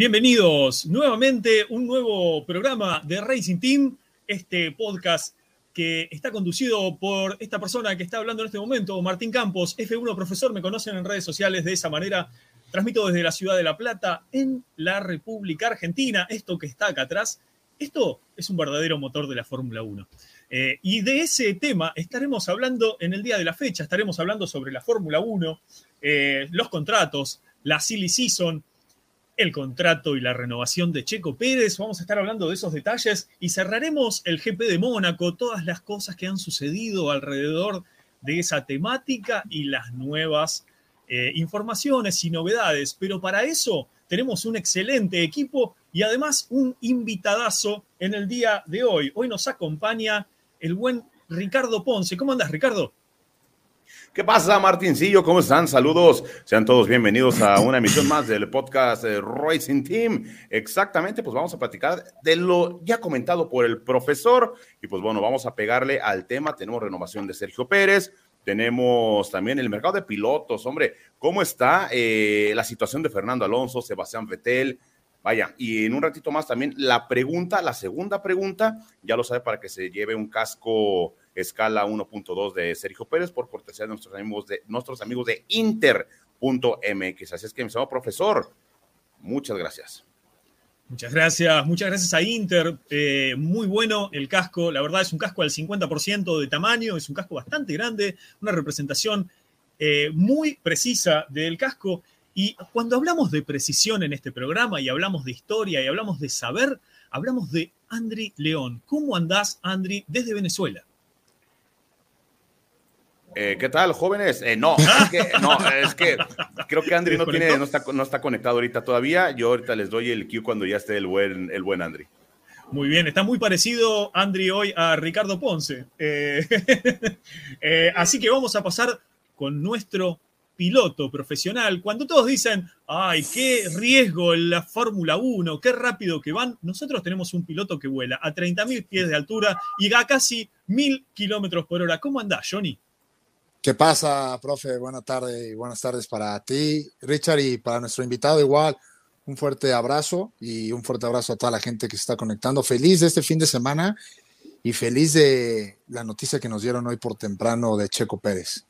Bienvenidos nuevamente, un nuevo programa de Racing Team, este podcast que está conducido por esta persona que está hablando en este momento, Martín Campos, F1 profesor, me conocen en redes sociales de esa manera. Transmito desde la ciudad de La Plata, en la República Argentina. Esto que está acá atrás, esto es un verdadero motor de la Fórmula 1. Eh, y de ese tema estaremos hablando en el día de la fecha, estaremos hablando sobre la Fórmula 1, eh, los contratos, la silly season, el contrato y la renovación de Checo Pérez. Vamos a estar hablando de esos detalles y cerraremos el GP de Mónaco, todas las cosas que han sucedido alrededor de esa temática y las nuevas eh, informaciones y novedades. Pero para eso tenemos un excelente equipo y además un invitadazo en el día de hoy. Hoy nos acompaña el buen Ricardo Ponce. ¿Cómo andas, Ricardo? ¿Qué pasa, Martincillo? ¿Cómo están? Saludos. Sean todos bienvenidos a una emisión más del podcast Racing Team. Exactamente, pues vamos a platicar de lo ya comentado por el profesor. Y pues bueno, vamos a pegarle al tema. Tenemos renovación de Sergio Pérez. Tenemos también el mercado de pilotos. Hombre, ¿cómo está eh, la situación de Fernando Alonso, Sebastián Vettel? Vaya, y en un ratito más también la pregunta, la segunda pregunta, ya lo sabe para que se lleve un casco escala 1.2 de Sergio Pérez por cortesía de nuestros amigos de, nuestros amigos de Inter.mx. Así es que, mi señor profesor, muchas gracias. Muchas gracias, muchas gracias a Inter. Eh, muy bueno el casco, la verdad es un casco al 50% de tamaño, es un casco bastante grande, una representación eh, muy precisa del casco. Y cuando hablamos de precisión en este programa y hablamos de historia y hablamos de saber, hablamos de Andri León. ¿Cómo andás, Andri, desde Venezuela? Eh, ¿Qué tal, jóvenes? Eh, no, es que, no, es que creo que Andri no, tiene, no, está, no está conectado ahorita todavía. Yo ahorita les doy el cue cuando ya esté el buen, el buen Andri. Muy bien, está muy parecido Andri hoy a Ricardo Ponce. Eh, así que vamos a pasar con nuestro piloto profesional. Cuando todos dicen, ay, qué riesgo en la Fórmula 1, qué rápido que van, nosotros tenemos un piloto que vuela a 30.000 pies de altura y a casi 1.000 kilómetros por hora. ¿Cómo anda, Johnny? ¿Qué pasa, profe? Buenas tardes y buenas tardes para ti, Richard, y para nuestro invitado igual. Un fuerte abrazo y un fuerte abrazo a toda la gente que se está conectando. Feliz de este fin de semana y feliz de la noticia que nos dieron hoy por temprano de Checo Pérez.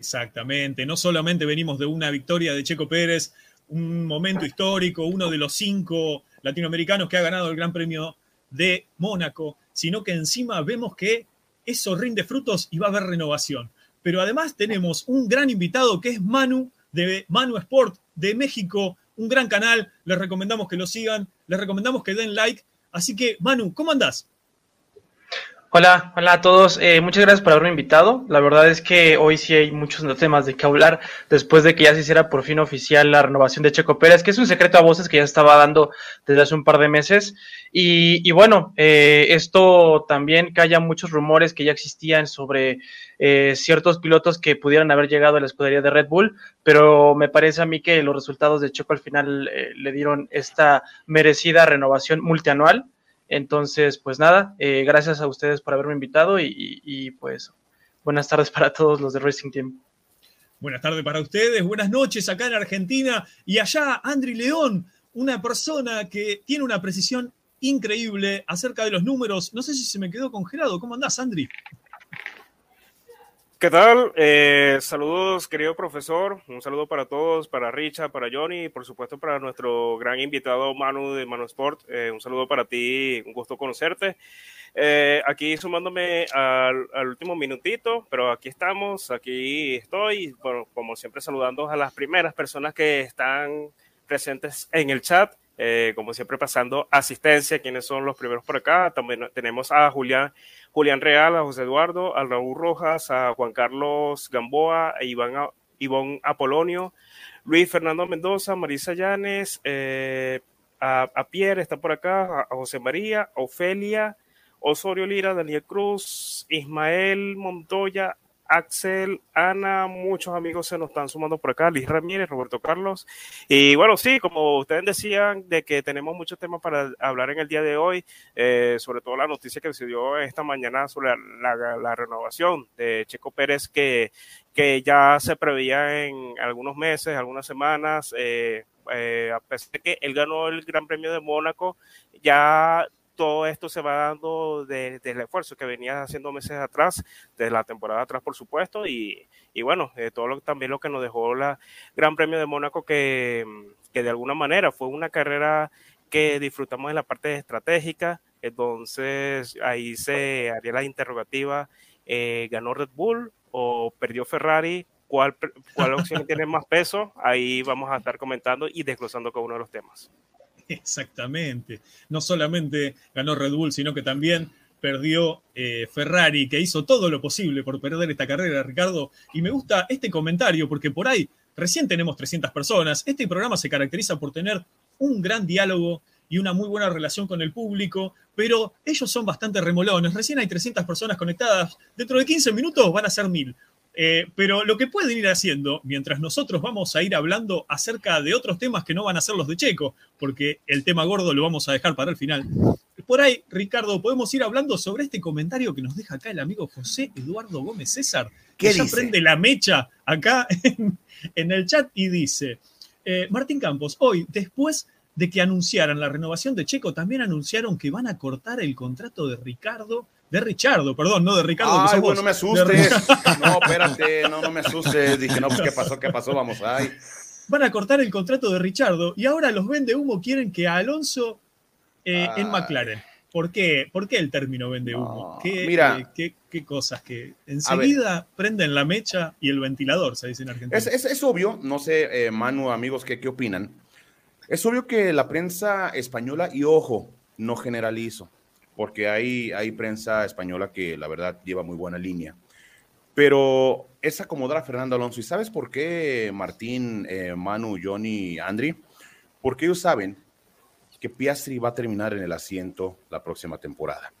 Exactamente, no solamente venimos de una victoria de Checo Pérez, un momento histórico, uno de los cinco latinoamericanos que ha ganado el Gran Premio de Mónaco, sino que encima vemos que eso rinde frutos y va a haber renovación. Pero además tenemos un gran invitado que es Manu de Manu Sport de México, un gran canal, les recomendamos que lo sigan, les recomendamos que den like. Así que, Manu, ¿cómo andás? Hola, hola a todos. Eh, muchas gracias por haberme invitado. La verdad es que hoy sí hay muchos temas de que hablar después de que ya se hiciera por fin oficial la renovación de Checo Pérez, que es un secreto a voces que ya estaba dando desde hace un par de meses. Y, bueno, eh, esto también que haya muchos rumores que ya existían sobre eh, ciertos pilotos que pudieran haber llegado a la escudería de Red Bull, pero me parece a mí que los resultados de Checo al final le dieron esta merecida renovación multianual entonces, pues nada, eh, gracias a ustedes por haberme invitado y, pues buenas tardes para todos los de Racing Team. Buenas tardes para ustedes, buenas noches acá en Argentina y allá Andri León, una persona que tiene una precisión increíble acerca de los números. No sé si se me quedó congelado. ¿Cómo andás, Andri? ¿Qué tal? Eh, saludos, querido profesor. Un saludo para todos, para Richa, para Johnny y por supuesto para nuestro gran invitado Manu de Manu Sport. Eh, un saludo para ti, un gusto conocerte. Eh, aquí sumándome al, último minutito, pero aquí estamos, aquí estoy, como siempre saludando a las primeras personas que están presentes en el chat. Como siempre pasando asistencia, quienes son los primeros por acá. También tenemos a Julián Julián Real, a José Eduardo, a Raúl Rojas, a Juan Carlos Gamboa, a Iván, Iván Apolonio, Luis Fernando Mendoza, Marisa Llanes, eh, a, Pierre está por acá, a, José María, a Ofelia, Osorio Lira, Daniel Cruz, Ismael Montoya, Axel, Ana, muchos amigos se nos están sumando por acá, Liz Ramírez, Roberto Carlos. Y bueno, sí, como ustedes decían, de que tenemos muchos temas para hablar en el día de hoy, eh, sobre todo la noticia que se dio esta mañana sobre la, renovación de Checo Pérez, que, que ya se preveía en algunos meses, algunas semanas. Eh, eh, a pesar de que él ganó el Gran Premio de Mónaco, ya todo esto se va dando desde el esfuerzo que venía haciendo meses atrás, desde la temporada atrás, por supuesto, y, y bueno, eh, todo lo, también lo que nos dejó la Gran Premio de Mónaco, que, que de alguna manera fue una carrera que disfrutamos en la parte estratégica, entonces ahí se haría la interrogativa, eh, ¿ganó Red Bull o perdió Ferrari? ¿Cuál, cuál opción tiene más peso? Ahí vamos a estar comentando y desglosando cada uno de los temas. Exactamente. No solamente ganó Red Bull, sino que también perdió eh, Ferrari, que hizo todo lo posible por perder esta carrera, Ricardo. Y me gusta este comentario porque por ahí recién tenemos 300 personas. Este programa se caracteriza por tener un gran diálogo y una muy buena relación con el público, pero ellos son bastante remolones. Recién hay 300 personas conectadas. Dentro de 15 minutos van a ser mil. Eh, pero lo que pueden ir haciendo, mientras nosotros vamos a ir hablando acerca de otros temas que no van a ser los de Checo, porque el tema gordo lo vamos a dejar para el final. Por ahí, Ricardo, podemos ir hablando sobre este comentario que nos deja acá el amigo José Eduardo Gómez César, que ya prende la mecha acá en, el chat y dice, eh, Martín Campos, hoy, después de que anunciaran la renovación de Checo, también anunciaron que van a cortar el contrato de Ricardo de Richardo, perdón, no de Ricardo. Ay, bueno, no me asustes. No, espérate, no, no me asustes. Dije, no, pues, ¿qué pasó? ¿Qué pasó? Vamos, ay. Van a cortar el contrato de Richardo y ahora los vende humo quieren que Alonso eh, en McLaren. ¿Por qué? ¿Por qué el término vende humo? ¿Qué, mira, qué, cosas que enseguida prenden la mecha y el ventilador, se dice en Argentina? Es, obvio, no sé, eh, Manu, amigos, ¿qué, ¿qué opinan? Es obvio que la prensa española, y ojo, no generalizo, porque hay, hay prensa española que la verdad lleva muy buena línea. Pero es acomodar a Fernando Alonso. ¿Y sabes por qué Martín, eh, Manu, Johnny, Andri? Porque ellos saben que Piastri va a terminar en el asiento la próxima temporada.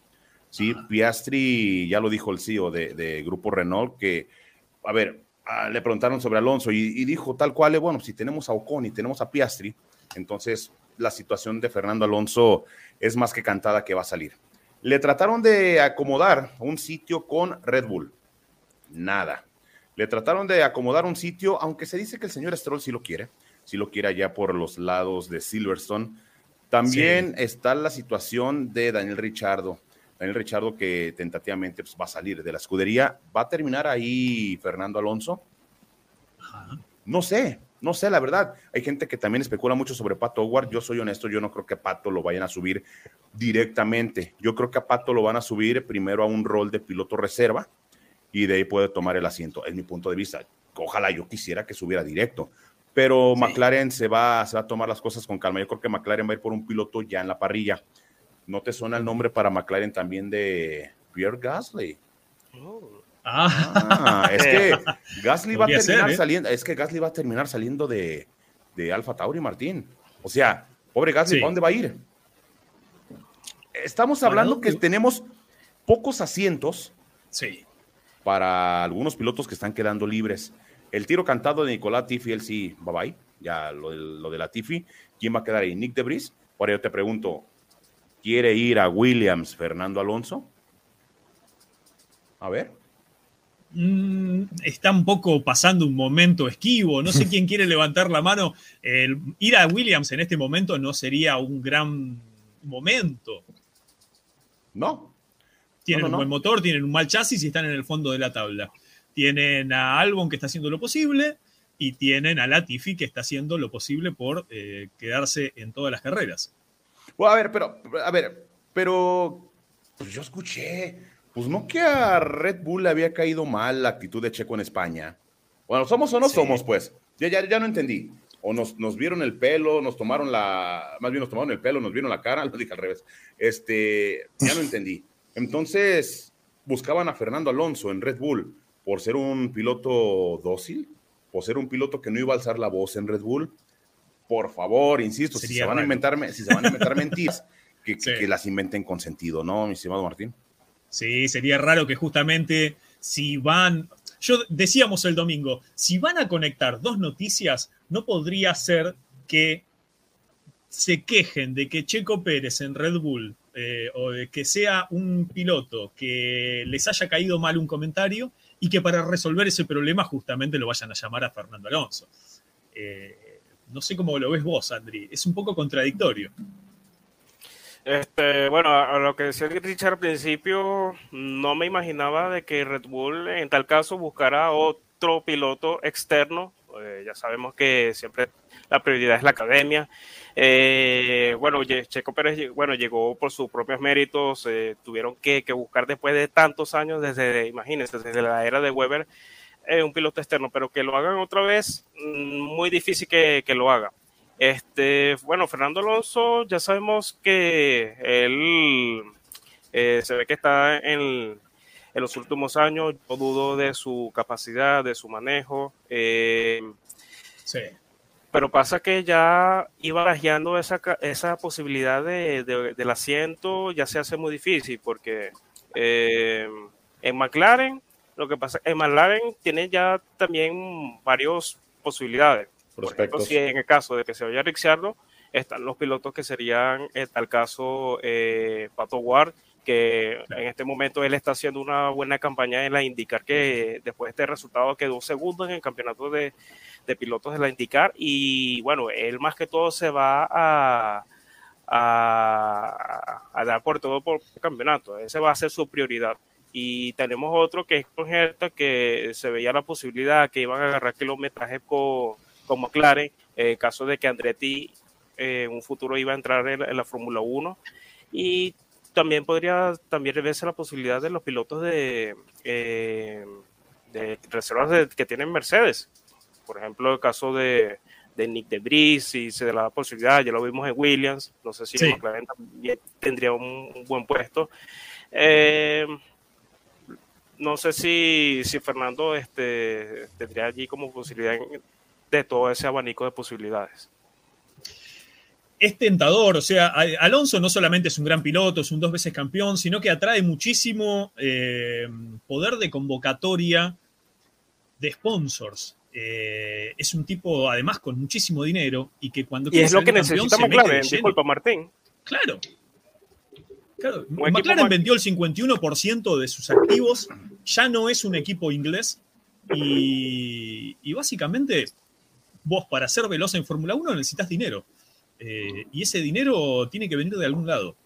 Sí, Piastri, ya lo dijo el CEO de, Grupo Renault, que, a ver, ah, le preguntaron sobre Alonso y, y, dijo tal cual, bueno, si tenemos a Ocon y tenemos a Piastri, entonces la situación de Fernando Alonso es más que cantada que va a salir. Le trataron de acomodar un sitio con Red Bull. Nada. Le trataron de acomodar un sitio, aunque se dice que el señor Stroll sí lo quiere, sí lo quiere allá por los lados de Silverstone. También está la situación de Daniel Richardo. Daniel Richardo que tentativamente pues, va a salir de la escudería. ¿Va a terminar ahí Fernando Alonso? No sé, no sé, la verdad. Hay gente que también especula mucho sobre Pato Howard. Yo soy honesto, yo no creo que Pato lo vayan a subir directamente. Yo creo que a Pato lo van a subir primero a un rol de piloto reserva y de ahí puede tomar el asiento. Es mi punto de vista. Ojalá yo quisiera que subiera directo. Pero McLaren se va, se va a tomar las cosas con calma. Yo creo que McLaren va a ir por un piloto ya en la parrilla. ¿No te suena el nombre para McLaren también de Pierre Gasly? Oh. Ah, es que Gasly va a terminar ¿eh? saliendo, es que Gasly va a terminar saliendo de, de Alfa Tauri, Martín. O sea, pobre Gasly, ¿para dónde va a ir? Estamos hablando que tenemos pocos asientos sí. para algunos pilotos que están quedando libres. El tiro cantado de Nicolás Tiffy, él sí, bye bye. Ya lo, lo de la Tiffy. ¿Quién va a quedar ahí? Nick Debris. Ahora yo te pregunto, ¿quiere ir a Williams Fernando Alonso? A ver. Mm, está un poco pasando un momento esquivo. No sé quién quiere levantar la mano. ir a Williams en este momento no sería un gran momento. No. Tienen un buen motor, tienen un mal chasis y están en el fondo de la tabla. Tienen a Albon que está haciendo lo posible y tienen a Latifi que está haciendo lo posible por eh, quedarse en todas las carreras. Bueno, a ver, pero, a ver, pero pues yo escuché pues no que a Red Bull le había caído mal la actitud de Checo en España. Bueno, ¿somos o no somos, pues? Ya, ya, ya no entendí. O nos, nos, vieron el pelo, nos tomaron la, más bien nos tomaron el pelo, nos vieron la cara, lo dije al revés. Este, ya no entendí. Entonces, buscaban a Fernando Alonso en Red Bull por ser un piloto dócil, por ser un piloto que no iba a alzar la voz en Red Bull. Por favor, insisto, si se, van a inventar, si se van a inventar mentiras, que, que las inventen con sentido, ¿no, mi estimado Martín? Sí, sería raro que justamente si van, yo decíamos el domingo, si van a conectar dos noticias, no podría ser que se quejen de que Checo Pérez en Red Bull eh, o de que sea un piloto que les haya caído mal un comentario y que para resolver ese problema justamente lo vayan a llamar a Fernando Alonso. Eh, No sé cómo lo ves vos, Andri. Es un poco contradictorio. Este, bueno, a, lo que decía Richard al principio, no me imaginaba de que Red Bull en tal caso buscara otro piloto externo. Eh, ya sabemos que siempre la prioridad es la academia. Eh, bueno, Checo Pérez bueno, llegó por sus propios méritos, eh, tuvieron que, buscar después de tantos años, desde, imagínense, desde la era de Weber, eh, un piloto externo, pero que lo hagan otra vez, mm, muy difícil que, lo haga. Este, bueno, Fernando Alonso, ya sabemos que él se ve que está en, en, los últimos años, yo dudo de su capacidad, de su manejo. sí pero pasa que ya iba barajeando esa, esa posibilidad de, del asiento, ya se hace muy difícil, porque eh, en McLaren, lo que pasa, en McLaren tiene ya también varias posibilidades. Por ejemplo, si en el caso de que se vaya Ricciardo, están los pilotos que serían, en tal caso, eh, Pato Ward, que en este momento él está haciendo una buena campaña en la indicar que después de este resultado quedó segundo en el campeonato de, de pilotos de la IndyCar. Y bueno, él más que todo se va a, a, dar por todo por el campeonato, ese va a ser su prioridad. Y tenemos otro que es Conjerta, que se veía la posibilidad que iban a agarrar kilometraje con, con McLaren, en caso de que Andretti eh, en un futuro iba a entrar en, la Fórmula 1. Y también podría también verse la posibilidad de los pilotos de, eh, de reservas que tienen Mercedes, por ejemplo, el caso de, de Nick Debris, si se da la posibilidad, ya lo vimos en Williams, no sé si McLaren también tendría un, buen puesto. Eh, no sé si, si Fernando este, tendría allí como posibilidad de todo ese abanico de posibilidades. Es tentador, o sea, Alonso no solamente es un gran piloto, es un dos veces campeón, sino que atrae muchísimo eh, poder de convocatoria de sponsors. Eh, es un tipo, además, con muchísimo dinero y que cuando... Y es lo que necesitamos, claro, disculpa, Martín. Claro. claro. McLaren vendió el 51% de sus activos, ya no es un equipo inglés y, básicamente vos para ser veloz en Fórmula 1 necesitas dinero. Eh, y ese dinero tiene que venir de algún lado.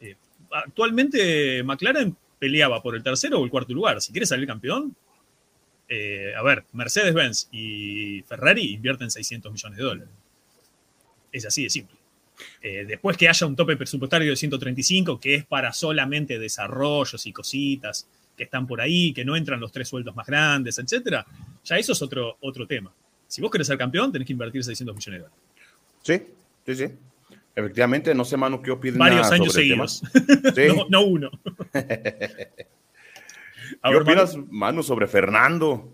Eh, actualmente McLaren peleaba por el tercero o el cuarto lugar. Si quiere salir campeón, eh, a ver, Mercedes-Benz y Ferrari invierten 600 millones de dólares. Es así de simple. Después que haya un tope presupuestario de 135, que es para solamente desarrollos y cositas que están por ahí, que no entran los tres sueldos más grandes, etcétera, ya eso es otro, otro tema. Si vos querés ser campeón, tenés que invertir 600 millones de dólares. Sí, sí, sí. Efectivamente, no sé, Manu, qué opinas. Varios años seguidos. no, uno. ¿Qué opinas, Manu, sobre Fernando?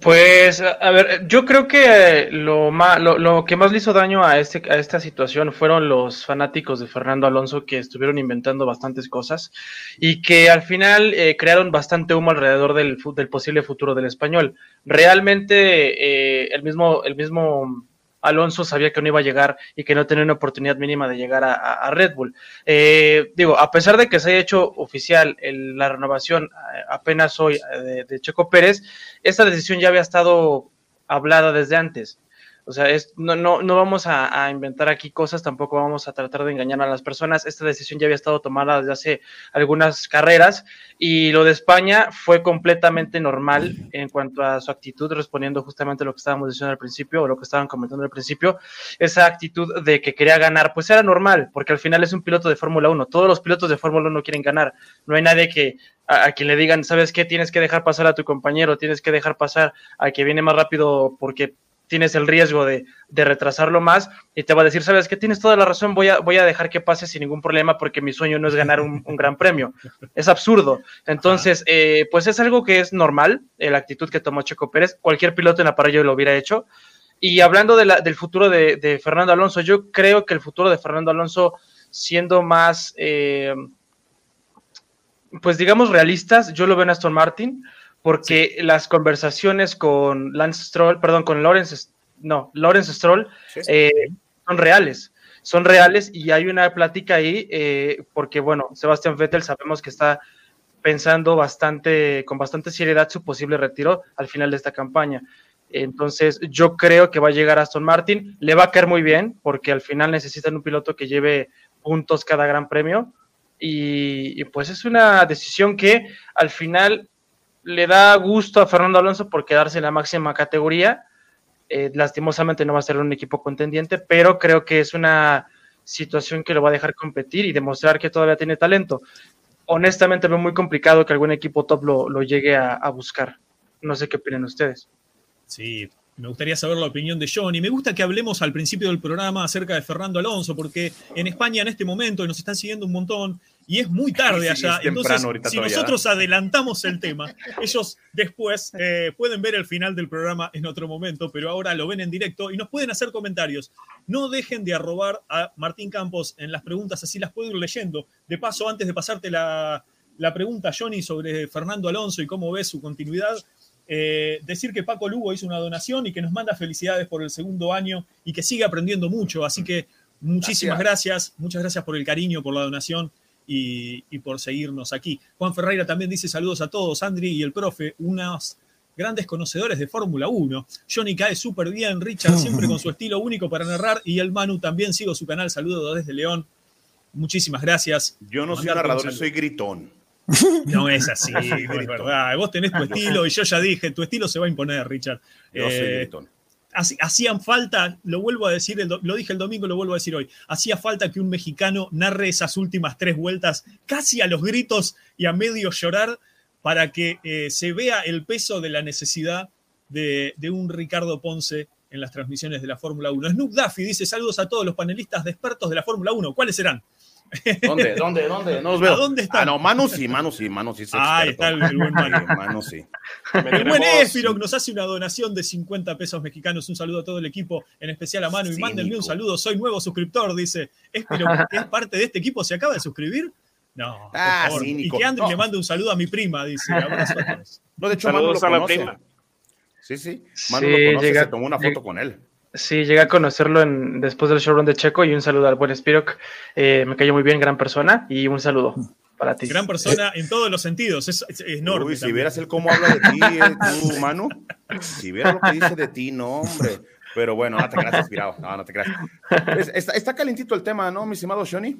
Pues, a ver, yo creo que lo, lo, que más le hizo daño a, este, a esta situación fueron los fanáticos de Fernando Alonso que estuvieron inventando bastantes cosas y que al final eh, crearon bastante humo alrededor del, del, posible futuro del español. Realmente, eh, el, mismo, el mismo Alonso sabía que no iba a llegar y que no tenía una oportunidad mínima de llegar a, Red Bull. Eh, digo, a pesar de que se haya hecho oficial la renovación eh, apenas hoy eh, de, Checo Pérez, esta decisión ya había estado hablada desde antes. O sea, es, no, no, no vamos a, inventar aquí cosas, tampoco vamos a tratar de engañar a las personas. Esta decisión ya había estado tomada desde hace algunas carreras y lo de España fue completamente normal en cuanto a su actitud, respondiendo justamente a lo que estábamos diciendo al principio o lo que estaban comentando al principio. Esa actitud de que quería ganar, pues era normal, porque al final es un piloto de Fórmula 1. Todos los pilotos de Fórmula 1 quieren ganar. No hay nadie que a, quien le digan, ¿sabes qué? Tienes que dejar pasar a tu compañero, tienes que dejar pasar a que viene más rápido porque tienes el riesgo de, retrasarlo más y te va a decir, sabes que tienes toda la razón, voy a, voy a dejar que pase sin ningún problema porque mi sueño no es ganar un, gran premio. Es absurdo. Entonces, eh, pues es algo que es normal, eh, la actitud que tomó Checo Pérez. Cualquier piloto en la parrilla lo hubiera hecho. Y hablando de la, del futuro de, Fernando Alonso, yo creo que el futuro de Fernando Alonso, siendo más, eh, pues digamos, realistas, yo lo veo en Aston Martin porque las conversaciones con Lance Stroll, perdón, con Lawrence, no, Lawrence Stroll, eh, son reales, son reales y hay una plática ahí, eh, porque bueno, Sebastián Vettel sabemos que está pensando bastante, con bastante seriedad su posible retiro al final de esta campaña. Entonces, yo creo que va a llegar Aston Martin. Le va a caer muy bien, porque al final necesitan un piloto que lleve puntos cada gran premio. Y, pues es una decisión que al final le da gusto a Fernando Alonso por quedarse en la máxima categoría. Eh, lastimosamente no va a ser un equipo contendiente, pero creo que es una situación que lo va a dejar competir y demostrar que todavía tiene talento. Honestamente veo muy complicado que algún equipo top lo, llegue a, buscar. No sé qué opinan ustedes. Sí, me gustaría saber la opinión de John. Y me gusta que hablemos al principio del programa acerca de Fernando Alonso, porque en España en este momento nos están siguiendo un montón y es muy tarde allá. Entonces, si nosotros adelantamos el tema, ellos después eh, pueden ver el final del programa en otro momento, pero ahora lo ven en directo y nos pueden hacer comentarios. No dejen de arrobar a Martín Campos en las preguntas, así las puedo ir leyendo. De paso, antes de pasarte la, la pregunta, Johnny, sobre Fernando Alonso y cómo ve su continuidad, eh, decir que Paco Lugo hizo una donación y que nos manda felicidades por el segundo año y que sigue aprendiendo mucho. Así que muchísimas gracias. muchas gracias por el cariño, por la donación y, por seguirnos aquí. Juan Ferreira también dice saludos a todos, Andri y el profe, unos grandes conocedores de Fórmula 1. Johnny cae súper bien, Richard siempre con su estilo único para narrar y el Manu también sigo su canal, saludos desde León. Muchísimas gracias. Yo no soy narrador, soy gritón. No es así, es verdad. Vos tenés tu estilo y yo ya dije, tu estilo se va a imponer, Richard. Eh, hacían falta, lo vuelvo a decir, lo dije el domingo, lo vuelvo a decir hoy, hacía falta que un mexicano narre esas últimas tres vueltas casi a los gritos y a medio llorar para que eh, se vea el peso de la necesidad de, un Ricardo Ponce en las transmisiones de la Fórmula 1. Snoop Duffy dice saludos a todos los panelistas de expertos de la Fórmula 1. ¿Cuáles serán? ¿Dónde? ¿Dónde? ¿Dónde? No los veo. dónde está? Ah, no, Manu sí, Manu sí, Manu sí. Ah, está el, buen Manu. Manu sí. El buen Espiro nos hace una donación de 50 pesos mexicanos. Un saludo a todo el equipo, en especial a Manu. Y mándenme un saludo. Soy nuevo suscriptor, dice Espiro, es parte de este equipo. ¿Se acaba de suscribir? No. Ah, por favor. y que Andrew le mande un saludo a mi prima, dice. Abrazo a todos. No, de hecho, Manu lo conoce. Sí, sí. Manu sí, lo conoce, llega, se tomó una foto llega, con él. Sí, llegué a conocerlo en, después del showrun de Checo y un saludo al buen Spiroc. Eh, me cayó muy bien, gran persona y un saludo para ti. Gran persona en todos los sentidos, es, es enorme. Uy, si vieras él cómo habla de ti, eh, tú, Manu, si vieras lo que dice de ti, no, hombre. Pero bueno, no te creas inspirado, no, no te creas. Está, está calentito el tema, ¿no, mi estimado Shoni?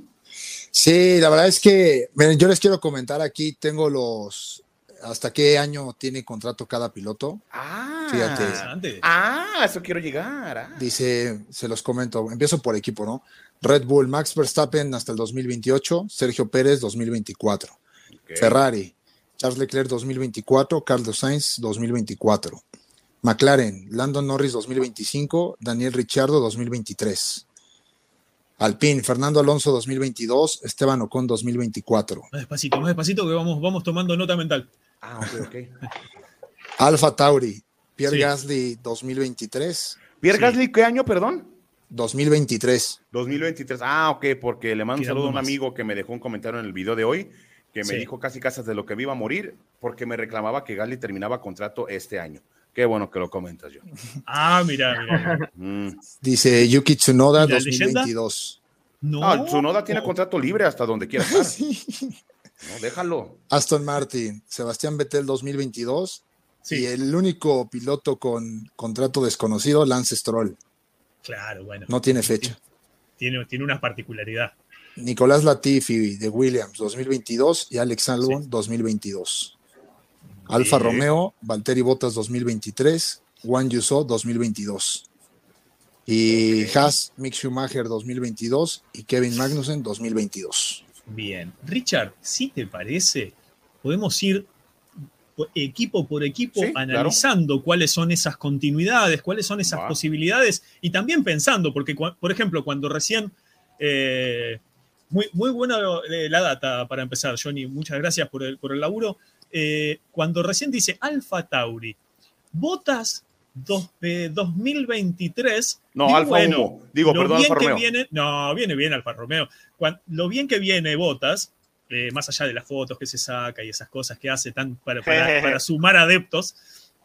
Sí, la verdad es que, miren, yo les quiero comentar aquí, tengo los, hasta qué año tiene contrato cada piloto. Ah, Fíjate. ah eso quiero llegar. Ah. Dice, se los comento, empiezo por equipo, ¿no? Red Bull, Max Verstappen hasta el 2028, Sergio Pérez 2024, okay. Ferrari, Charles Leclerc 2024, Carlos Sainz 2024, McLaren, Landon Norris 2025, Daniel Ricciardo 2023. Alpine, Fernando Alonso 2022, Esteban Ocon 2024. Más despacito, más despacito que vamos, vamos tomando nota mental. Ah, ok, ok. Alfa Tauri, Pierre sí. Gasly 2023. ¿Pierre sí. Gasly qué año, perdón? 2023. 2023. Ah, ok, porque le mando un saludo a un amigo que me dejó un comentario en el video de hoy, que me sí. dijo casi casas de lo que me iba a morir, porque me reclamaba que Gasly terminaba contrato este año. Qué bueno que lo comentas yo. Ah, mira, mira. Mm. Dice Yuki Tsunoda 2022. No, ah, Tsunoda tiene contrato libre hasta donde quiera estar. sí. No, déjalo. Aston Martin, Sebastián Vettel 2022. Sí. Y el único piloto con contrato desconocido, Lance Stroll. Claro, bueno. No tiene fecha. Tiene, tiene una particularidad. Nicolás Latifi de Williams 2022 y Alex Albon sí. 2022. Alfa Romeo, Valtteri Bottas 2023, Juan Yuso 2022. Y okay. Haas, Mick Schumacher 2022 y Kevin Magnussen 2022. Bien. Richard, si te parece, podemos ir equipo por equipo sí, analizando claro. cuáles son esas continuidades, cuáles son esas ah. posibilidades y también pensando, porque, por ejemplo, cuando recién... Eh, muy, muy buena eh, la data para empezar, Johnny. Muchas gracias por el, por el laburo. Eh, cuando recién dice Alfa Tauri, Botas dos, eh, 2023. No, digo, Alfa bueno, Humo. Digo, lo perdón, bien Alfa que Romeo. Viene, no, viene bien Alfa Romeo. Cuando, lo bien que viene Botas, eh, más allá de las fotos que se saca y esas cosas que hace tan para, para, para sumar adeptos,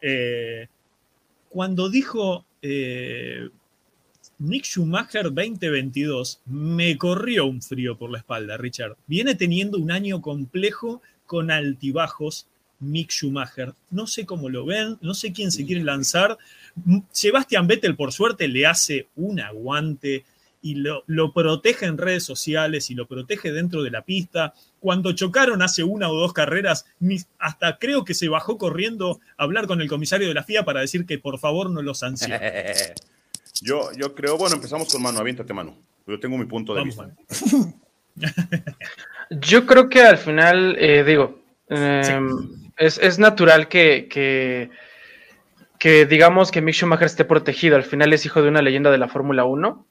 eh, cuando dijo eh, Nick Schumacher 2022, me corrió un frío por la espalda, Richard. Viene teniendo un año complejo con altibajos Mick Schumacher. No sé cómo lo ven, no sé quién se quiere lanzar. Sebastián Vettel, por suerte, le hace un aguante y lo, protege en redes sociales y lo protege dentro de la pista. Cuando chocaron hace una o dos carreras, hasta creo que se bajó corriendo a hablar con el comisario de la FIA para decir que por favor no lo sancione. yo, yo creo, bueno, empezamos con mano, aviéntate mano. Yo tengo mi punto de vista. yo creo que al final, eh, digo, em, es, natural que, que, que, digamos que Mick Schumacher esté protegido. Al final es hijo de una leyenda de la Fórmula 1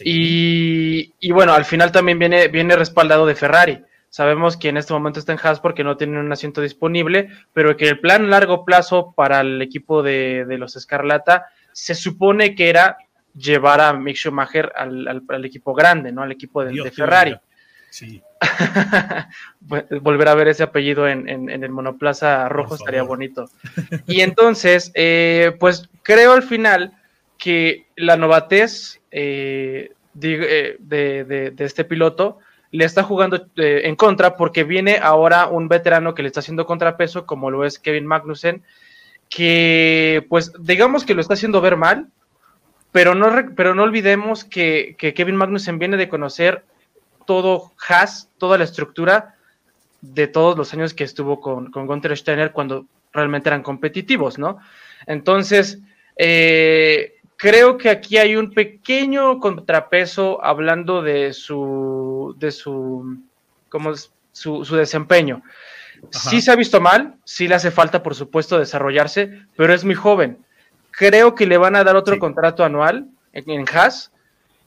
y, bueno, al final también viene, viene respaldado de Ferrari. Sabemos que en este momento está en Haas porque no tiene un asiento disponible, pero que el plan largo plazo para el equipo de, los Escarlata se supone que era llevar a Mick Schumacher al, equipo grande, ¿no? Al equipo de, Ferrari. Sí. Volver a ver ese apellido en, el monoplaza rojo estaría bonito. Y entonces, eh, pues creo al final que la novatez eh, eh, de, este piloto le está jugando eh, en contra porque viene ahora un veterano que le está haciendo contrapeso, como lo es Kevin Magnussen, que pues digamos que lo está haciendo ver mal, pero no, pero no olvidemos que, Kevin Magnussen viene de conocer todo Haas, toda la estructura de todos los años que estuvo con, con Gunther Steiner cuando realmente eran competitivos, ¿no? Entonces, eh, creo que aquí hay un pequeño contrapeso hablando de su, de su, como su, su desempeño. Sí se ha visto mal, sí le hace falta, por supuesto, desarrollarse, pero es muy joven. Creo que le van a dar otro contrato anual en, en Haas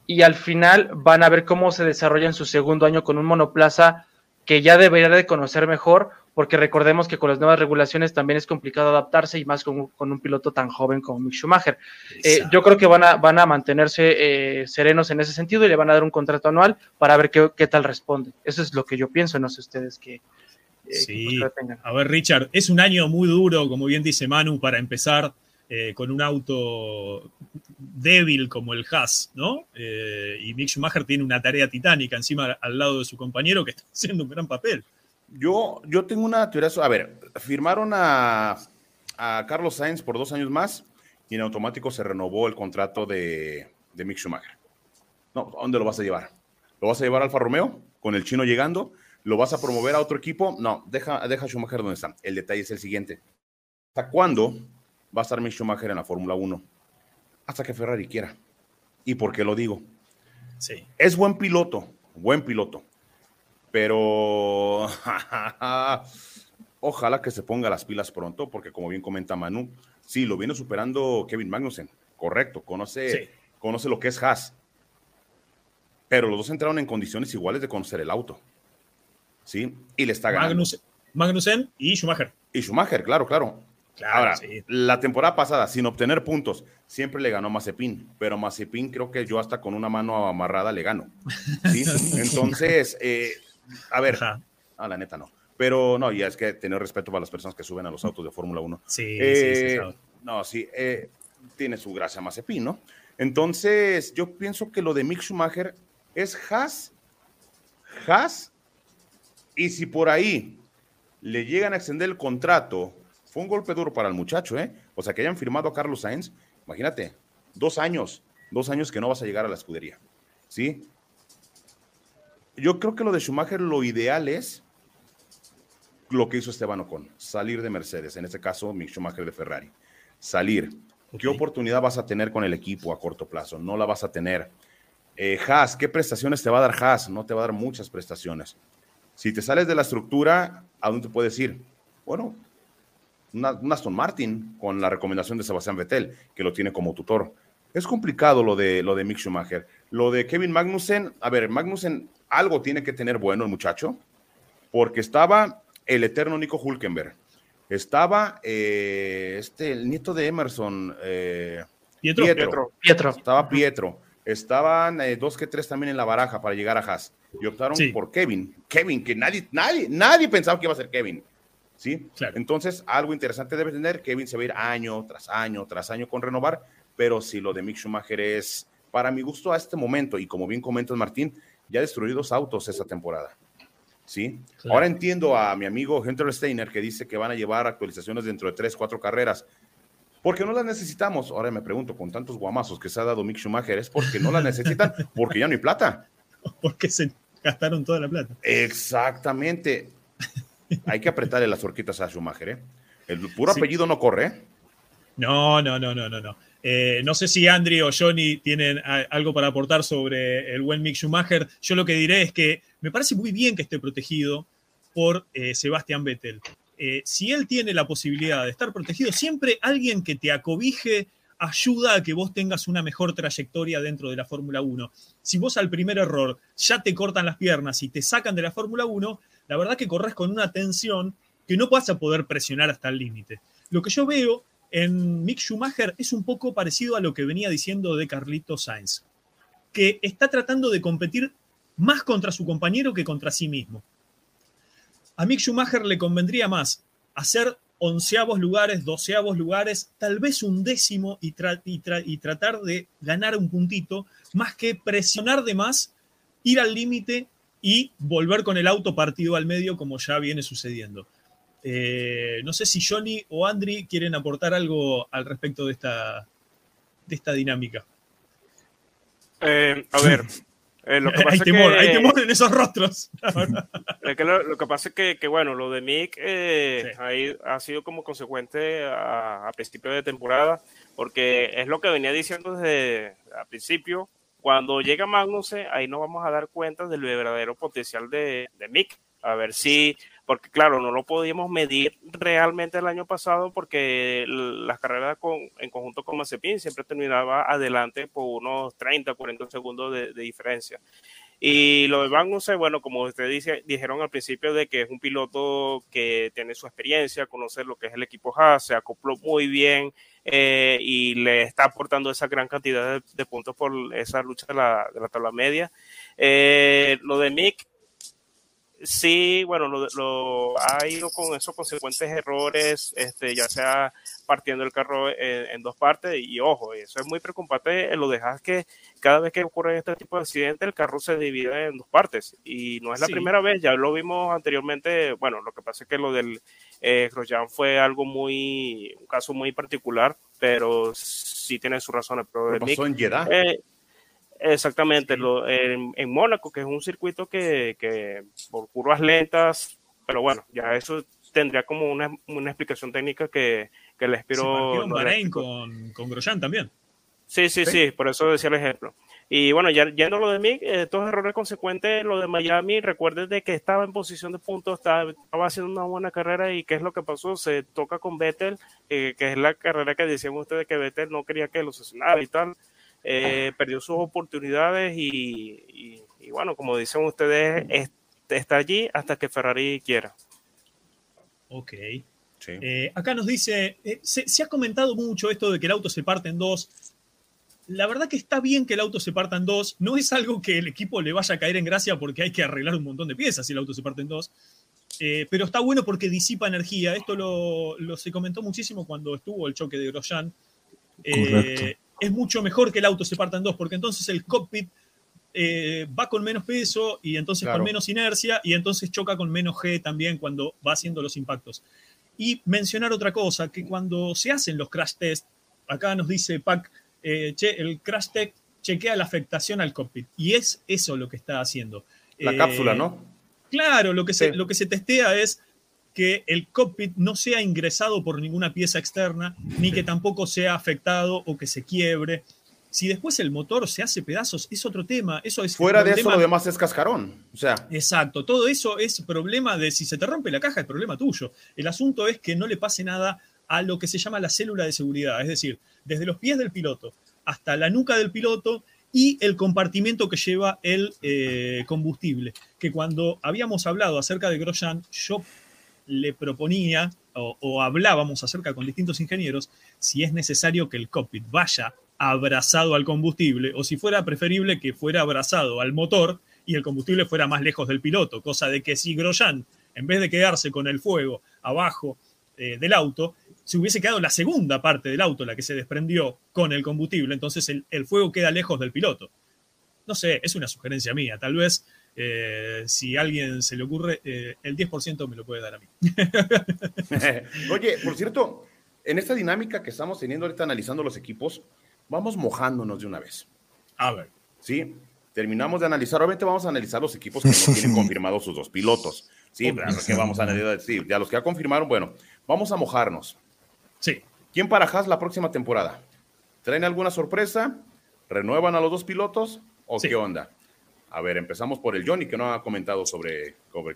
y al final van a ver cómo se desarrolla en su segundo año con un monoplaza que ya debería de conocer mejor, porque recordemos que con las nuevas regulaciones también es complicado adaptarse y más con, un piloto tan joven como Mick Schumacher. Eh, yo creo que van a, van a mantenerse eh, serenos en ese sentido y le van a dar un contrato anual para ver qué, tal responde. Eso es lo que yo pienso, no sé ustedes qué. Eh, sí, a ver Richard, es un año muy duro, como bien dice Manu, para empezar con un auto débil como el Haas, ¿no? y Mick Schumacher tiene una tarea titánica encima al lado de su compañero que está haciendo un gran papel. Yo, yo tengo una teoría. A ver, firmaron a, Carlos Sainz por dos años más y en automático se renovó el contrato de, Mick Schumacher. No, ¿dónde lo vas a llevar? ¿Lo vas a llevar a Alfa Romeo con el chino llegando? ¿Lo vas a promover a otro equipo? No, deja, deja a Schumacher donde está. El detalle es el siguiente. ¿Hasta cuándo va a estar Mick Schumacher en la Fórmula 1? Hasta que Ferrari quiera. ¿Y por qué lo digo? Sí. Es buen piloto, buen piloto pero ojalá que se ponga las pilas pronto, porque como bien comenta Manu, sí, lo viene superando Kevin Magnussen, correcto, conoce, conoce lo que es Haas, pero los dos entraron en condiciones iguales de conocer el auto, ¿sí? Y le está ganando. Magnussen, y Schumacher. Y Schumacher, claro, claro. Ahora, la temporada pasada, sin obtener puntos, siempre le ganó Mazepin, pero Mazepin creo que yo hasta con una mano amarrada le gano. ¿sí? Entonces, eh, a ver, a la neta no. Pero no, ya es que tener respeto para las personas que suben a los autos de Fórmula 1. Sí, sí, sí, eh, No, sí, eh, tiene su gracia Mazepin, ¿no? Entonces, yo pienso que lo de Mick Schumacher es Haas, Haas, y si por ahí le llegan a extender el contrato, fue un golpe duro para el muchacho, ¿eh? O sea, que hayan firmado a Carlos Sainz, imagínate, dos años, dos años que no vas a llegar a la escudería, ¿sí? yo creo que lo de Schumacher, lo ideal es lo que hizo Esteban Ocon, salir de Mercedes, en este caso Mick Schumacher de Ferrari, salir. ¿Qué oportunidad vas a tener con el equipo a corto plazo? No la vas a tener. Eh, Haas, ¿qué prestaciones te va a dar Haas? No te va a dar muchas prestaciones. Si te sales de la estructura, ¿a dónde te puedes ir? Bueno, una, Aston Martin con la recomendación de Sebastián Vettel, que lo tiene como tutor. Es complicado lo de, lo de Mick Schumacher. Lo de Kevin Magnussen, a ver, Magnussen algo tiene que tener bueno el muchacho, porque estaba el eterno Nico Hulkenberg, estaba eh, este, el nieto de Emerson, eh, Pietro, Pietro, estaba Pietro, estaban eh, dos que tres también en la baraja para llegar a Haas. Y optaron por Kevin, Kevin, que nadie, nadie, nadie pensaba que iba a ser Kevin. ¿Sí? Entonces, algo interesante debe tener. Kevin se va a ir año tras año tras año con renovar, pero si lo de Mick Schumacher es, para mi gusto, a este momento, y como bien comentas, Martín, ya destruidos autos esa temporada. ¿sí? Ahora entiendo a mi amigo Hunter Steiner que dice que van a llevar actualizaciones dentro de tres, cuatro carreras. Porque no las necesitamos. Ahora me pregunto, con tantos guamazos que se ha dado Mick Schumacher, ¿es porque no las necesitan? Porque ya no hay plata. Porque se gastaron toda la plata. Exactamente. Hay que apretarle las horquitas a Schumacher, ¿eh? El puro apellido no corre, ¿eh? No, no, no, no, no, no. Eh, no sé si Andri o Johnny tienen algo para aportar sobre el buen Mick Schumacher. Yo lo que diré es que me parece muy bien que esté protegido por eh, Sebastián Vettel. Eh, si él tiene la posibilidad de estar protegido, siempre alguien que te acobije ayuda a que vos tengas una mejor trayectoria dentro de la Fórmula 1. Si vos al primer error ya te cortan las piernas y te sacan de la Fórmula 1, la verdad que corres con una tensión que no vas a poder presionar hasta el límite. Lo que yo veo en Mick Schumacher es un poco parecido a lo que venía diciendo de Carlito Sainz, que está tratando de competir más contra su compañero que contra sí mismo. A Mick Schumacher le convendría más hacer onceavos lugares, doceavos lugares, tal vez un décimo y, y tratar de ganar un puntito, más que presionar de más, ir al límite y volver con el auto partido al medio como ya viene sucediendo. Eh, no sé si Johnny o Andri quieren aportar algo al respecto de esta, de esta dinámica. Eh, a ver, eh, lo que pasa hay, temor, que, hay temor en esos rostros. lo, que pasa es que, bueno, lo de Mick ha sido como consecuente a, a, principio de temporada, porque es lo que venía diciendo desde al principio. Cuando llega Magnussen, ahí nos vamos a dar cuenta del verdadero potencial de, Mick. A ver si porque claro, no lo podíamos medir realmente el año pasado porque las carreras en conjunto con Mazepin siempre terminaba adelante por unos 30, 40 segundos de, diferencia. Y lo de Magnussen, bueno, como ustedes dijeron al principio de que es un piloto que tiene su experiencia, conoce lo que es el equipo Haas, se acopló muy bien eh, y le está aportando esa gran cantidad de, puntos por esa lucha de la, de la tabla media. Eh, lo de Mick, sí, bueno, lo, ha ido con esos consecuentes errores, este, ya sea partiendo el carro en, dos partes, y ojo, eso es muy preocupante, lo dejas que cada vez que ocurre este tipo de accidente, el carro se divide en dos partes, y no es la primera vez, ya lo vimos anteriormente, bueno, lo que pasa es que lo del eh, Grosjean fue algo muy, un caso muy particular, pero sí tiene su razón. Pero pasó en Jeddah? Eh, Exactamente, lo, en, Mónaco, que es un circuito que, por curvas lentas, pero bueno, ya eso tendría como una, explicación técnica que, que les en Bahrein con, con Grosjean también. Sí, sí, sí, por eso decía el ejemplo. Y bueno, ya yendo lo de mí, eh, todos errores consecuentes, lo de Miami, recuerden de que estaba en posición de puntos, estaba, haciendo una buena carrera y qué es lo que pasó, se toca con Vettel, eh, que es la carrera que decían ustedes que Vettel no quería que lo asesinara y tal. Eh, perdió sus oportunidades y, bueno, como dicen ustedes, está allí hasta que Ferrari quiera. Ok. Eh, acá nos dice, eh, se, ha comentado mucho esto de que el auto se parte en dos. La verdad que está bien que el auto se parta en dos. No es algo que el equipo le vaya a caer en gracia porque hay que arreglar un montón de piezas si el auto se parte en dos. pero está bueno porque disipa energía. Esto lo, se comentó muchísimo cuando estuvo el choque de Grosjean. Eh, es mucho mejor que el auto se parta en dos, porque entonces el cockpit eh, va con menos peso y entonces con menos inercia y entonces choca con menos G también cuando va haciendo los impactos. Y mencionar otra cosa, que cuando se hacen los crash tests, acá nos dice Pac, eh, che, el crash test chequea la afectación al cockpit y es eso lo que está haciendo. La cápsula, ¿no? Claro, lo que, se, lo que se testea es que el cockpit no sea ingresado por ninguna pieza externa, ni que tampoco sea afectado o que se quiebre. Si después el motor se hace pedazos, es otro tema. Eso es Fuera de eso, lo demás es cascarón. O sea. Exacto. Todo eso es problema de si se te rompe la caja, es problema tuyo. El asunto es que no le pase nada a lo que se llama la célula de seguridad. Es decir, desde los pies del piloto hasta la nuca del piloto y el compartimento que lleva el eh, combustible. Que cuando habíamos hablado acerca de Grosjean, yo le proponía o, hablábamos acerca con distintos ingenieros si es necesario que el cockpit vaya abrazado al combustible o si fuera preferible que fuera abrazado al motor y el combustible fuera más lejos del piloto, cosa de que si Grosjean, en vez de quedarse con el fuego abajo eh, del auto, se hubiese quedado la segunda parte del auto, la que se desprendió con el combustible, entonces el, fuego queda lejos del piloto. No sé, es una sugerencia mía, tal vez Eh, si a alguien se le ocurre, eh, el 10% me lo puede dar a mí. Oye, por cierto, en esta dinámica que estamos teniendo ahorita analizando los equipos, vamos mojándonos de una vez. A ver. Sí, terminamos de analizar. Obviamente vamos a analizar los equipos que no tienen confirmados sus dos pilotos. Sí, que vamos a analizar. Sí, ya los que ya confirmaron, bueno, vamos a mojarnos. Sí. ¿Quién para Haas la próxima temporada? ¿Traen alguna sorpresa? ¿Renuevan a los dos pilotos? ¿O Sí. qué onda? A ver, empezamos por el Johnny, que no ha comentado sobre, sobre.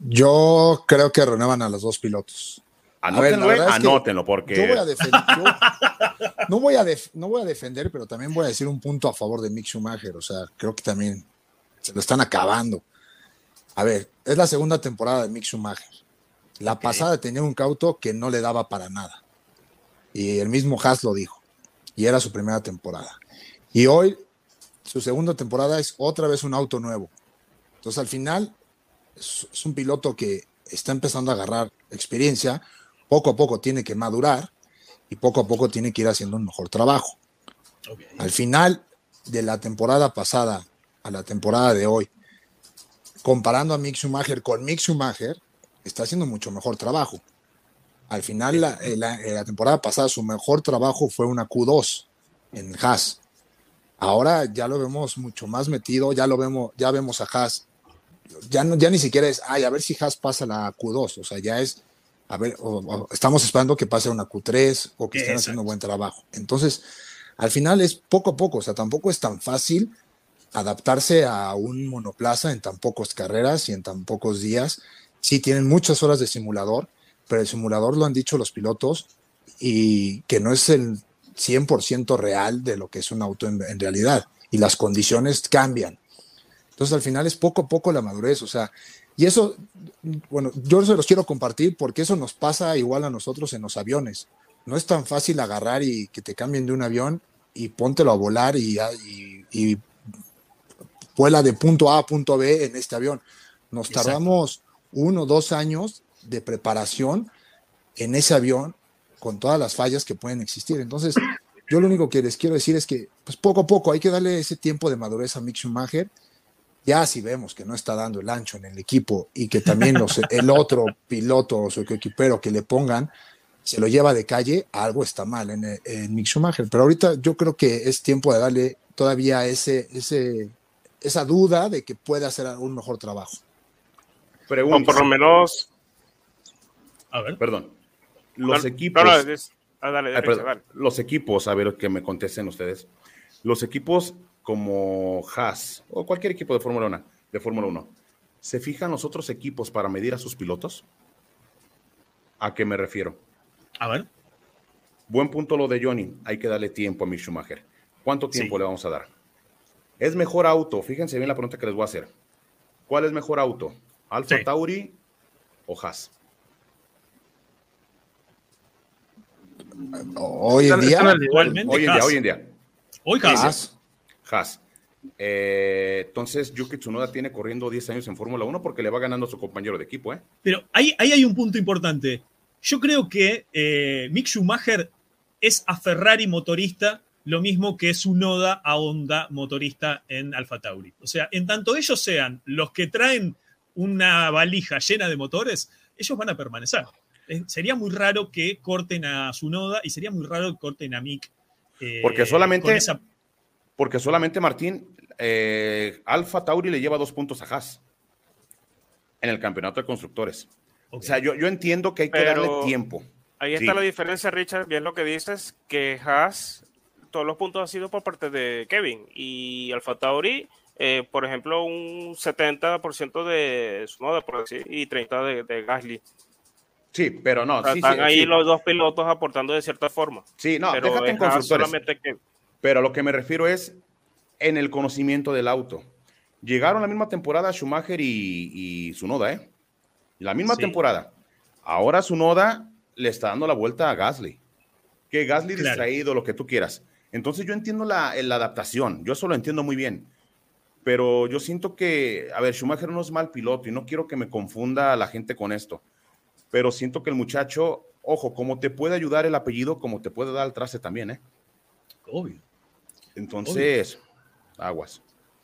Yo creo que renuevan a los dos pilotos. Ver, Anótenlo, eh, verdad es que anótenlo, porque Yo voy a defender. yo- no, voy a def- no voy a defender, pero también voy a decir un punto a favor de Mick Schumacher. O sea, creo que también se lo están acabando. A ver, es la segunda temporada de Mick Schumacher. La pasada tenía un cauto que no le daba para nada. Y el mismo Haas lo dijo. Y era su primera temporada. Y hoy, su segunda temporada es otra vez un auto nuevo. Entonces, al final, es, es un piloto que está empezando a agarrar experiencia. Poco a poco tiene que madurar y poco a poco tiene que ir haciendo un mejor trabajo. Al final de la temporada pasada a la temporada de hoy, comparando a Mick Schumacher con Mick Schumacher, está haciendo mucho mejor trabajo. Al final, la, eh, la- eh, la temporada pasada, su mejor trabajo fue una Q2 en Haas. Ahora ya lo vemos mucho más metido, ya lo vemos, ya vemos a Haas. Ya, no, ya ni siquiera es, ay, a ver si Haas pasa la Q2, o sea, ya es, a ver, o- o estamos esperando que pase una Q3 o que estén Exacto. haciendo buen trabajo. Entonces, al final es poco a poco, o sea, tampoco es tan fácil adaptarse a un monoplaza en tan pocas carreras y en tan pocos días. Sí, tienen muchas horas de simulador, pero el simulador lo han dicho los pilotos y que no es el 100% real de lo que es un auto en, en realidad y las condiciones cambian. Entonces al final es poco a poco la madurez, o sea, y eso, bueno, yo se los quiero compartir porque eso nos pasa igual a nosotros en los aviones. No es tan fácil agarrar y que te cambien de un avión y póntelo a volar y, y, y vuela de punto A a punto B en este avión. Nos Exacto. tardamos uno o dos años de preparación en ese avión con todas las fallas que pueden existir. Entonces, yo lo único que les quiero decir es que, pues poco a poco hay que darle ese tiempo de madurez a Mick Schumacher. Ya si vemos que no está dando el ancho en el equipo y que también los- el otro piloto o su equipero que le pongan se lo lleva de calle, algo está mal en, en Mick Schumacher. Pero ahorita yo creo que es tiempo de darle todavía ese, ese, esa duda de que puede hacer un mejor trabajo. O pregunta. por lo menos. A ver. Perdón. Los no, equipos. no, no, es- ah, dale, Ay, dale, perdón. dale. Los equipos, a ver que me contesten ustedes. Los equipos como Haas o cualquier equipo de Fórmula 1, de Fórmula 1, ¿se fijan los otros equipos para medir a sus pilotos? ¿A qué me refiero? A ver. Buen punto lo de Johnny. Hay que darle tiempo a Mick Schumacher. ¿Cuánto tiempo Sí. le vamos a dar? ¿Es mejor auto? Fíjense bien la pregunta que les voy a hacer. ¿Cuál es mejor auto? ¿Alfa Sí. Tauri o Haas? Hoy en día, Hoy en día, hoy en día. Hoy Haas. Haas, Haas. Eh, entonces, Yuki Tsunoda tiene corriendo 10 años en Fórmula 1 porque le va ganando a su compañero de equipo, ¿eh? Pero ahí, ahí hay un punto importante. Yo creo que eh, Mick Schumacher es a Ferrari motorista lo mismo que su Noda a Honda motorista en Alfa Tauri. O sea, en tanto ellos sean los que traen una valija llena de motores, ellos van a permanecer. Eh, sería muy raro que corten a su Noda y sería muy raro que corten a Mick. eh, Porque solamente- con esa- Porque solamente Martín, eh, Alfa Tauri le lleva dos puntos a Haas en el campeonato de constructores. O sea, yo, yo entiendo que hay que Pero- darle tiempo. Ahí Sí. está la diferencia, Richard, bien lo que dices, que Haas, todos los puntos han sido por parte de Kevin y Alfa Tauri, eh, por ejemplo, un 70% de su moda, por decir, y 30% de, de Gasly. Sí, pero no. O sea, sí, están sí, ahí sí. los dos pilotos aportando de cierta forma. Sí, no, pero déjate en constructores. solamente que Pero a lo que me refiero es en el conocimiento del auto. Llegaron la misma temporada Schumacher y, y Tsunoda, ¿eh? La misma Sí. temporada. Ahora Tsunoda le está dando la vuelta a Gasly. Que Gasly Claro. distraído, lo que tú quieras. Entonces yo entiendo la, la adaptación, yo eso lo entiendo muy bien. Pero yo siento que, a ver, Schumacher no es mal piloto y no quiero que me confunda a la gente con esto. Pero siento que el muchacho, ojo, como te puede ayudar el apellido, como te puede dar el traste también, ¿eh? Obvio. Entonces, aguas.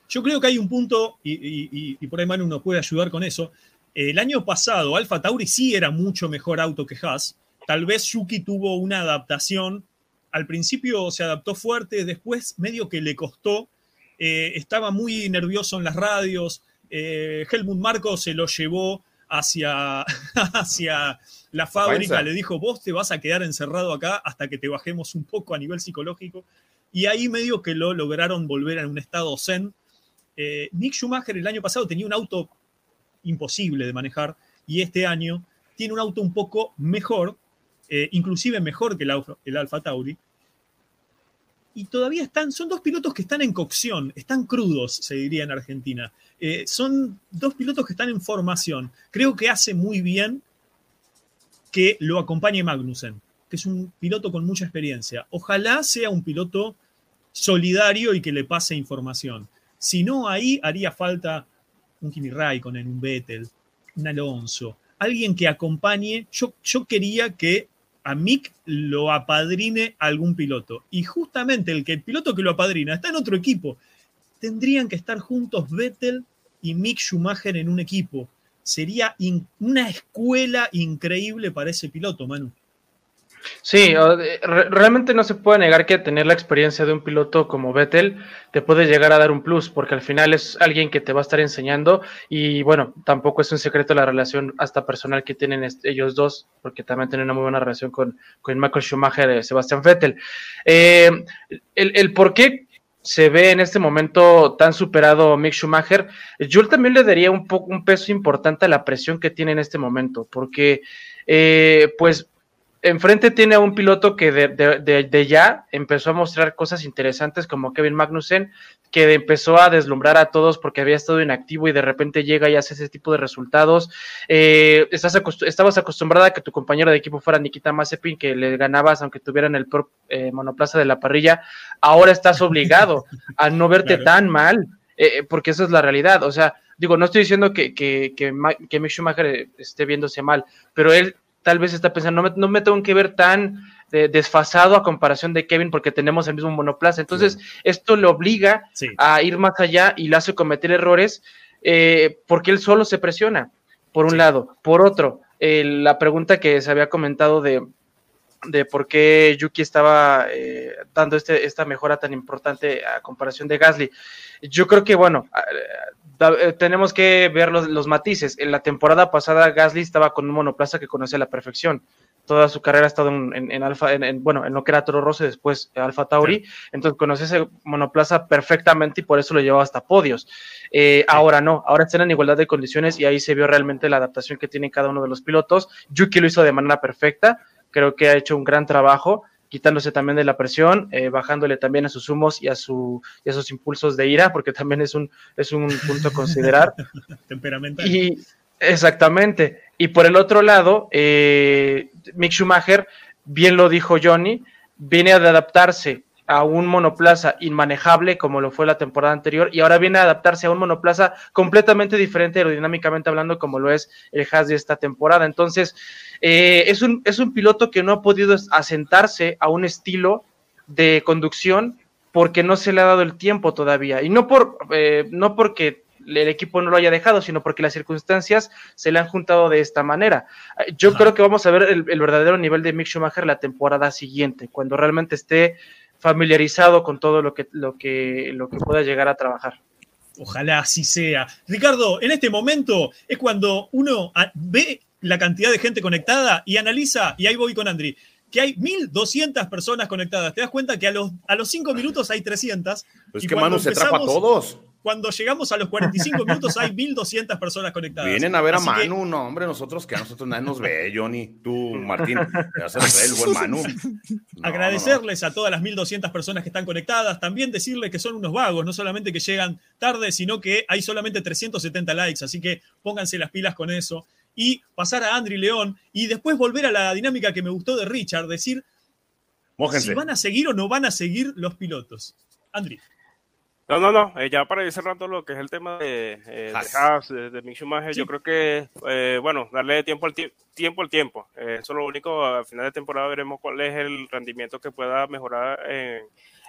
Yo creo que hay un punto, y, por ahí Manu nos puede ayudar con eso. El año pasado, Alfa Tauri sí era mucho mejor auto que Haas. Tal vez Yuki tuvo una adaptación. Al principio se adaptó fuerte, después medio que le costó. Eh, estaba muy nervioso en las radios. Eh, Helmut Marco se lo llevó hacia, hacia la fábrica, le dijo, vos te vas a quedar encerrado acá hasta que te bajemos un poco a nivel psicológico. Y ahí medio que lo lograron volver a un estado zen. Eh, Nick Schumacher el año pasado tenía un auto imposible de manejar y este año tiene un auto un poco mejor, eh, inclusive mejor que el, el Alfa Tauri. Y todavía están, son dos pilotos que están en cocción, están crudos, se diría en Argentina. Eh, son dos pilotos que están en formación. Creo que hace muy bien que lo acompañe Magnussen, que es un piloto con mucha experiencia. Ojalá sea un piloto solidario y que le pase información. Si no, ahí haría falta un Kimi Raikkonen, un Vettel, un Alonso, alguien que acompañe. Yo, yo quería que a Mick lo apadrine algún piloto. Y justamente el que el piloto que lo apadrina está en otro equipo. Tendrían que estar juntos Vettel y Mick Schumacher en un equipo. Sería una escuela increíble para ese piloto, Manu. Sí, realmente no se puede negar que tener la experiencia de un piloto como Vettel te puede llegar a dar un plus, porque al final es alguien que te va a estar enseñando y bueno, tampoco es un secreto la relación hasta personal que tienen ellos dos, porque también tienen una muy buena relación con, con Michael Schumacher y Sebastián Vettel. Eh, el, el por qué se ve en este momento tan superado Mick Schumacher, yo también le daría un, un peso importante a la presión que tiene en este momento, porque eh, pues enfrente tiene a un piloto que de, ya empezó a mostrar cosas interesantes como Kevin Magnussen, que empezó a deslumbrar a todos porque había estado inactivo y de repente llega y hace ese tipo de resultados. Eh, estás estabas acostumbrada a que tu compañero de equipo fuera Nikita Mazepin, que le ganabas aunque tuvieran el eh, monoplaza de la parrilla. Ahora estás obligado a no verte tan mal, eh, porque esa es la realidad. O sea, digo, no estoy diciendo que, que, que, que Mick Schumacher esté viéndose mal, pero él tal vez está pensando, no me, no me tengo que ver tan eh, desfasado a comparación de Kevin porque tenemos el mismo monoplaza. Entonces, esto le obliga a ir más allá y le hace cometer errores eh, porque él solo se presiona, por un lado. Por otro, la pregunta que se había comentado de, de por qué Yuki estaba eh, dando este, esta mejora tan importante a comparación de Gasly. Yo creo que, bueno, eh, tenemos que ver los, matices. En la temporada pasada Gasly estaba con un monoplaza que conocía a la perfección. Toda su carrera ha estado en, Alfa, en, bueno, en lo que era Toro Rosso y después Alfa Tauri. Entonces conoce ese monoplaza perfectamente y por eso lo llevaba hasta podios. Eh, ahora no, ahora están en igualdad de condiciones y ahí se vio realmente la adaptación que tiene cada uno de los pilotos. Yuki lo hizo de manera perfecta. Creo que ha hecho un gran trabajo quitándose también de la presión, eh, bajándole también a sus humos y a, su, y a sus impulsos de ira, porque también es un, es un punto a considerar. Temperamental. Y, exactamente. Y por el otro lado, eh, Mick Schumacher, bien lo dijo Johnny, viene a adaptarse a un monoplaza inmanejable como lo fue la temporada anterior y ahora viene a adaptarse a un monoplaza completamente diferente aerodinámicamente hablando como lo es el Haas de esta temporada. Entonces, eh, es, un, es un piloto que no ha podido asentarse a un estilo de conducción porque no se le ha dado el tiempo todavía. Y no, por, eh, no porque el equipo no lo haya dejado, sino porque las circunstancias se le han juntado de esta manera. Yo creo que vamos a ver el, el, verdadero nivel de Mick Schumacher la temporada siguiente, cuando realmente esté familiarizado con todo lo que, lo que, lo que pueda llegar a trabajar. Ojalá así sea. Ricardo, en este momento es cuando uno ve la cantidad de gente conectada y analiza, y ahí voy con Andri, que hay 1.200 personas conectadas. Te das cuenta que a los, a los 5 minutos hay 300. Pues que Manu se trapa a todos. Cuando llegamos a los 45 minutos hay 1.200 personas conectadas. Vienen a ver a Manu, no, hombre, nosotros que a nosotros nadie nos ve, Johnny, tú, Martín, el buen Manu. Agradecerles a todas las 1.200 personas que están conectadas, también decirles que son unos vagos, no solamente que llegan tarde, sino que hay solamente 370 likes, así que pónganse las pilas con eso y pasar a Andri León y después volver a la dinámica que me gustó de Richard, decir si van a seguir o no van a seguir los pilotos. Andri. No, no, no, eh, ya para ir cerrando lo que es el tema de, eh, Haas, de, de Mick Schumacher, yo creo que, eh, bueno, darle tiempo al tiempo al tiempo. eso es lo único, al final de temporada veremos cuál es el rendimiento que pueda mejorar en,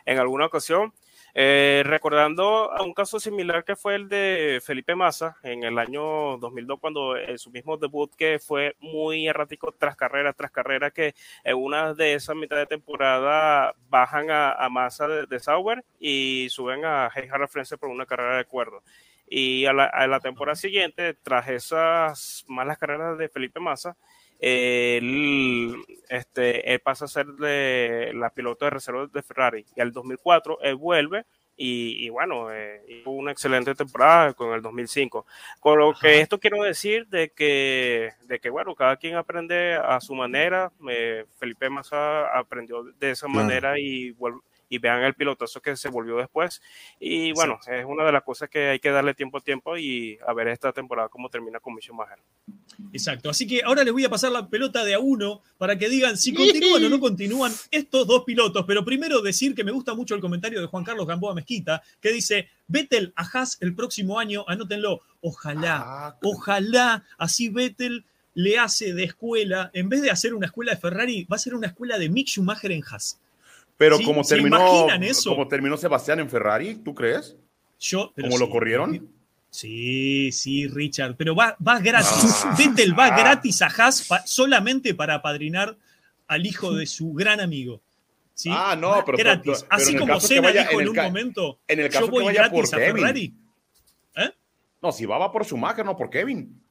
en alguna ocasión. Eh, recordando a un caso similar que fue el de Felipe Massa en el año 2002, cuando en su mismo debut que fue muy errático tras carrera, tras carrera, que en una de esas mitad de temporada bajan a, Massa de, Sauber y suben a Heijara Frense por una carrera de acuerdo. Y a la, temporada siguiente, tras esas malas carreras de Felipe Massa, él, este, él pasa a ser de la piloto de reserva de Ferrari. Y al 2004 él vuelve y, bueno, eh, una excelente temporada con el 2005. Con lo que esto quiero decir de que, de que, bueno, cada quien aprende a su manera. Eh, Felipe Massa aprendió de esa manera y vuelve y vean el pilotazo que se volvió después. Y bueno, es una de las cosas que hay que darle tiempo a tiempo y a ver esta temporada cómo termina con Michel Maher. Exacto, así que ahora les voy a pasar la pelota de a uno para que digan si continúan o no continúan estos dos pilotos. Pero primero decir que me gusta mucho el comentario de Juan Carlos Gamboa Mezquita, que dice, Vettel a Haas el próximo año, anótenlo, ojalá, ah, ojalá así Vettel le hace de escuela, en vez de hacer una escuela de Ferrari, va a ser una escuela de Mick Schumacher en Haas. Pero como terminó, como terminó Sebastián en Ferrari, ¿tú crees? Yo, ¿Cómo lo corrieron? Sí, sí, Richard, pero va, va gratis. Ah. Vettel va gratis a Haas solamente para apadrinar al hijo de su gran amigo. ¿sí? Ah, no, pero gratis. Así como Senna dijo en, un momento, en el caso yo voy gratis a Ferrari. ¿Eh? No, si va, va por Schumacher, no por Kevin.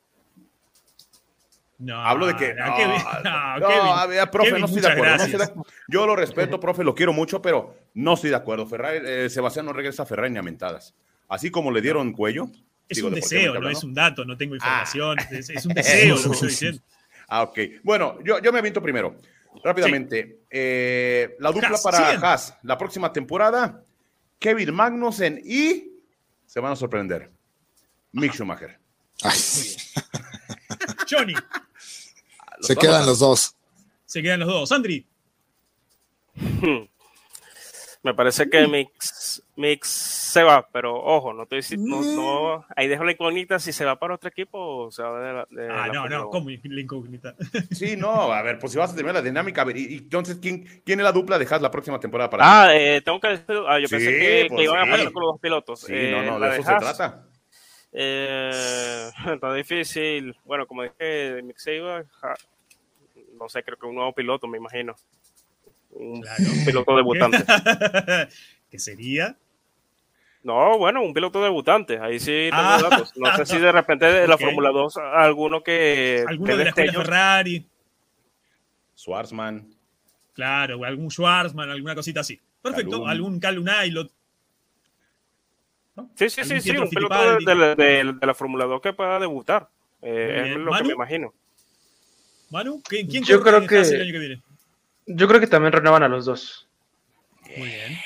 No, Hablo de que. No, no, profe, no estoy de acuerdo. yo lo respeto, profe, lo quiero mucho, pero no estoy de acuerdo. Ferrari, eh, Sebastián no regresa a Ferrari ni a mentadas. Así como le dieron cuello. Es un deseo, no, es un dato, no tengo información. Ah. Es, un deseo lo que estoy diciendo. Ah, ok. Bueno, yo, yo me aviento primero. Rápidamente. Eh, la dupla para Haas la próxima temporada: Kevin Magnussen y. Se van a sorprender. Mick Schumacher. Johnny. Se quedan los dos. Se quedan los dos. Andri. Me parece que Mix, Mix se va, pero ojo, no estoy no, no, ahí dejo la incógnita si se va para otro equipo o se va de la. De ah, no, no, ¿cómo la incógnita? Sí, no, a ver, pues si vas a terminar la dinámica, a ver, y, entonces, ¿quién, ¿quién es la dupla de Haas la próxima temporada para Ah, eh, tengo que decir, ah, yo pensé que, pues iban a pelear con los dos pilotos. Sí, no, no, de, eso se trata. Eh, está difícil. Bueno, como dije, Mick no sé, creo que un nuevo piloto, me imagino. Un, piloto debutante. ¿Qué sería? No, bueno, un piloto debutante. Ahí sí tengo ah. datos. No sé si de repente de la Fórmula 2 alguno que. Alguno de la escuela Ferrari. Schwarzman. Claro, algún Schwarzman, alguna cosita así. Perfecto. Algún Calum Aylot. Sí, sí, sí, sí, un piloto de, de, la Fórmula 2 que pueda debutar. Eh, es lo que me imagino. Manu, ¿quién yo creo que, el año que viene? Yo creo que también renuevan a los dos. Muy bien.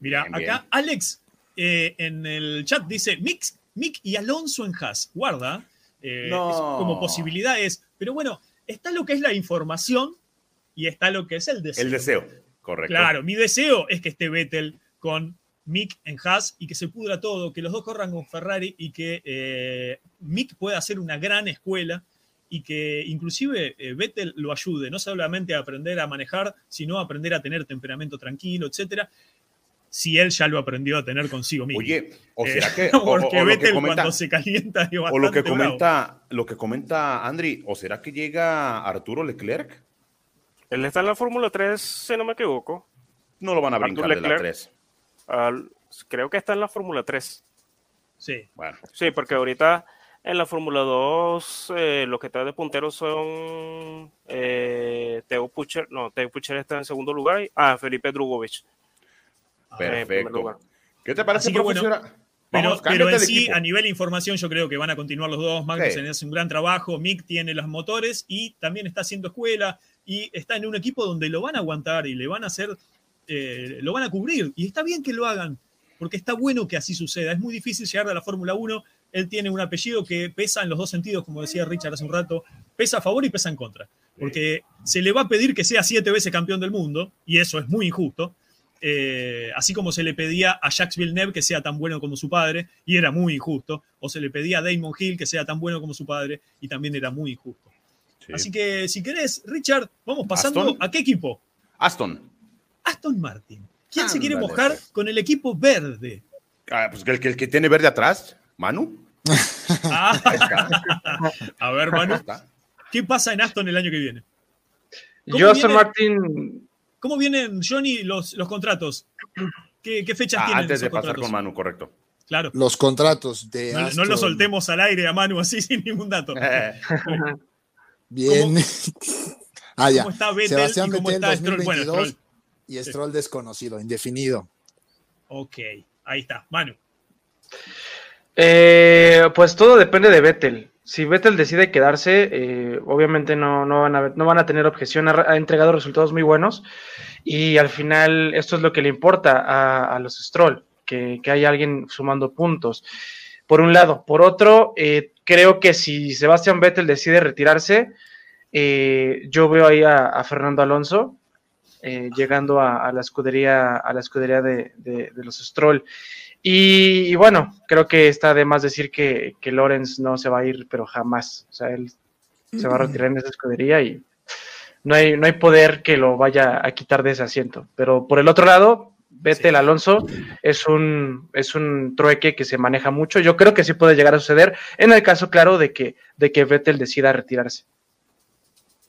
Mira, acá Alex eh, en el chat dice Mick, Mick y Alonso en Haas. Guarda, eh, como posibilidades. Pero bueno, está lo que es la información y está lo que es el deseo. El deseo, correcto. Claro, mi deseo es que esté Vettel con Mick en Haas y que se pudra todo, que los dos corran con Ferrari y que eh, Mick pueda hacer una gran escuela y que inclusive eh, Vettel lo ayude, no solamente a aprender a manejar, sino a aprender a tener temperamento tranquilo, etcétera, si él ya lo aprendió a tener consigo mismo. Oye, o será eh, que. porque Vettel cuando se calienta O lo que comenta, lo que comenta Andri, ¿o será que llega Arturo Leclerc? Él está en la Fórmula 3, si no me equivoco. No lo van a brincar de la 3. Creo que está en la Fórmula 3. Sí. Bueno. Sí, porque ahorita en la Fórmula 2, eh, los que están de punteros son eh, Teo Pucher, no, Teo Pucher está en segundo lugar, y, ah, Felipe Drugovic. Perfecto. ¿Qué te parece, profesora? pero, pero en sí, a nivel de información, yo creo que van a continuar los dos. Magnussen hace un gran trabajo, Mick tiene los motores y también está haciendo escuela y está en un equipo donde lo van a aguantar y le van a hacer, eh, lo van a cubrir. Y está bien que lo hagan, porque está bueno que así suceda. Es muy difícil llegar a la Fórmula 1 él tiene un apellido que pesa en los dos sentidos, como decía Richard hace un rato, pesa a favor y pesa en contra, porque se le va a pedir que sea siete veces campeón del mundo, y eso es muy injusto, eh, así como se le pedía a Jacques Villeneuve que sea tan bueno como su padre, y era muy injusto, o se le pedía a Damon Hill que sea tan bueno como su padre, y también era muy injusto. Así que si querés, Richard, vamos pasando a qué equipo. Aston. Aston Martin. ¿Quién se quiere mojar pues. con el equipo verde? Ah, pues el que, el que tiene verde atrás, Manu. Ah, a ver, Manu. ¿qué pasa en Aston el año que viene? ¿Cómo Yo, Aston viene? Martin, ¿Cómo vienen, Johnny, los, los contratos? ¿Qué, qué fechas Ah, tienen antes de pasar contratos? con Manu, correcto. Claro. Los contratos de No, no Aston, lo soltemos al aire a Manu así sin ningún dato. Eh, Bien. ah, ya. ¿Cómo está Vettel Sebastián y cómo Vettel está Stroll? Bueno, 2022 Stroll. Y Stroll desconocido, indefinido. Ok, ahí está. Manu. eh, pues todo depende de Vettel. Si Vettel decide quedarse, eh, obviamente no, no, van a, no van a tener objeción. Ha, ha entregado resultados muy buenos y al final esto es lo que le importa a, a los Stroll, que, que haya alguien sumando puntos. Por un lado. Por otro, eh, creo que si Sebastián Vettel decide retirarse, eh, yo veo ahí a, a Fernando Alonso eh, llegando a, a la escudería, a la escudería de, de- de los Stroll. Y, y bueno, creo que está de más decir que, que Lorenz no se va a ir, pero jamás. O sea, él se va a retirar en esa escudería y no hay, no hay poder que lo vaya a quitar de ese asiento. Pero por el otro lado, Vettel Sí. Alonso es un, es un trueque que se maneja mucho. Yo creo que sí puede llegar a suceder en el caso, claro, de que, de que Vettel decida retirarse.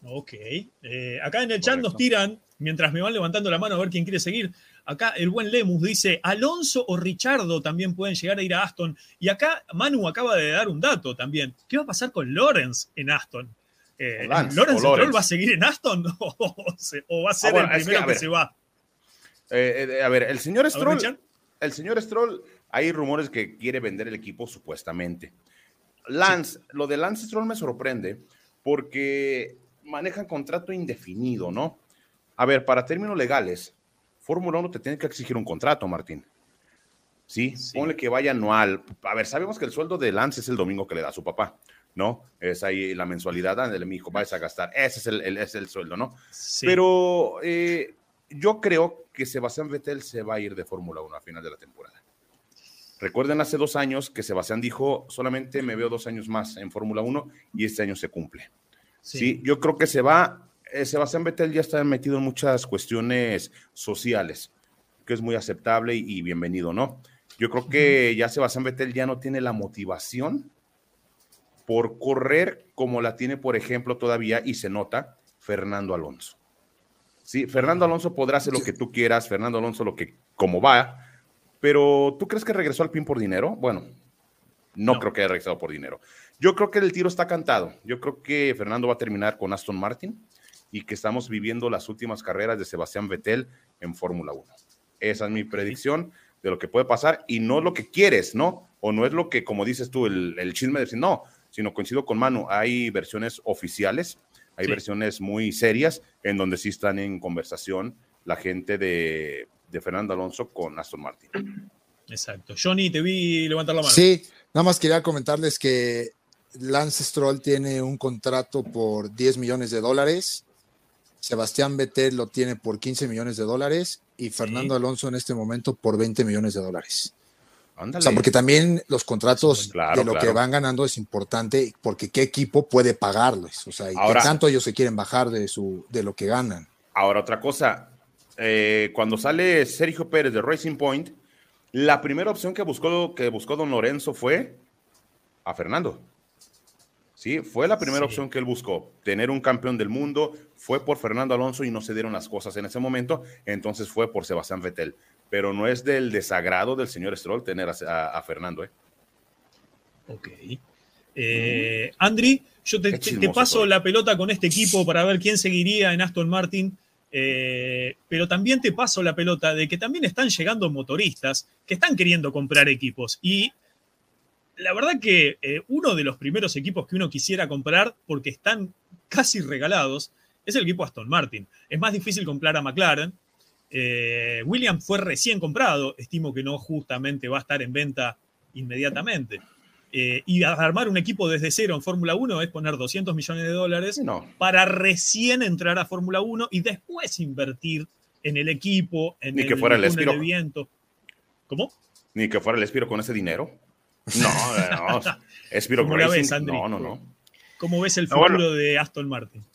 Ok. Eh, acá en el chat Correcto. nos tiran, mientras me van levantando la mano a ver quién quiere seguir. Acá el buen Lemus dice, Alonso o Richardo también pueden llegar a ir a Aston. Y acá Manu acaba de dar un dato también. ¿Qué va a pasar con Lawrence en Aston? Eh, Lance, ¿Lawrence Stroll va a seguir en Aston o, se- o va a ser Ah, bueno, el que, primero que, se va? eh, eh, a ver, el señor ver, Stroll, el señor Stroll, hay rumores que quiere vender el equipo supuestamente. Lance, lo de Lance Stroll me sorprende porque manejan contrato indefinido, ¿no? A ver, para términos legales, Fórmula 1 te tiene que exigir un contrato, Martín. ¿Sí? Sí. Ponle que vaya anual. A ver, sabemos que el sueldo de Lance es el domingo que le da a su papá, ¿no? Es ahí la mensualidad, ándale, mi hijo, vayas a gastar. Ese es el, es el sueldo, ¿no? Sí. Pero eh, yo creo que Sebastián Vettel se va a ir de Fórmula 1 a final de la temporada. Recuerden hace dos años que Sebastián dijo, solamente me veo dos años más en Fórmula 1 y este año se cumple. Sí. yo creo que se va. Eh, Sebastián Vettel ya está metido en muchas cuestiones sociales, que es muy aceptable y, y bienvenido, ¿no? Yo creo que ya Sebastián Vettel ya no tiene la motivación por correr como la tiene, por ejemplo, todavía, y se nota, Fernando Alonso. Sí, Fernando Alonso podrá hacer lo que tú quieras, Fernando Alonso lo que, como va, pero ¿tú crees que regresó al PIN por dinero? Bueno, no, No. creo que haya regresado por dinero. Yo creo que el tiro está cantado. Yo creo que Fernando va a terminar con Aston Martin y que estamos viviendo las últimas carreras de Sebastián Vettel en Fórmula 1. Esa es mi predicción de lo que puede pasar y no lo que quieres, ¿no? O no es lo que, como dices tú, el, el chisme de decir, no, sino coincido con Manu, hay versiones oficiales, hay Sí. versiones muy serias en donde sí están en conversación la gente de, de Fernando Alonso con Aston Martin. Exacto. Johnny, te vi levantar la mano. Sí, nada más quería comentarles que Lance Stroll tiene un contrato por 10 millones de dólares, Sebastián Vettel lo tiene por 15 millones de dólares y Fernando Alonso en este momento por 20 millones de dólares. Ándale. O sea, porque también los contratos Claro, de lo claro. que van ganando es importante porque qué equipo puede pagarles, o sea, y Ahora- qué tanto ellos se quieren bajar de su de lo que ganan. Ahora, otra cosa. eh, cuando sale Sergio Pérez de Racing Point, la primera opción que buscó, que buscó don Lorenzo fue a Fernando. Sí, fue la primera Sí. opción que él buscó. Tener un campeón del mundo fue por Fernando Alonso y no se dieron las cosas en ese momento. Entonces fue por Sebastián Vettel. Pero no es del desagrado del señor Stroll tener a, a- a Fernando. ¿eh? Ok. Eh, Andri, yo te, te- paso la pelota con este equipo para ver quién seguiría en Aston Martin. eh, pero también te paso la pelota de que también están llegando motoristas que están queriendo comprar equipos. Y la verdad que eh, uno de los primeros equipos que uno quisiera comprar, porque están casi regalados, es el equipo Aston Martin. Es más difícil comprar a McLaren. Eh, Williams fue recién comprado, estimo que no justamente va a estar en venta inmediatamente. Eh, y armar un equipo desde cero en Fórmula 1 es poner 200 millones de dólares No. para recién entrar a Fórmula 1 y después invertir en el equipo, en Ni el, que fuera el viento. ¿Cómo? Ni que fuera el Espiro con ese dinero. No, no. Espiro ¿Cómo la Racing. ves, Andri? no, no, no. ¿Cómo ves el futuro bueno. de Aston Martin?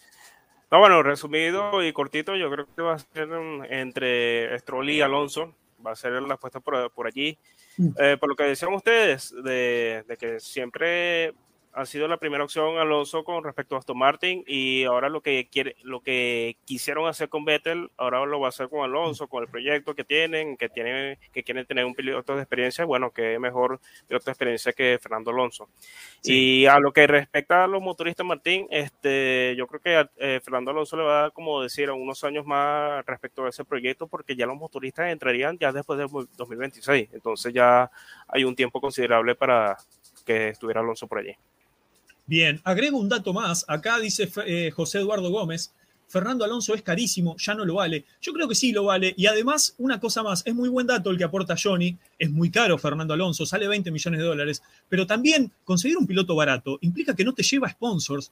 No, bueno, resumido y cortito, yo creo que va a ser entre Stroll y Alonso. Va a ser la apuesta por, por allí. Mm. Eh, por lo que decían ustedes, de, de, que siempre ha sido la primera opción Alonso con respecto a Aston Martin y ahora lo que quiere, lo que quisieron hacer con Vettel, ahora lo va a hacer con Alonso, con el proyecto que tienen, que tienen, que quieren tener un piloto de experiencia, bueno, que mejor piloto de experiencia que Fernando Alonso. Y a lo que respecta a los motoristas Martín, este, yo creo que eh, Fernando Alonso le va a dar, como decir, unos años más respecto a ese proyecto, porque ya los motoristas entrarían ya después de 2026, entonces ya hay un tiempo considerable para que estuviera Alonso por allí. Bien, agrego un dato más. Acá dice eh, José Eduardo Gómez, Fernando Alonso es carísimo, ya no lo vale. Yo creo que sí lo vale. Y además, una cosa más, es muy buen dato el que aporta Johnny. Es muy caro Fernando Alonso, sale 20 millones de dólares. Pero también conseguir un piloto barato implica que no te lleva sponsors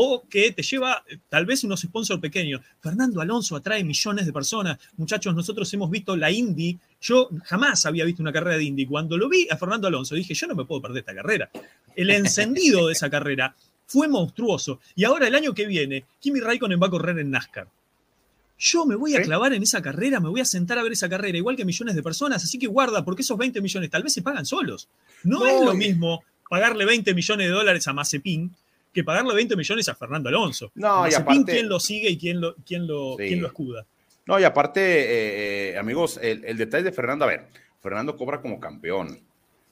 o que te lleva eh, tal vez unos sponsors pequeños. Fernando Alonso atrae millones de personas. Muchachos, nosotros hemos visto la Indy. Yo jamás había visto una carrera de Indy. Cuando lo vi a Fernando Alonso, dije, yo no me puedo perder esta carrera. El encendido de esa carrera fue monstruoso. Y ahora el año que viene, Kimi Raikkonen va a correr en NASCAR. Yo me voy a clavar en esa carrera, me voy a sentar a ver esa carrera, igual que millones de personas. Así que guarda, porque esos 20 millones tal vez se pagan solos. No, es lo mismo pagarle 20 millones de dólares a Mazepin que pagarle 20 millones a Fernando Alonso. No, y aparte, quién lo sigue y quién lo, quién lo, quién lo escuda. No, y aparte, eh, eh, amigos, el, detalle de Fernando, a ver, Fernando cobra como campeón.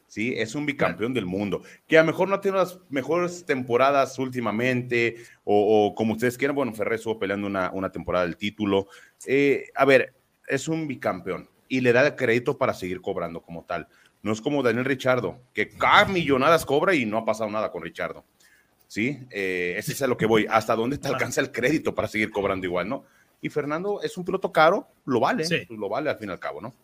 ¿sí? Es un bicampeón del mundo, que a lo mejor no tiene las mejores temporadas últimamente, o, como ustedes quieran, bueno, Ferrer estuvo peleando una, una temporada del título. Eh, a ver, es un bicampeón y le da el crédito para seguir cobrando como tal. No es como Daniel Richardo, que cada millonadas cobra y no ha pasado nada con Richardo. ¿Sí? Eh, ese es a lo que voy. ¿Hasta dónde te alcanza el crédito para seguir cobrando igual, no? Y Fernando es un piloto caro, lo vale, lo vale al fin y al cabo, ¿no?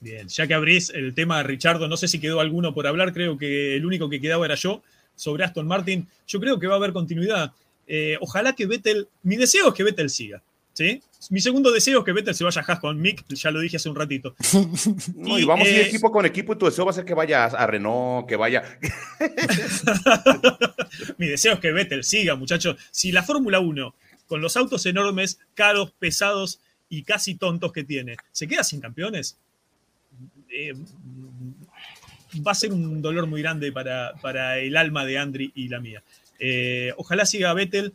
Bien, ya que abrís el tema de Richardo, no sé si quedó alguno por hablar, creo que el único que quedaba era yo, sobre Aston Martin. Yo creo que va a haber continuidad. Eh, ojalá que Vettel, mi deseo es que Vettel siga, ¿sí? Mi segundo deseo es que Vettel se vaya a Haas con Mick, ya lo dije hace un ratito. y, vamos a ir eh, equipo con equipo y tu deseo va a ser que vaya a Renault, que vaya. Mi deseo es que Vettel siga, muchachos. Si la Fórmula 1, con los autos enormes, caros, pesados y casi tontos que tiene, se queda sin campeones, eh, va a ser un dolor muy grande para, para el alma de Andri y la mía. Eh, ojalá siga Vettel,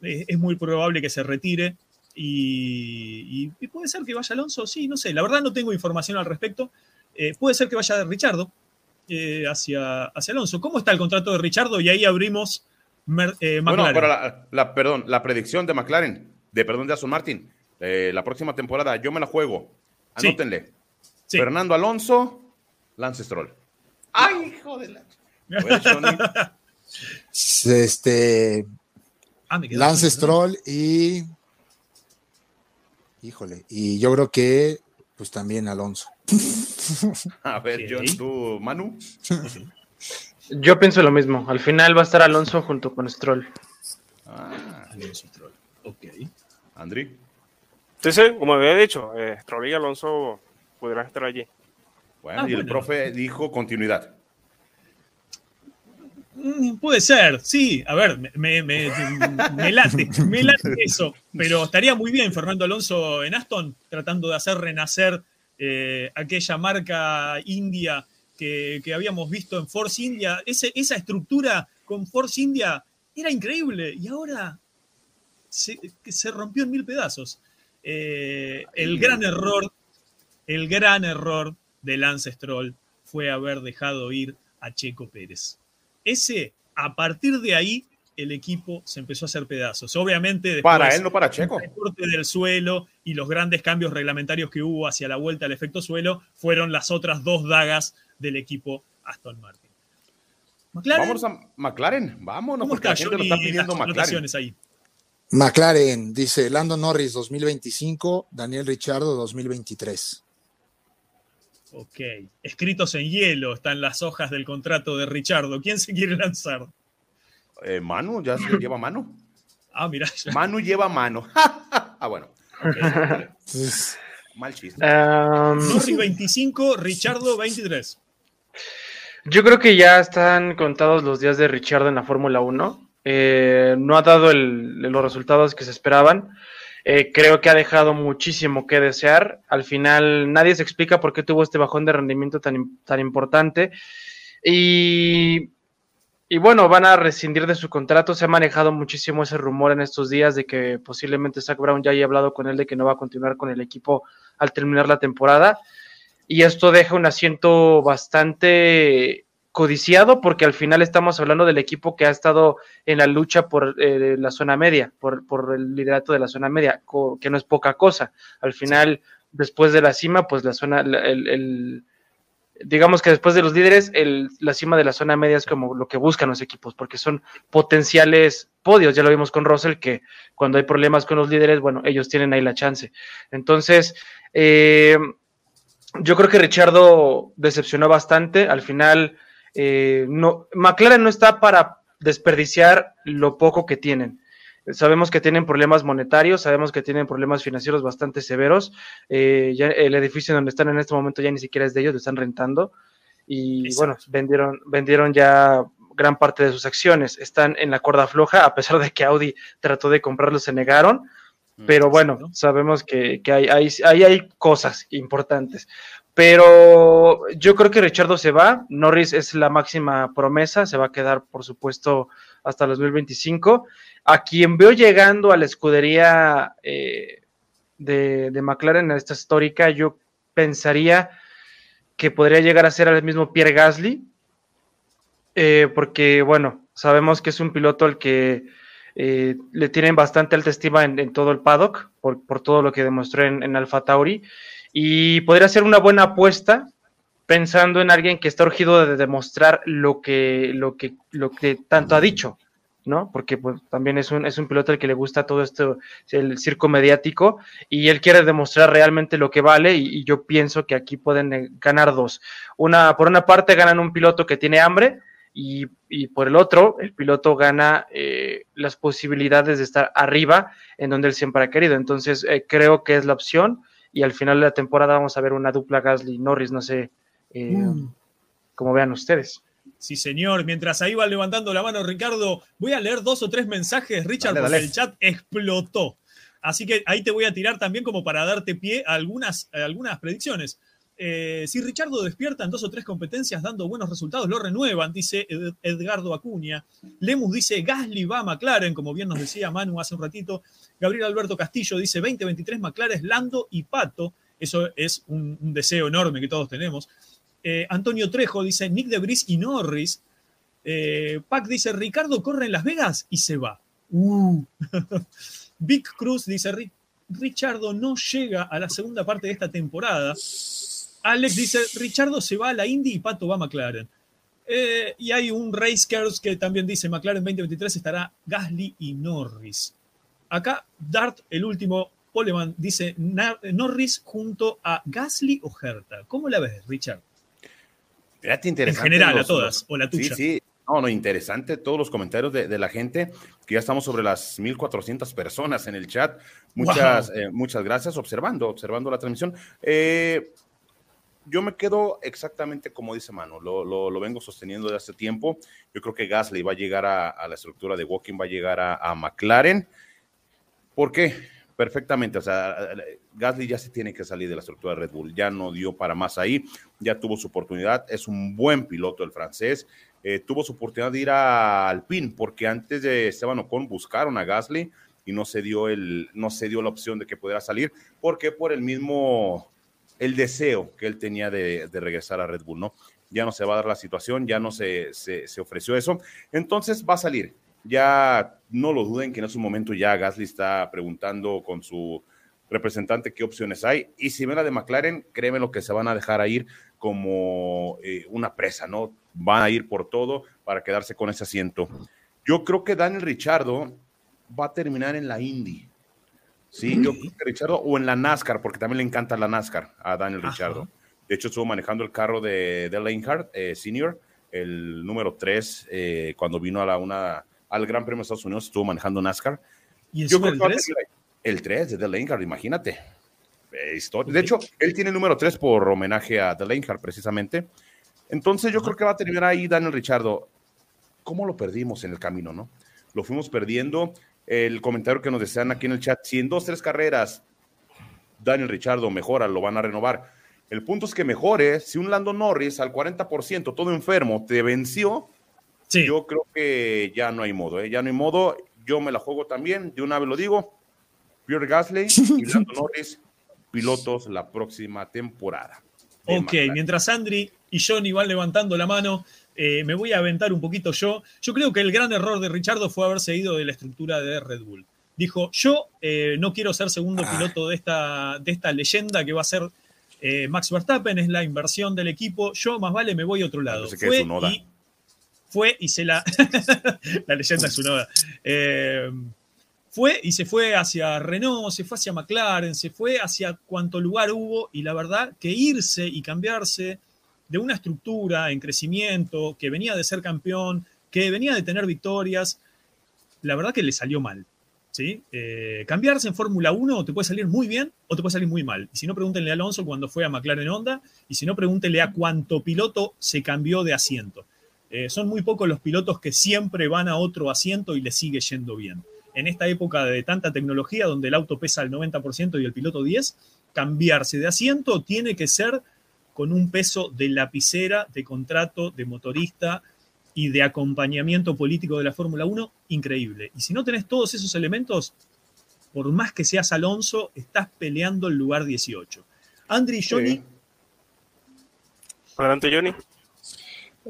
es muy probable que se retire. Y, puede ser que vaya Alonso, sí, no sé, la verdad no tengo información al respecto. Eh, puede ser que vaya Richardo eh, hacia, hacia Alonso. ¿Cómo está el contrato de Richardo? Y ahí abrimos eh, McLaren. Bueno, la, perdón, la predicción de McLaren, de perdón de Aston Martin, la próxima temporada, yo me la juego. Anótenle. Fernando Alonso, Lance Stroll. ¡Ay, hijo de la... este, ah, Lance Stroll y Híjole, y yo creo que pues también Alonso. A ver, John, tú, Manu. Yo pienso lo mismo. Al final va a estar Alonso junto con Stroll. Ah, Alonso Stroll. Ok. Andri. Sí, sí, como había dicho, eh, Stroll y Alonso podrán estar allí. Bueno, ah, y el profe dijo continuidad. Mm, puede ser, sí. A ver, me, late, me late eso. Pero estaría muy bien Fernando Alonso en Aston tratando de hacer renacer eh, aquella marca india que, habíamos visto en Force India. esa estructura con Force India era increíble y ahora se, se rompió en mil pedazos. Eh, el gran error, el gran error de Lance Stroll fue haber dejado ir a Checo Pérez ese, a partir de ahí, el equipo se empezó a hacer pedazos. Obviamente, después, para él, no para Checo. El corte del suelo y los grandes cambios reglamentarios que hubo hacia la vuelta al efecto suelo fueron las otras dos dagas del equipo Aston Martin. ¿McLaren? Vamos a McLaren, vámonos, porque la gente lo está pidiendo McLaren. Ahí. McLaren dice Lando Norris 2025, Daniel Richardo 2023. Ok. Escritos en hielo están las hojas del contrato de Richardo. ¿Quién se quiere lanzar? Eh, Manu, ya se lleva mano. Ah, mira. Manu lleva mano. ah, bueno. Mal chiste. Um... 25, Richardo 23. Yo creo que ya están contados los días de Richardo en la Fórmula 1. eh, no ha dado los resultados que se esperaban. Eh, creo que ha dejado muchísimo que desear. Al final nadie se explica por qué tuvo este bajón de rendimiento tan, tan importante. Y, y, bueno, van a rescindir de su contrato. Se ha manejado muchísimo ese rumor en estos días de que posiblemente Zach Brown ya haya hablado con él de que no va a continuar con el equipo al terminar la temporada. Y esto deja un asiento bastante codiciado porque al final estamos hablando del equipo que ha estado en la lucha por eh, la zona media, por, por, el liderato de la zona media, que no es poca cosa. Al final, después de la cima, pues la zona, el, digamos que después de los líderes, el, la cima de la zona media es como lo que buscan los equipos, porque son potenciales podios. Ya lo vimos con Russell, que cuando hay problemas con los líderes, bueno, ellos tienen ahí la chance. Entonces, eh, yo creo que Richardo decepcionó bastante. Al final, eh, no, McLaren no está para desperdiciar lo poco que tienen. Sabemos que tienen problemas monetarios, sabemos que tienen problemas financieros bastante severos. Eh, el edificio donde están en este momento ya ni siquiera es de ellos, lo están rentando. Y bueno, vendieron, vendieron ya gran parte de sus acciones. Están en la cuerda floja, a pesar de que Audi trató de comprarlos, se negaron. Mm, Pero bueno, sabemos que, que hay, hay, hay, cosas importantes. Pero yo creo que Richardo se va. Norris es la máxima promesa. Se va a quedar, por supuesto, hasta el 2025. A quien veo llegando a la escudería eh, de, de, McLaren en esta histórica, yo pensaría que podría llegar a ser el mismo Pierre Gasly. Eh, porque, bueno, sabemos que es un piloto al que eh, le tienen bastante alta estima en, todo el paddock por, todo lo que demostró en, en Alfa Tauri y podría ser una buena apuesta pensando en alguien que está urgido de demostrar lo que, lo que, lo que tanto ha dicho, ¿no? Porque pues, también es un, es un piloto al que le gusta todo esto, el circo mediático, y él quiere demostrar realmente lo que vale, y, yo pienso que aquí pueden eh, ganar dos. Una, por una parte ganan un piloto que tiene hambre, y, y por el otro, el piloto gana eh, las posibilidades de estar arriba en donde él siempre ha querido. Entonces, eh, creo que es la opción y al final de la temporada vamos a ver una dupla Gasly-Norris, no sé eh, mm. cómo vean ustedes. Sí, señor. Mientras ahí va levantando la mano Ricardo, voy a leer dos o tres mensajes, Richard, porque el chat explotó. Así que ahí te voy a tirar también como para darte pie a algunas, algunas predicciones. Eh, si Richardo despierta en dos o tres competencias dando buenos resultados, lo renuevan, dice Edgardo Acuña. Lemus dice Gasly va a McLaren, como bien nos decía Manu hace un ratito. Gabriel Alberto Castillo dice 2023 McLaren, Lando y Pato. Eso es un, deseo enorme que todos tenemos. Eh, Antonio Trejo dice Nick de Bris y Norris. Eh, Pac dice Ricardo corre en Las Vegas y se va. Uh. Vic Cruz dice Richardo no llega a la segunda parte de esta temporada. Alex dice, Richardo se va a la Indy y Pato va a McLaren. Eh, y hay un Race Cars que también dice, McLaren 2023 estará Gasly y Norris. Acá, Dart, el último, Poleman, dice Norris junto a Gasly o Herta. ¿Cómo la ves, Richard? interesante. En general, a todas, o la tuya. Sí, sí. No, no, interesante todos los comentarios de, la gente, que ya estamos sobre las 1.400 personas en el chat. Muchas, eh, muchas gracias, observando, observando la transmisión. Eh, yo me quedo exactamente como dice Manu, lo, lo, vengo sosteniendo de hace tiempo. Yo creo que Gasly va a llegar a, la estructura de Walking, va a llegar a, McLaren. ¿Por qué? Perfectamente, o sea, Gasly ya se tiene que salir de la estructura de Red Bull, ya no dio para más ahí, ya tuvo su oportunidad, es un buen piloto el francés, eh, tuvo su oportunidad de ir a Alpine, porque antes de Esteban Ocon buscaron a Gasly y no se dio, el, no se dio la opción de que pudiera salir, porque por el mismo el deseo que él tenía de, regresar a Red Bull, ¿no? Ya no se va a dar la situación, ya no se, se, ofreció eso. Entonces va a salir. Ya no lo duden que en ese momento ya Gasly está preguntando con su representante qué opciones hay. Y si ven la de McLaren, créeme lo que se van a dejar a ir como eh, una presa, ¿no? Van a ir por todo para quedarse con ese asiento. Yo creo que Daniel Richardo va a terminar en la Indy. Sí, yo creo que Richardo, o en la NASCAR, porque también le encanta la NASCAR a Daniel Richardo. De hecho, estuvo manejando el carro de, de Leinhardt eh, Senior, el número 3, eh, cuando vino a la, una, al Gran Premio de Estados Unidos, estuvo manejando NASCAR. ¿Y yo creo el 3? El 3 de Dale imagínate. Eh, de hecho, él tiene el número 3 por homenaje a Dale precisamente. Entonces, yo creo que va a terminar ahí Daniel Richardo. ¿Cómo lo perdimos en el camino, no? lo fuimos perdiendo. El comentario que nos desean aquí en el chat, si en dos, tres carreras Daniel Richardo mejora, lo van a renovar. El punto es que mejore, si un Lando Norris al 40%, todo enfermo, te venció, sí. yo creo que ya no hay modo, ¿eh? ya no hay modo, yo me la juego también, de una vez lo digo, Pierre Gasly y Lando Norris, pilotos la próxima temporada. Ok, mientras Andri y Johnny van levantando la mano, eh, me voy a aventar un poquito yo. Yo creo que el gran error de Richardo fue haberse ido de la estructura de Red Bull. Dijo, yo eh, no quiero ser segundo ah. piloto de esta, de esta leyenda que va a ser eh, Max Verstappen, es la inversión del equipo, yo más vale me voy a otro lado. fue, y, fue y se la... la leyenda es su noda. fue y se fue hacia Renault, se fue hacia McLaren, se fue hacia cuanto lugar hubo y la verdad que irse y cambiarse de una estructura en crecimiento, que venía de ser campeón, que venía de tener victorias, la verdad que le salió mal. ¿sí? Eh, cambiarse en Fórmula 1 te puede salir muy bien o te puede salir muy mal. Y si no, pregúntenle a Alonso cuando fue a McLaren Honda, y si no, pregúntenle a cuánto piloto se cambió de asiento. Eh, son muy pocos los pilotos que siempre van a otro asiento y le sigue yendo bien. En esta época de tanta tecnología, donde el auto pesa el 90% y el piloto 10%, cambiarse de asiento tiene que ser con un peso de lapicera, de contrato, de motorista y de acompañamiento político de la Fórmula 1 increíble. Y si no tenés todos esos elementos, por más que seas Alonso, estás peleando el lugar 18. Andri y Johnny. Adelante, Johnny.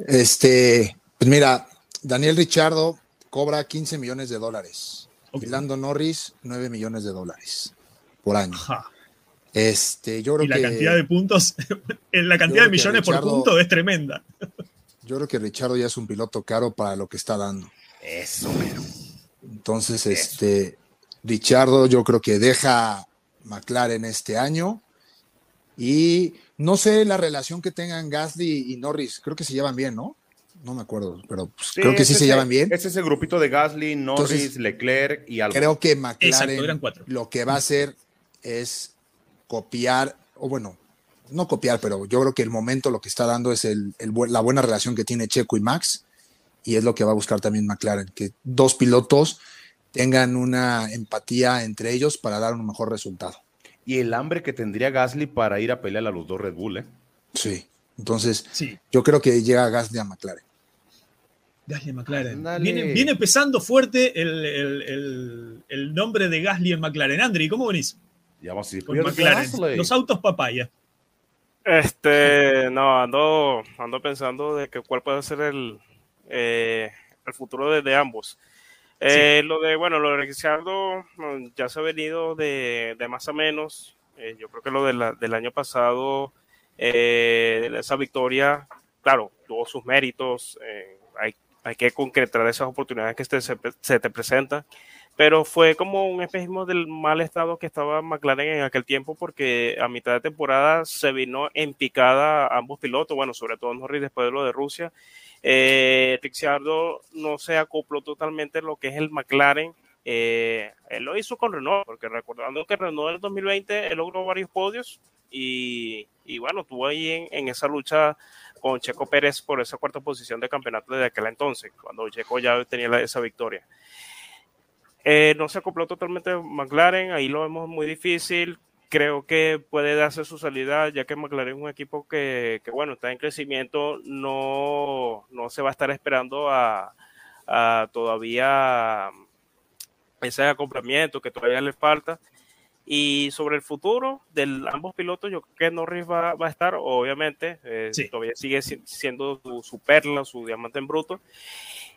Este, pues mira, Daniel Richardo cobra 15 millones de dólares. Okay. Lando Norris, 9 millones de dólares por año. Este, yo creo y la cantidad de puntos, la cantidad de millones por punto es tremenda. Yo creo que Richardo ya es un piloto caro para lo que está dando. Eso, pero. Entonces, este, Richardo yo creo que deja McLaren este año. Y no sé la relación que tengan Gasly y Norris. Creo que se llevan bien, ¿no? No me acuerdo, pero pues, creo que sí se llevan bien. Es ese grupito de Gasly, Norris, Leclerc y algo. Creo que McLaren lo que va a hacer es copiar, o bueno, no copiar, pero yo creo que el momento lo que está dando es el, la buena relación que tiene Checo y Max, y es lo que va a buscar también McLaren, que dos pilotos tengan una empatía entre ellos para dar un mejor resultado. Y el hambre que tendría Gasly para ir a pelear a los dos Red Bull, ¿eh? Sí, entonces sí. yo creo que llega Gasly a McLaren. Gasly a McLaren. Viene, viene, pesando fuerte el, el, el, nombre de Gasly en McLaren. Andri, ¿cómo venís? Los autos papaya. Este, no, ando, ando pensando de que cuál puede ser el, eh, el futuro de, ambos. Eh, lo de, bueno, lo de Ricciardo mm, ya se ha venido de, de más a menos. Eh, yo creo que lo de la, del año pasado, esa victoria, claro, tuvo sus méritos. hay, hay que concretar esas oportunidades que se, se te presentan pero fue como un espejismo del mal estado que estaba McLaren en aquel tiempo porque a mitad de temporada se vino en picada ambos pilotos, bueno, sobre todo Norris después de lo de Rusia. Eh, Ricciardo no se acopló totalmente lo que es el McLaren. Eh, él lo hizo con Renault, porque recordando que Renault en el 2020 él logró varios podios y, bueno, estuvo ahí en, en esa lucha con Checo Pérez por esa cuarta posición de campeonato desde aquel entonces, cuando Checo ya tenía esa victoria. Eh, no se acopló totalmente McLaren, ahí lo vemos muy difícil. Creo que puede darse su salida, ya que McLaren es un equipo que, bueno, está en crecimiento, no, no se va a estar esperando a, todavía ese acoplamiento que todavía le falta. Y sobre el futuro de ambos pilotos, yo creo que Norris va, a estar, obviamente, eh, todavía sigue siendo su, su, perla, su diamante en bruto.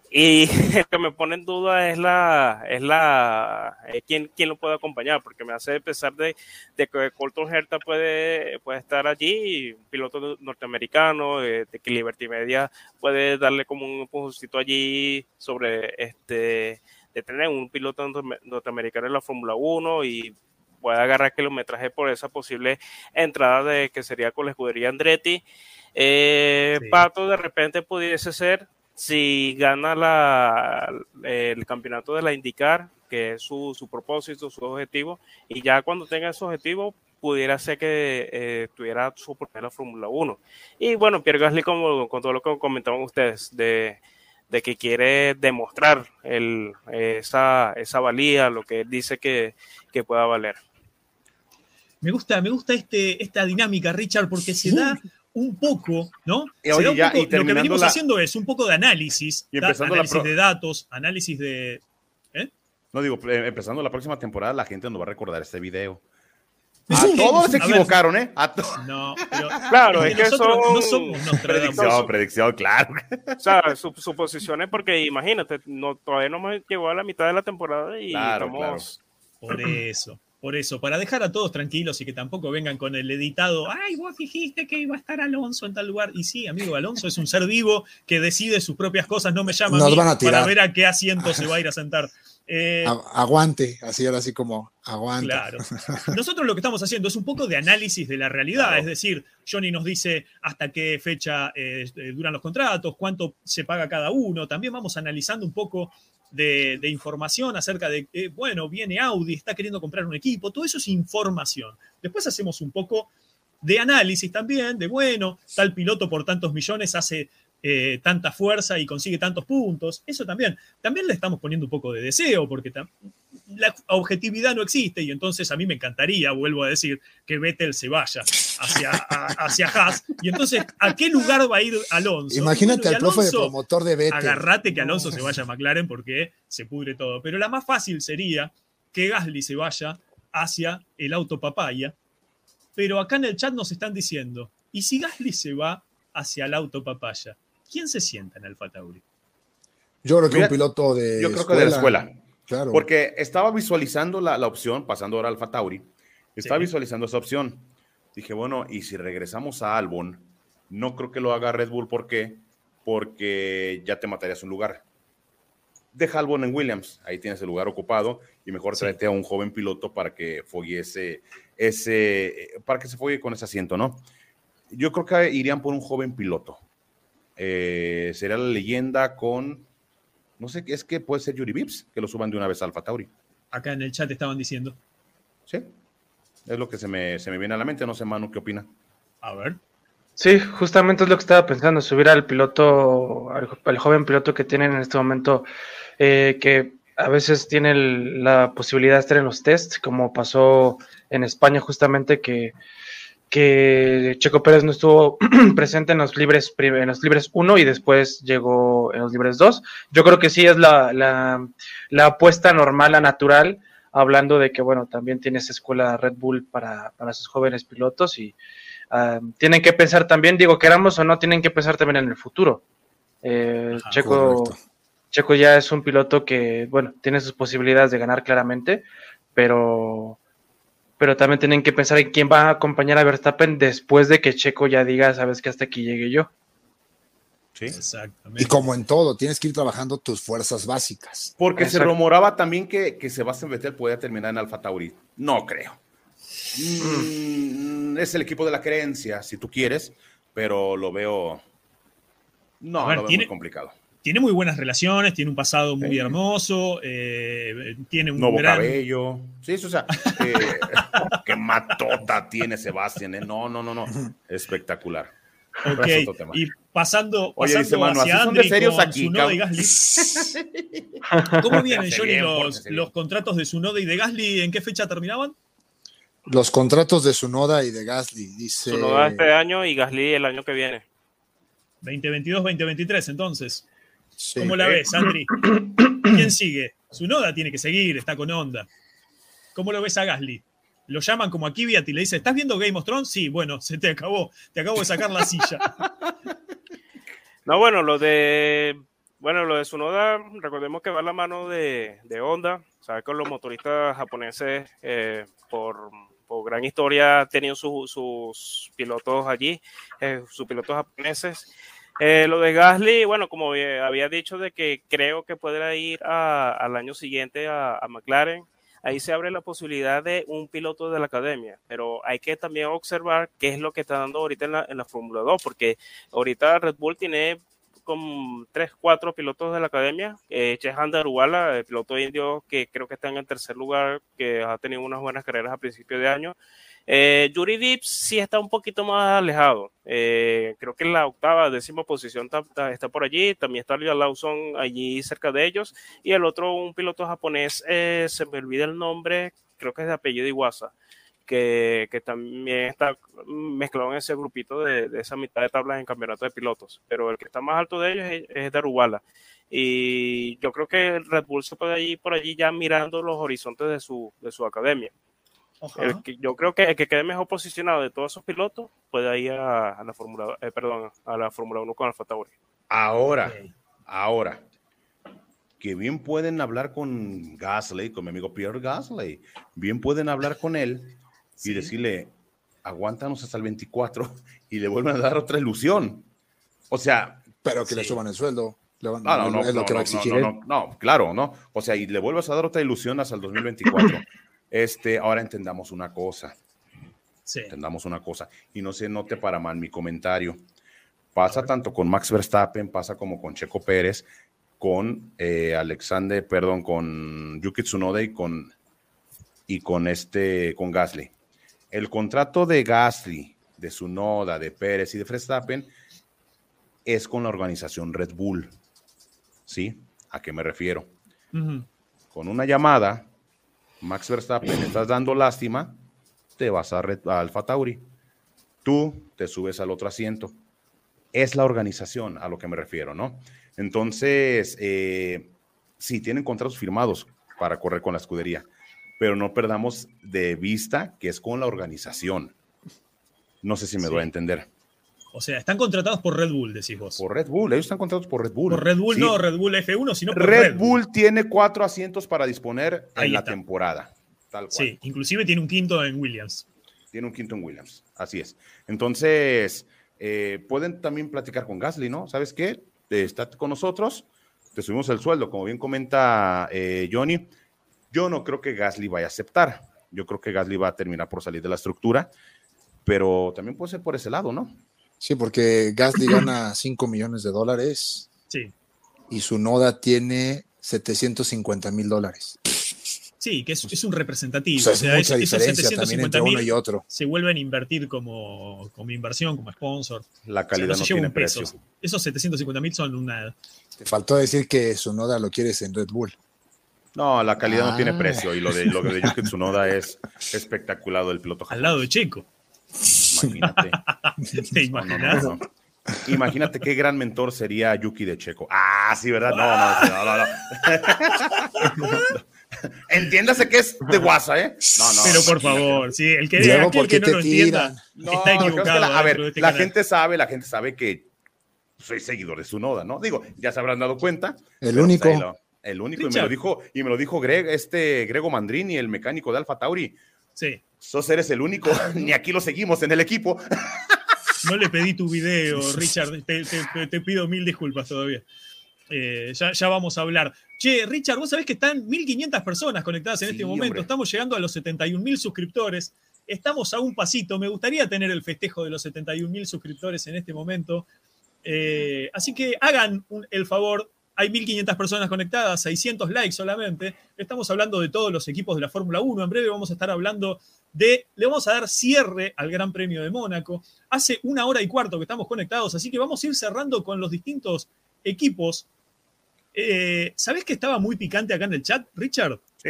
Y el que me pone en duda es la, es la, eh, quién, quién lo puede acompañar, porque me hace pensar de, de que Colton Herta puede, puede estar allí, un piloto norteamericano, de, que Liberty Media puede darle como un empujoncito allí sobre este, de tener un piloto norteamericano en la Fórmula 1 y puede agarrar kilometraje por esa posible entrada de que sería con la escudería Andretti. Eh, Pato de repente pudiese ser si gana la, el campeonato de la IndyCar, que es su, su propósito, su objetivo, y ya cuando tenga ese objetivo, pudiera ser que eh, tuviera su primera Fórmula 1. Y bueno, Pierre Gasly, como, con todo lo que comentaban ustedes, de, de que quiere demostrar el, esa, esa valía, lo que él dice que, que pueda valer. Me gusta, me gusta este, esta dinámica, Richard, porque se da un poco, ¿no? Y oye, Se da un ya, poco- y lo que venimos la- haciendo es un poco de análisis, Y da- empezando la análisis pro- de datos, análisis de... No digo, eh, empezando la próxima temporada, la gente nos va a recordar este video. A Sí. todos se A ver. equivocaron, ¿eh? A to- No, pero Claro, es que son no somos. Predicción, predicción, claro. O sea, su- suposiciones, porque imagínate, no, todavía no hemos llegado a la mitad de la temporada y Claro, estamos. Por eso, por eso, para dejar a todos tranquilos y que tampoco vengan con el editado, ay, vos dijiste que iba a estar Alonso en tal lugar. Y sí, amigo, Alonso es un ser vivo que decide sus propias cosas, no me llama Nos a mí van a tirar. para ver a qué asiento se va a ir a sentar. Eh, aguante, así era así como aguante. Claro. Nosotros lo que estamos haciendo es un poco de análisis de la realidad, Claro. es decir, Johnny nos dice hasta qué fecha eh, eh, duran los contratos, cuánto se paga cada uno. También vamos analizando un poco de, información acerca de, eh, bueno, viene Audi, está queriendo comprar un equipo, todo eso es información. Después hacemos un poco de análisis también, de, bueno, tal piloto por tantos millones hace eh, tanta fuerza y consigue tantos puntos. Eso también. También le estamos poniendo un poco de deseo, porque la objetividad no existe y entonces a mí me encantaría, vuelvo a decir, que Vettel se vaya hacia, a- hacia Haas. Y entonces, ¿a qué lugar va a ir Alonso? Imagínate Bueno, al profe de Alonso, promotor de Vettel. Agarrate que Alonso se vaya a McLaren porque se pudre todo. Pero la más fácil sería que Gasly se vaya hacia el auto papaya. Pero acá en el chat nos están diciendo, ¿y si Gasly se va hacia el auto papaya? ¿Quién se sienta en Alfa Tauri? Yo creo que Mira, un piloto de Yo creo que de la escuela. Claro. Porque estaba visualizando la, la opción, pasando ahora al Alfa Tauri, estaba Sí. visualizando esa opción. Dije, bueno, y si regresamos a Albon, no creo que lo haga Red Bull. ¿Por qué? Porque ya te matarías un lugar. Deja Albon en Williams, ahí tienes el lugar ocupado y mejor Sí. tráete a un joven piloto para que fogue ese, ese, eh, para que se fogue con ese asiento, ¿no? Yo creo que irían por un joven piloto. Eh, sería la leyenda con, no sé, es que puede ser Yuri Vips, que lo suban de una vez a Alfa Tauri. Acá en el chat estaban diciendo. Sí, es lo que se me, se me viene a la mente. No sé, Manu, ¿qué opina? A ver. Sí, justamente es lo que estaba pensando, subir al piloto, al, al joven piloto que tienen en este momento, eh, que a veces tiene el- la posibilidad de estar en los tests, como pasó en España justamente que, que Checo Pérez no estuvo presente en los libres en los libres 1 y después llegó en los libres 2. Yo creo que sí es la, la, la apuesta normal, la natural, hablando de que, bueno, también tiene esa escuela Red Bull para, para sus jóvenes pilotos y Ah, tienen que pensar también, digo, queramos o no, tienen que pensar también en el futuro. Eh, Ajá, Checo, correcto. Checo ya es un piloto que, bueno, tiene sus posibilidades de ganar claramente, pero, pero también tienen que pensar en quién va a acompañar a Verstappen después de que Checo ya diga, sabes que hasta aquí llegué yo. Sí. Exactamente. Y como en todo, tienes que ir trabajando tus fuerzas básicas. Porque se rumoraba también que, que Sebastián Vettel podía terminar en Alfa Tauri. No creo. Mm, es el equipo de la creencia, si tú quieres, pero lo veo. No, ver, lo veo tiene- muy complicado. Tiene muy buenas relaciones, tiene un pasado muy Sí. hermoso, eh, tiene un Nuevo gran... cabello. Sí, eso, o sea, eh, qué matota tiene Sebastián. ¿eh? No, no, no, no. Espectacular. Ok, Pero es otro tema. y pasando, Oye, pasando dice Manu, hacia así son de serios con aquí, y. Gasly. ¿Cómo vienen, Johnny, bien, los, los contratos de Tsunoda y de Gasly? ¿En qué fecha terminaban? Los contratos de Sunoda y de Gasly, dice. Tsunoda este año y Gasly el año que viene. 2022-2023, entonces. Sí. ¿Cómo la Eh. ves, Andri? ¿Quién sigue? Tsunoda tiene que seguir, está con onda. ¿Cómo lo ves a Gasly? Lo llaman como a Kvyat y le dice, ¿estás viendo Game of Thrones? Sí, bueno, se te acabó. Te acabo de sacar la silla. No, bueno, lo de bueno, lo de Sunoda, recordemos que va a la mano de, de Honda, sabes que los motoristas japoneses eh, por, por gran historia han tenido su- sus pilotos allí, eh, sus pilotos japoneses. Eh, lo de Gasly, bueno, como había dicho, de que creo que podrá ir a- al año siguiente a, McLaren. Ahí se abre la posibilidad de un piloto de la academia, pero hay que también observar qué es lo que está dando ahorita en la, en la Fórmula 2, porque ahorita Red Bull tiene como tres, cuatro pilotos de la academia. Eh, Chehan Daruwala, el piloto indio que creo que está en el tercer lugar, que ha tenido unas buenas carreras a principio de año. Eh, Yuri Dips sí está un poquito más alejado. Eh, creo que en la octava, décima posición está, está, por allí. También está Liam Lawson allí cerca de ellos. Y el otro, un piloto japonés, eh, se me olvida el nombre, creo que es de apellido Iwasa, que, que también está mezclado en ese grupito de, de, esa mitad de tablas en campeonato de pilotos. Pero el que está más alto de ellos es, es Daruwala. Y yo creo que Red Bull se puede ir por allí ya mirando los horizontes de su, de su academia. El que, yo creo que el que quede mejor posicionado de todos esos pilotos puede ir a, a la Fórmula eh, perdón, a la Fórmula 1 con Alfa Tauri. Ahora, okay. ahora, que bien pueden hablar con Gasly, con mi amigo Pierre Gasly, bien pueden hablar con él sí. y decirle, aguántanos hasta el 24 y le vuelven a dar otra ilusión. O sea... Pero que sí. le suban el sueldo. Le van, no, no, no, es lo no, que va a no, exigir no, él. no, no, claro, ¿no? O sea, y le vuelvas a dar otra ilusión hasta el 2024. Este, ahora entendamos una cosa. Sí. Entendamos una cosa. Y no se note para mal mi comentario. Pasa tanto con Max Verstappen, pasa como con Checo Pérez, con eh, Alexander, perdón, con Yuki Tsunoda y con, y con este, con Gasly. El contrato de Gasly, de Tsunoda, de Pérez y de Verstappen es con la organización Red Bull. ¿Sí? ¿A qué me refiero? Uh -huh. Con una llamada, Max Verstappen, estás dando lástima, te vas a, Alfa Tauri. Tú te subes al otro asiento. Es la organización a lo que me refiero, ¿no? Entonces, eh, sí, tienen contratos firmados para correr con la escudería, pero no perdamos de vista que es con la organización. No sé si me sí. doy a entender. O sea, están contratados por Red Bull, decís vos. Por Red Bull, ellos están contratados por Red Bull. Por Red Bull, sí. no Red Bull F1, sino por Red, Red Bull. Bull. tiene cuatro asientos para disponer Ahí en la temporada. Tal cual. Sí, inclusive tiene un quinto en Williams. Tiene un quinto en Williams, así es. Entonces, eh, pueden también platicar con Gasly, ¿no? ¿Sabes qué? Eh, está con nosotros, te subimos el sueldo, como bien comenta eh, Johnny. Yo no creo que Gasly vaya a aceptar. Yo creo que Gasly va a terminar por salir de la estructura, pero también puede ser por ese lado, ¿no? Sí, porque Gasly gana 5 millones de dólares. Sí. Y su noda tiene 750 mil dólares. Sí, que es, es, un representativo. O sea, es o sea, mucha esos, diferencia esos también entre uno y otro. Se vuelven a invertir como, como inversión, como sponsor. La calidad o sea, no, no tiene precio. Esos 750 mil son una... Te faltó decir que su noda lo quieres en Red Bull. No, la calidad ah. no tiene precio y lo de, lo de Yuki Tsunoda es espectacular del piloto. Al lado de Checo. Imagínate. ¿Te imaginas? No, no, no. Imagínate qué gran mentor sería Yuki de Checo. Ah, sí, ¿verdad? No, no, no, no. no. Entiéndase que es de WhatsApp, ¿eh? No, no. Pero por favor, sí, el que, Diego, aquel que no lo entienda no, está equivocado. La, a ver, este la canal. gente sabe, la gente sabe que soy seguidor de su noda, ¿no? Digo, ya se habrán dado cuenta. El único. Lo, el único, y me lo dijo, y me lo dijo Greg, este Grego Mandrini, el mecánico de Alfa Tauri. Sí. Sos eres el único, ni aquí lo seguimos en el equipo. No le pedí tu video, Richard, te, te, te pido mil disculpas todavía. Eh, ya, ya, vamos a hablar. Che, Richard, vos sabés que están 1.500 personas conectadas en sí, este momento. Hombre. Estamos llegando a los 71.000 suscriptores. Estamos a un pasito. Me gustaría tener el festejo de los 71.000 suscriptores en este momento. Eh, así que hagan un, el favor. Hay 1.500 personas conectadas, 600 likes solamente. Estamos hablando de todos los equipos de la Fórmula 1. En breve vamos a estar hablando de. Le vamos a dar cierre al Gran Premio de Mónaco. Hace una hora y cuarto que estamos conectados, así que vamos a ir cerrando con los distintos equipos eh, ¿Sabés que estaba muy picante acá en el chat, Richard? Sí.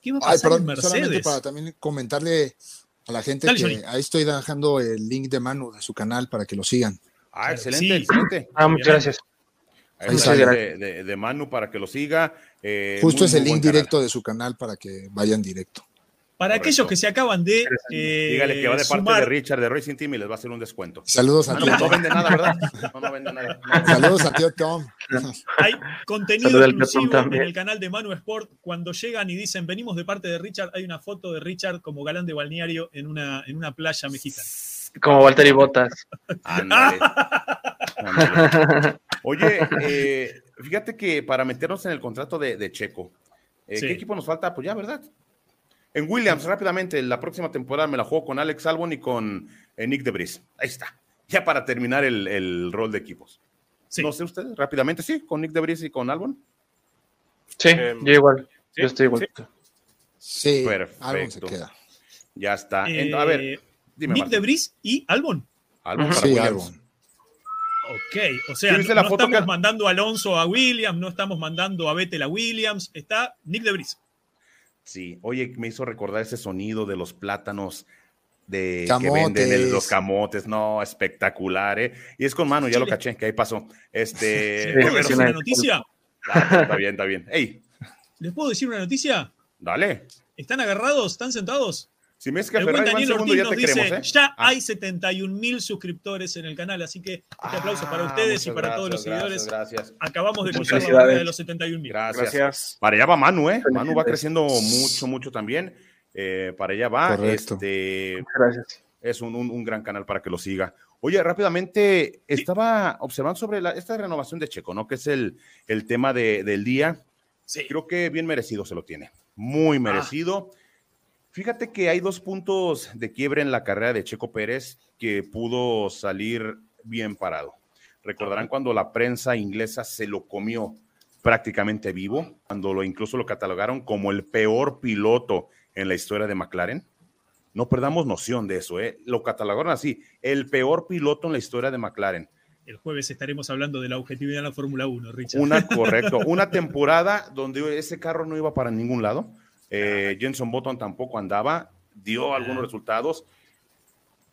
¿Qué iba a pasar Ay, perdón, en Mercedes? Solamente para también comentarle a la gente Dale, que Johnny. ahí estoy dejando el link de Manu de su canal para que lo sigan. Ah, excelente, Sí. excelente. Ah, muchas gracias. Ahí Ahí está está. De, de- de Manu para que lo siga. Eh, Justo muy, es el link directo de su canal para que vayan directo. Para Correcto. aquellos que se acaban de. eh, Dígale que va de parte de Richard de Racing Team y les va a hacer un descuento. Saludos a tío no, vende nada, ¿verdad? No, no vende nada. Saludos a tío Tom. Hay contenido exclusivo en el canal de Manu Sport. Cuando llegan y dicen venimos de parte de Richard, hay una foto de Richard como galán de balneario en una, en una playa mexicana. Como Walter y Botas. Ándale. Ándale. Oye, eh, fíjate que para meternos en el contrato de, de Checo, eh, Sí. ¿qué equipo nos falta? Pues ya, ¿verdad? En Williams, rápidamente, la próxima temporada me la juego con Alex Albon y con eh, Nick Debris. Ahí está. Ya para terminar el, el rol de equipos. Sí. No sé ustedes, rápidamente, sí, con Nick Debris y con Albon. Sí, Em, yo igual. sí, yo estoy igual. sí. Sí, Perfecto. se queda. Ya está. Eh, a ver, dime. Nick de Debris y Albon. Albon para sí, Williams. Albon. Ok, o sea, ¿Sí viste no, la no foto estamos que- mandando a Alonso a Williams, no estamos mandando a Vettel a Williams, está Nick de Debris. Sí, oye, me hizo recordar ese sonido de los plátanos de que venden el- los camotes, no, espectacular, ¿eh? Y es con mano, ya lo caché, que ahí pasó. Este, Sí, ¿Puedo pero- decir una noticia? Ah, está bien, está bien. Ey, ¿Les puedo decir una noticia? dale. ¿Están agarrados? ¿Están sentados? Si me dices que Ferrari va en Daniel segundo, Ortiz ya nos te dice, queremos, ¿eh? ya Ah. hay 71 mil suscriptores en el canal, así que este aplauso para Ah, ustedes y para todos los gracias, seguidores. Gracias, Acabamos de cruzar la de los 71 mil. gracias. Gracias. Para allá va Manu, ¿eh? Manu va creciendo mucho, mucho también. Eh, para allá va. Correcto. Este, Gracias. es un, un- un gran canal para que lo siga. Oye, rápidamente, estaba observando sobre la- esta renovación de Checo, ¿no? Que es el, el tema de- del día. Sí. Creo que bien merecido se lo tiene. Muy merecido. Fíjate que hay dos puntos de quiebre en la carrera de Checo Pérez que pudo salir bien parado. Recordarán cuando la prensa inglesa se lo comió prácticamente vivo, cuando lo incluso lo catalogaron como el peor piloto en la historia de McLaren. No perdamos noción de eso, ¿eh? Lo catalogaron así, el peor piloto en la historia de McLaren. El jueves estaremos hablando de la objetividad en la Fórmula 1, Richard. Una, correcto, una temporada donde ese carro no iba para ningún lado. Eh, Jenson Button tampoco andaba, dio algunos resultados.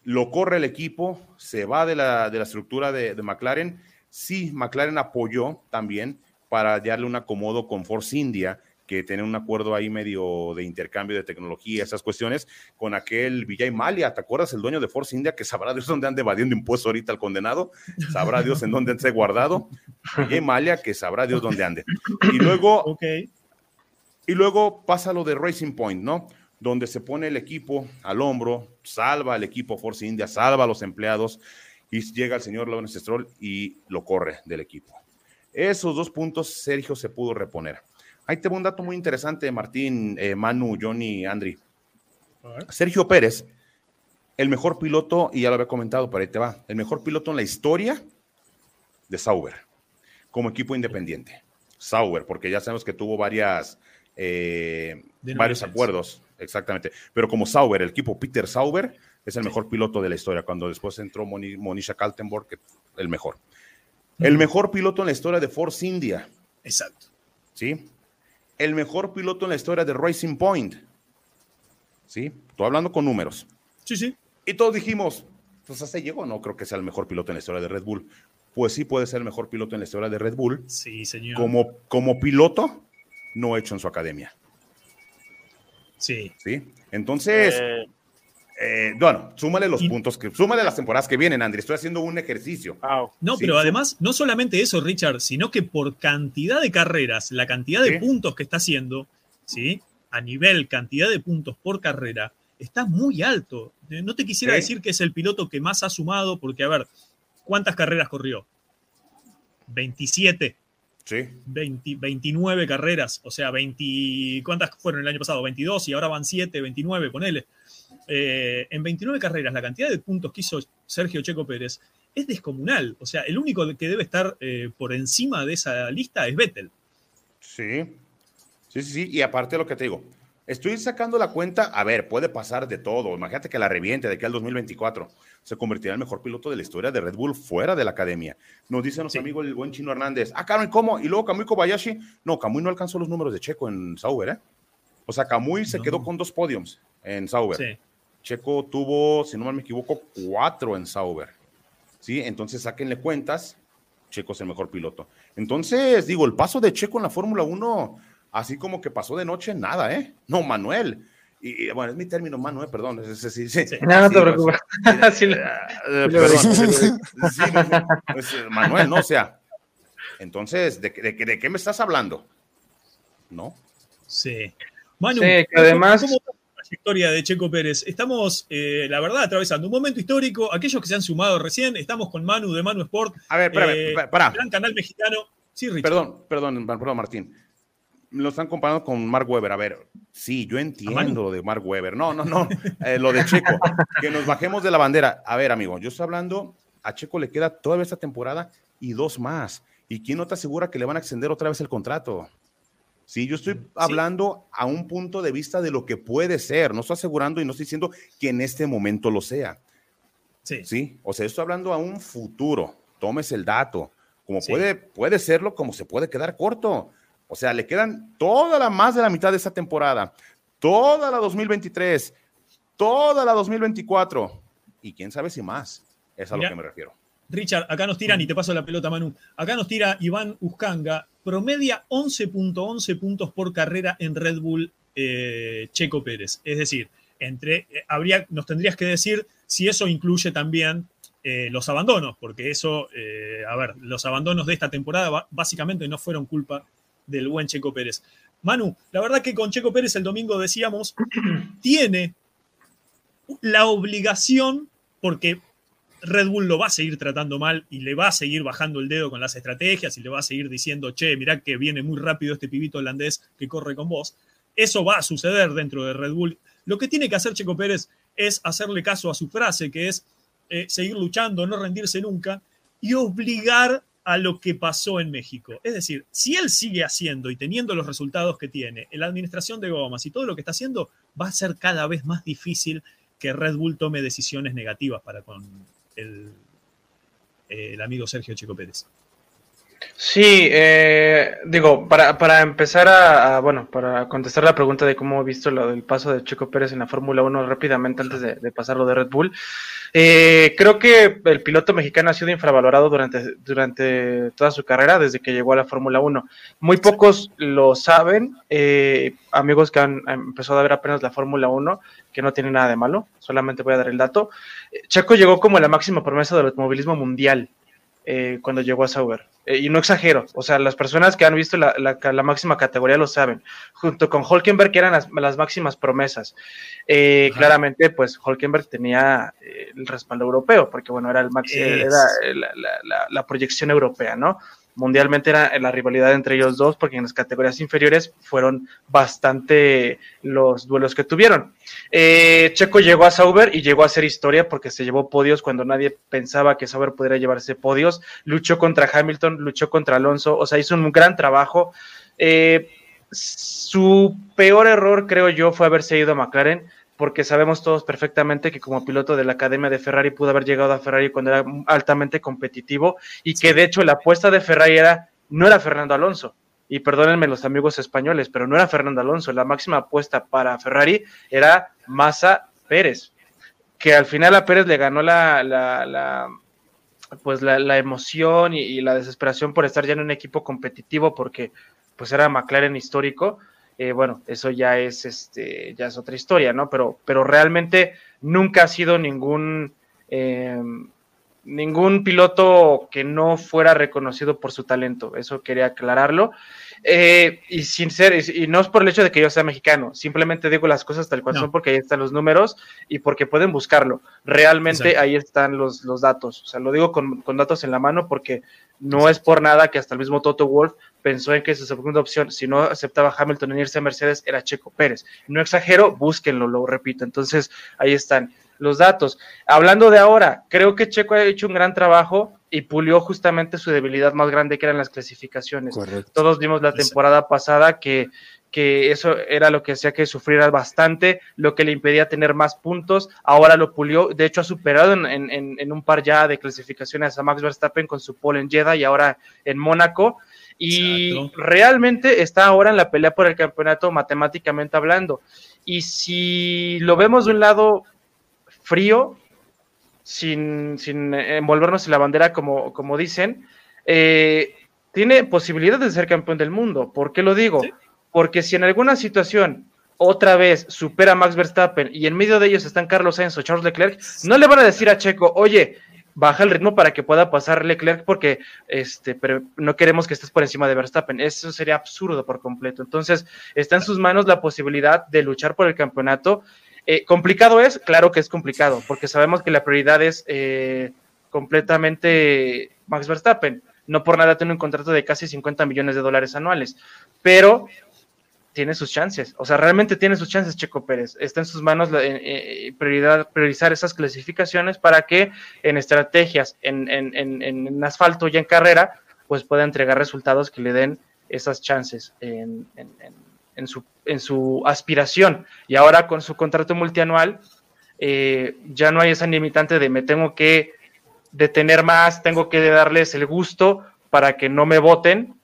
Lo corre el equipo, se va de la, de la estructura de, de McLaren. Sí, McLaren apoyó también para darle un acomodo con Force India, que tiene un acuerdo ahí medio de intercambio de tecnología, esas cuestiones, con aquel Vijay Malia, ¿te acuerdas? El dueño de Force India, que sabrá Dios dónde anda evadiendo impuestos ahorita el condenado, sabrá Dios en dónde esté guardado. Vijay Malia, que sabrá Dios dónde ande. Y luego Ok. Y luego pasa lo de Racing Point, ¿no? Donde se pone el equipo al hombro, salva al equipo Force India, salva a los empleados y llega el señor Lawrence Stroll y lo corre del equipo. Esos dos puntos Sergio se pudo reponer. Ahí te un dato muy interesante, Martín, eh, Manu, Johnny, Andri. Sergio Pérez, el mejor piloto, y ya lo había comentado, pero ahí te va, el mejor piloto en la historia de Sauber, como equipo independiente. Sauber, porque ya sabemos que tuvo varias, eh, varios acuerdos, exactamente. Pero como Sauber, el equipo Peter Sauber es el mejor piloto de la historia, cuando después entró Moni- Monisha Kaltenborg, el mejor. El mejor piloto en la historia de Force India, Exacto. ¿sí? El mejor piloto en la historia de Racing Point, ¿sí? Estoy hablando con números. Sí, sí. Y todos dijimos, pues hasta llegó, no creo que sea el mejor piloto en la historia de Red Bull. Pues sí puede ser el mejor piloto en la historia de Red Bull, Sí, señor. como, como piloto no hecho en su academia, Sí. ¿sí? Entonces, Eh, eh, bueno, súmale los Y- puntos, que, súmale las temporadas que vienen, Andrés. Estoy haciendo un ejercicio. wow. No, Sí, pero además, no solamente eso, Richard, sino que por cantidad de carreras, la cantidad de Sí. puntos que está haciendo, ¿sí? A nivel cantidad de puntos por carrera, está muy alto. Eh, No te quisiera Sí. decir que es el piloto que más ha sumado, porque, a ver, ¿cuántas carreras corrió? 27, Sí, 20 29 carreras, o sea, 20, ¿cuántas fueron el año pasado? 22 y ahora van 7, 29, ponele. Eh, en 29 carreras, la cantidad de puntos que hizo Sergio Checo Pérez es descomunal. O sea, el único que debe estar eh, por encima de esa lista es Vettel. sí, sí, sí, sí. Y aparte de lo que te digo, estoy sacando la cuenta, a ver, puede pasar de todo. Imagínate que la reviente de aquí al 2024. Se convertirá en el mejor piloto de la historia de Red Bull fuera de la academia. Nos dice nuestro Sí. amigo el buen Chino Hernández. Ah, Carmen, ¿cómo? Y luego Kamui Kobayashi. No, Kamui no alcanzó los números de Checo en Sauber, ¿eh? O sea, Kamui se quedó con dos podiums en Sauber. Sí. Checo tuvo, si no mal me equivoco, cuatro en Sauber. ¿Sí? Entonces, sáquenle cuentas. Checo es el mejor piloto. Entonces, digo, el paso de Checo en la Fórmula 1, así como que pasó de noche, nada, ¿eh? No, Manuel. Y, y, bueno, es mi término, Manuel, perdón. es- es- sí, sí. Sí. No, no te Sí, preocupes. Manuel, no, o sea, entonces, ¿de, qué- de, qué- de qué me estás hablando? ¿No? Sí. Manu, Sí, que además- ¿cómo va la trayectoria de Checo Pérez? Estamos, eh, la verdad, atravesando un momento histórico. Aquellos que se han sumado recién, estamos con Manu de Manu Sport. A ver, espérame, eh. Gran canal mexicano. Sí, Richard. Perdón, perdón, perdón, Martín. Lo están comparando con Mark Webber. A ver, sí, yo entiendo lo de Mark Webber. No, no, no. eh, lo de Checo. Que nos bajemos de la bandera. A ver, amigo, yo estoy hablando. A Checo le queda todavía esta temporada y dos más. ¿Y quién no te asegura que le van a extender otra vez el contrato? Sí, yo estoy hablando a un punto de vista de lo que puede ser. No estoy asegurando y no estoy diciendo que en este momento lo sea. Sí. Sí, o sea, estoy hablando a un futuro. Tomes el dato. Como puede, puede serlo, como se puede quedar corto. O sea, le quedan toda la más de la mitad de esta temporada, toda la 2023, toda la 2024 y quién sabe si más. Es a lo que me refiero. Richard, acá nos tiran, y te paso la pelota, Manu. Acá nos tira Iván Uscanga, promedia 11.11 puntos por carrera en Red Bull eh, Checo Pérez. Es decir, entre, eh, habría, nos tendrías que decir si eso incluye también eh, los abandonos, porque eso, a ver, los abandonos de esta temporada básicamente no fueron culpa del buen Checo Pérez. Manu, la verdad que con Checo Pérez el domingo decíamos, tiene la obligación, porque Red Bull lo va a seguir tratando mal y le va a seguir bajando el dedo con las estrategias y le va a seguir diciendo, che, mirá que viene muy rápido este pibito holandés que corre con vos. Eso va a suceder dentro de Red Bull. Lo que tiene que hacer Checo Pérez es hacerle caso a su frase, que es eh, seguir luchando, no rendirse nunca y obligar a lo que pasó en México. Es decir, si él sigue haciendo y teniendo los resultados que tiene en la administración de gomas y todo lo que está haciendo, va a ser cada vez más difícil que Red Bull tome decisiones negativas para con el, el amigo Sergio Chico Pérez. Sí, eh, digo, para, para empezar a, bueno, para contestar la pregunta de cómo he visto lo del paso de Chico Pérez en la Fórmula 1 rápidamente antes de, de pasar lo de Red Bull, eh, creo que el piloto mexicano ha sido infravalorado durante, durante toda su carrera, desde que llegó a la Fórmula 1. Muy pocos lo saben, eh, amigos que han, empezado a ver apenas la Fórmula 1, que no tiene nada de malo, solamente voy a dar el dato. Checo llegó como la máxima promesa del automovilismo mundial eh, cuando llegó a Sauber. Eh, y no exagero, o sea, las personas que han visto la, máxima categoría lo saben, junto con Holkenberg, que eran las, máximas promesas. Eh, claramente, pues Holkenberg tenía el respaldo europeo, porque bueno, era, el era la, proyección europea, ¿no? Mundialmente era la rivalidad entre ellos dos, porque en las categorías inferiores fueron bastante los duelos que tuvieron. Eh, Checo llegó a Sauber y llegó a hacer historia porque se llevó podios cuando nadie pensaba que Sauber pudiera llevarse podios. Luchó contra Hamilton, luchó contra Alonso, o sea, hizo un gran trabajo. Eh, su peor error, creo yo, fue haberse ido a McLaren porque sabemos todos perfectamente que como piloto de la Academia de Ferrari pudo haber llegado a Ferrari cuando era altamente competitivo y que de hecho la apuesta de Ferrari era, no era Fernando Alonso. Y perdónenme los amigos españoles, pero no era Fernando Alonso. La máxima apuesta para Ferrari era Massa Pérez, que al final a Pérez le ganó la, la, pues la, emoción y, y, la desesperación por estar ya en un equipo competitivo porque pues era McLaren histórico eh, bueno, eso ya es, este, ya es otra historia, ¿no? Pero, pero realmente nunca ha sido ningún, eh, ningún piloto que no fuera reconocido por su talento. Eso quería aclararlo. Eh, y sin ser, y no es por el hecho de que yo sea mexicano, simplemente digo las cosas tal cual son porque ahí están los números y porque pueden buscarlo. Realmente ahí están los, los, datos. O sea, lo digo con, con, datos en la mano porque no es por nada que hasta el mismo Toto Wolf pensó en que su segunda opción, si no aceptaba Hamilton en irse a Mercedes, era Checo Pérez. No exagero, búsquenlo, lo repito. Entonces, ahí están los datos. Hablando de ahora, creo que Checo ha hecho un gran trabajo y pulió justamente su debilidad más grande que eran las clasificaciones. Todos vimos la temporada pasada que, que eso era lo que hacía que sufriera bastante, lo que le impedía tener más puntos. Ahora lo pulió, de hecho ha superado en, en, un par ya de clasificaciones a Max Verstappen con su pole en Jeddah y ahora en Mónaco. Y realmente está ahora en la pelea por el campeonato matemáticamente hablando. Y si lo vemos de un lado frío, sin, sin envolvernos en la bandera como, como dicen, eh, tiene posibilidades de ser campeón del mundo. ¿Por qué lo digo? Porque si en alguna situación otra vez supera a Max Verstappen y en medio de ellos están Carlos Sainz o Charles Leclerc, no le van a decir a Checo, oye, baja el ritmo para que pueda pasar Leclerc porque este, pero no queremos que estés por encima de Verstappen. Eso sería absurdo por completo. Entonces, está en sus manos la posibilidad de luchar por el campeonato eh, ¿Complicado es? Claro que es complicado, porque sabemos que la prioridad es eh, completamente Max Verstappen. No por nada tiene un contrato de casi 50 millones de dólares anuales, pero tiene sus chances. O sea, realmente tiene sus chances Checo Pérez. Está en sus manos la, eh, prioridad, priorizar esas clasificaciones para que en estrategias, en, en, en, asfalto y en carrera, pues pueda entregar resultados que le den esas chances en, su, en su aspiración. Y ahora con su contrato multianual, eh, ya no hay esa limitante de me tengo que detener más, tengo que darles el gusto para que no me voten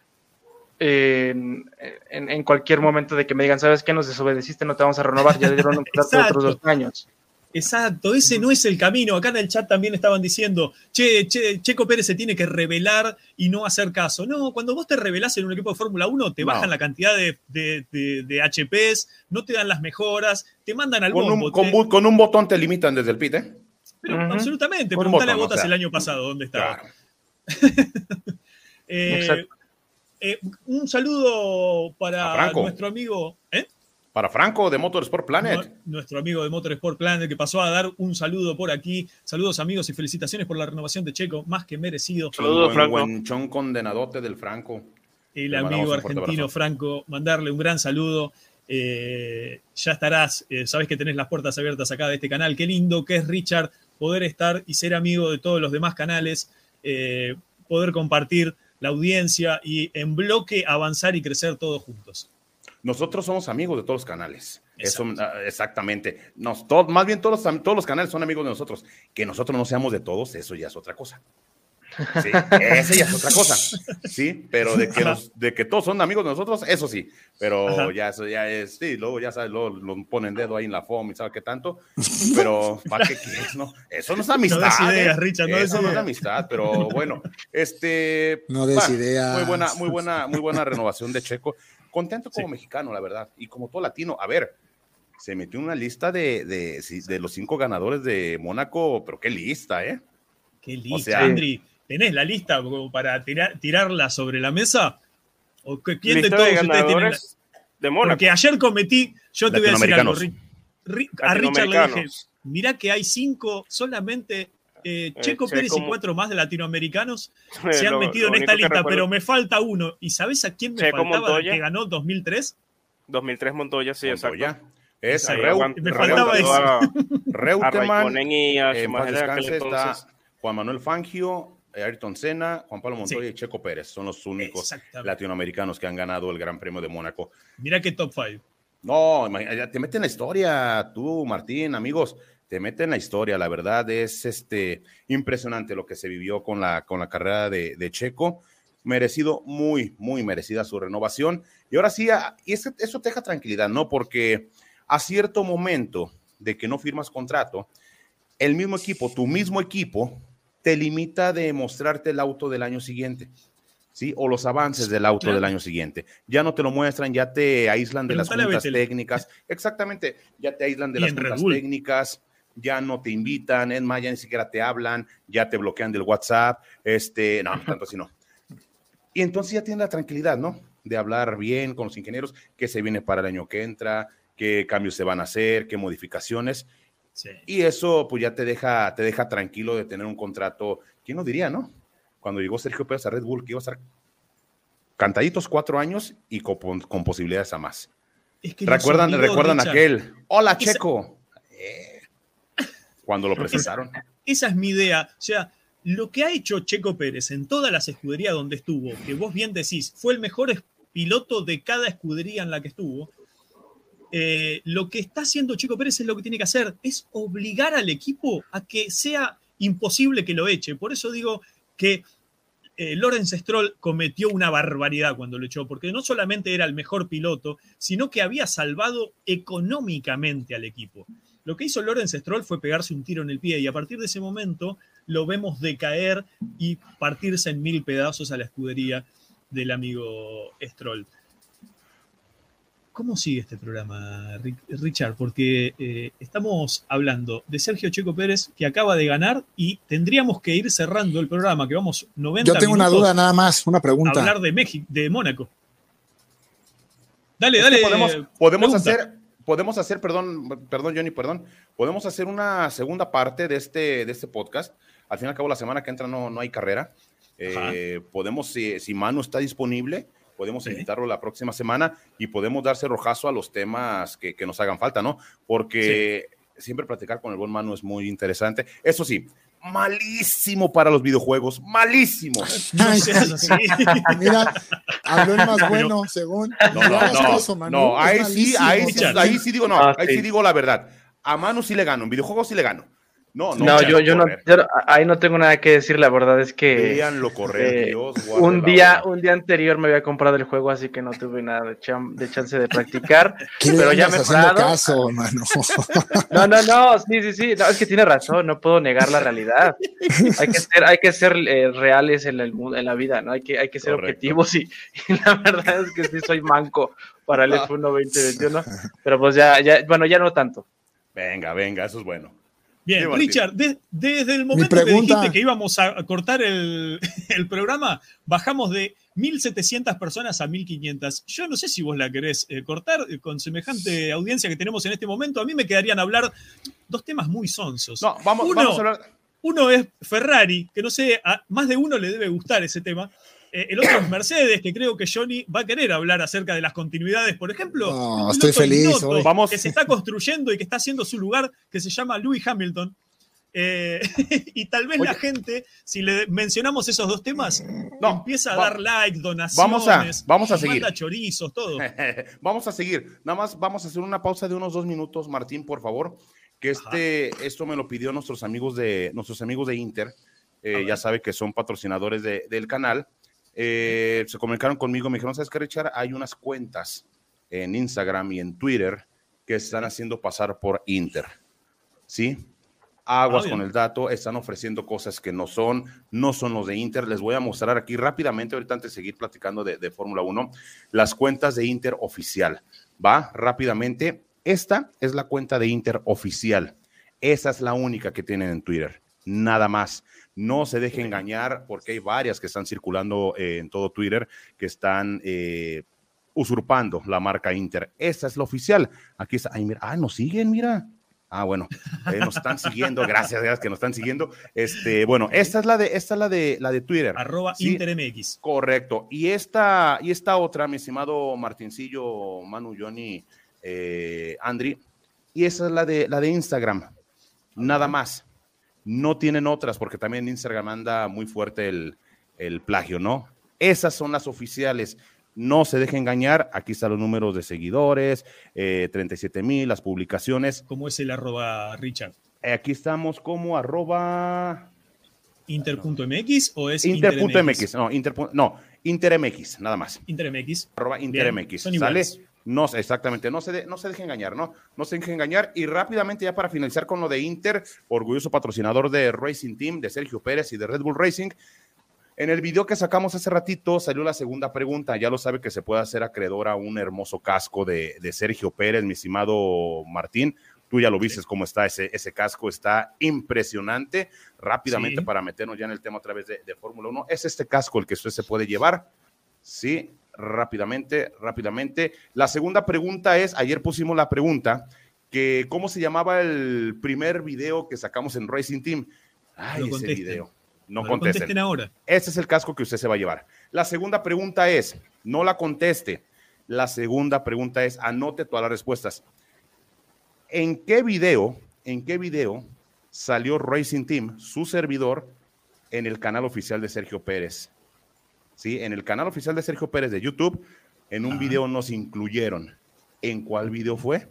en, cualquier momento de que me digan, ¿sabes qué? Nos desobedeciste, no te vamos a renovar, ya dieron un contrato de otros dos años. Exacto, ese no es el camino. Acá en el chat también estaban diciendo, che, che, Checo Pérez se tiene que revelar y no hacer caso. No, cuando vos te revelás en un equipo de Fórmula 1, te bajan la cantidad de, de, HPs, no te dan las mejoras, te mandan al con Un, con, un botón te limitan desde el pit, ¿eh? Pero absolutamente, preguntale a Botas el año pasado dónde estaba. Eh, eh, un saludo para nuestro amigo. ¿eh? Para Franco de Motorsport Planet. Nuestro amigo de Motorsport Planet que pasó a dar un saludo por aquí. Saludos amigos y felicitaciones por la renovación de Checo, más que merecido. Saludos, Franco. Buen chon condenadote del Franco. El amigo argentino Franco, mandarle un gran saludo. Eh, ya estarás, eh, sabes que tenés las puertas abiertas acá de este canal. Qué lindo que es Richard poder estar y ser amigo de todos los demás canales, eh, poder compartir la audiencia y en bloque avanzar y crecer todos juntos. Nosotros somos amigos de todos los canales. Eso, ah, exactamente. Nos, más bien todos, todos los canales son amigos de nosotros. Que nosotros no seamos de todos, eso ya es otra cosa. Sí, esa ya es otra cosa. Sí, pero de que, de que todos son amigos de nosotros, eso sí. Pero ya eso ya es, sí, luego ya sabes, luego lo ponen dedo ahí en la FOM y sabe qué tanto. Pero, ¿para qué quieres? No, eso no es amistad. No des ideas, ¿eh? Richard, no eso no es amistad, pero bueno, este. No des ideas. Muy buena, muy buena, muy buena renovación de Checo. Contento como mexicano, la verdad, y como todo latino. A ver, se metió una lista de, de, de, los cinco ganadores de Mónaco, pero qué lista, ¿eh? Qué lista, Andri. ¿Tenés la lista para tirar, tirarla sobre la mesa? ¿O ¿Quién de todos ustedes tiene de Mónaco? Porque ayer cometí, yo te voy a decir algo, a Richard le dije, mirá que hay cinco solamente eh, eh, Checo Pérez y cuatro más de latinoamericanos se han metido en esta lista, pero me falta uno. ¿Y sabes a quién me faltaba que ganó 2003? 2003 Montoya, sí, Montoya. exacto. Es me faltaba eso. Reutemann, en está Juan Manuel Fangio, Ayrton Senna, Juan Pablo Montoya y Checo Pérez. Son los únicos latinoamericanos que han ganado el Gran Premio de Mónaco. Mira qué top 5. No, te meten en la historia, tú, Martín, amigos te mete en la historia. La verdad es este, impresionante lo que se vivió con la, con la carrera de, Checo. Merecido, muy, muy merecida su renovación. Y ahora sí, y eso, eso te deja tranquilidad, ¿no? Porque a cierto momento de que no firmas contrato, el mismo equipo, tu mismo equipo, te limita de mostrarte el auto del año siguiente. ¿sí? O los avances del auto del año siguiente. Ya no te lo muestran, ya te aíslan de las juntas técnicas. Exactamente, ya te aíslan de las juntas técnicas ya no te invitan, es más, ya ni siquiera te hablan, ya te bloquean del WhatsApp, este, no, tanto así no. Y entonces ya tienes la tranquilidad, ¿no? De hablar bien con los ingenieros, qué se viene para el año que entra, qué cambios se van a hacer, qué modificaciones. Y eso pues ya te deja, te deja tranquilo de tener un contrato, ¿quién lo diría, no? Cuando llegó Sergio Pérez a Red Bull, que iba a estar cantaditos cuatro años y con, posibilidades a más. recuerdan, recuerdan aquel, hola Checo cuando lo presentaron. Esa, es mi idea. O sea, lo que ha hecho Checo Pérez en todas las escuderías donde estuvo, que vos bien decís, fue el mejor piloto de cada escudería en la que estuvo. Eh, lo que está haciendo Checo Pérez es lo que tiene que hacer, es obligar al equipo a que sea imposible que lo eche. Por eso digo que eh, Lorenz Stroll cometió una barbaridad cuando lo echó, porque no solamente era el mejor piloto, sino que había salvado económicamente al equipo. Lo que hizo Lorenz Stroll fue pegarse un tiro en el pie y a partir de ese momento lo vemos decaer y partirse en mil pedazos a la escudería del amigo Stroll. ¿Cómo sigue este programa, Richard? Porque eh, estamos hablando de Sergio Checo Pérez, que acaba de ganar, y tendríamos que ir cerrando el programa, que vamos 90 Yo tengo una duda nada más, una pregunta. hablar de México, de Mónaco. Dale, dale. Podemos, podemos hacer, podemos hacer, perdón, perdón, Johnny, perdón, podemos hacer una segunda parte de este, de este podcast. Al fin y al cabo, la semana que entra no, no hay carrera. Eh, podemos, si, si, Manu está disponible, podemos invitarlo la próxima semana y podemos darse rojazo a los temas que, que nos hagan falta, ¿no? Porque siempre platicar con el buen Manu es muy interesante. Eso sí, malísimo para los videojuegos, malísimo. No seas así. Mira, habló el más bueno, según. No, no, no, no, ahí sí, ahí sí, ahí sí digo, no, ah, ahí sí digo la verdad. A mano sí le gano, en videojuegos sí le gano. No, no, no yo, yo no, ahí no tengo nada que decir, la verdad es que Veanlo correr, eh, un día, un día anterior me había comprado el juego, así que no tuve nada de, chance de practicar, pero ya me he caso, mano? No, no, no, sí, sí, sí, no, es que tiene razón, no puedo negar la realidad. Hay que ser, hay que ser eh, reales en, el, en la vida, ¿no? Hay que, hay que ser objetivos y, la verdad es que sí soy manco para el F1 2021, pero pues ya, ya, bueno, ya no tanto. Venga, venga, eso es bueno. Bien, Richard, desde el momento que dijiste que íbamos a cortar el, programa, bajamos de 1.700 personas a 1.500. Yo no sé si vos la querés eh, cortar eh, con semejante audiencia que tenemos en este momento. A mí me quedarían hablar dos temas muy sonsos. No, vamos, vamos a hablar. Uno es Ferrari, que no sé, a más de uno le debe gustar ese tema. Eh, el otro es Mercedes, que creo que Johnny va a querer hablar acerca de las continuidades. Por ejemplo, no, estoy feliz. Vamos. que se está construyendo y que está haciendo su lugar, que se llama Louis Hamilton. Eh, y tal vez la gente, si le mencionamos esos dos temas, empieza a dar like, donaciones, vamos a, vamos a seguir. chorizos, todo. vamos a seguir. Nada más vamos a hacer una pausa de unos dos minutos, Martín, por favor. Que este, esto me lo pidió nuestros amigos de, nuestros amigos de Inter. Eh, ya sabe que son patrocinadores del canal. Eh, se comunicaron conmigo, me dijeron, ¿sabes qué, Richard? Hay unas cuentas en Instagram y en Twitter que están haciendo pasar por Inter. ¿Sí? Aguas ah, con el dato, están ofreciendo cosas que no son, no son los de Inter. Les voy a mostrar aquí rápidamente, ahorita antes de seguir platicando de, de Fórmula 1, las cuentas de Inter oficial. Va rápidamente. Esta es la cuenta de Inter oficial. Esa es la única que tienen en Twitter. Nada más. No se deje engañar porque hay varias que están circulando eh, en todo Twitter que están eh, usurpando la marca Inter. Esa es la oficial. Aquí está. Ay, mira, ah, nos siguen, mira. Ah, bueno, eh, nos están siguiendo, gracias, gracias que nos están siguiendo. Este, bueno, esta es la de, esta es la de la de Twitter. Arroba InterMX. Correcto. Y esta, y esta otra, mi estimado Martincillo, Manu, Johnny, Andri, y esa es la de la de Instagram. Nada más no tienen otras, porque también Instagram anda muy fuerte el, plagio, ¿no? Esas son las oficiales. No se deje engañar, aquí están los números de seguidores, 37 eh, mil, las publicaciones. ¿Cómo es el arroba, Richard? Eh, aquí estamos como arroba... ¿Inter.mx o es Inter.mx? No, Inter, no, InterMX, nada más. InterMX. Arroba InterMX. ¿Sale? No, exactamente, no se, no se deje engañar, ¿no? No se deje engañar. Y rápidamente, ya para finalizar con lo de Inter, orgulloso patrocinador de Racing Team, de Sergio Pérez y de Red Bull Racing. En el video que sacamos hace ratito salió la segunda pregunta. Ya lo sabe que se puede hacer acreedor a un hermoso casco de, Sergio Pérez, mi estimado Martín. Tú ya lo viste cómo está ese, ese casco, está impresionante. Rápidamente para meternos ya en el tema a través de, de Fórmula 1, es este casco el que usted se puede llevar. Sí, rápidamente, rápidamente. La segunda pregunta es, ayer pusimos la pregunta, que cómo se llamaba el primer video que sacamos en Racing Team. Ay, ese video. No, contesten. ahora. Ese es el casco que usted se va a llevar. La segunda pregunta es, no la conteste. La segunda pregunta es, anote todas las respuestas. ¿En qué video, en qué video salió Racing Team, su servidor, en el canal oficial de Sergio Pérez? ¿Sí? En el canal oficial de Sergio Pérez de YouTube, en un video nos incluyeron. ¿En cuál video fue?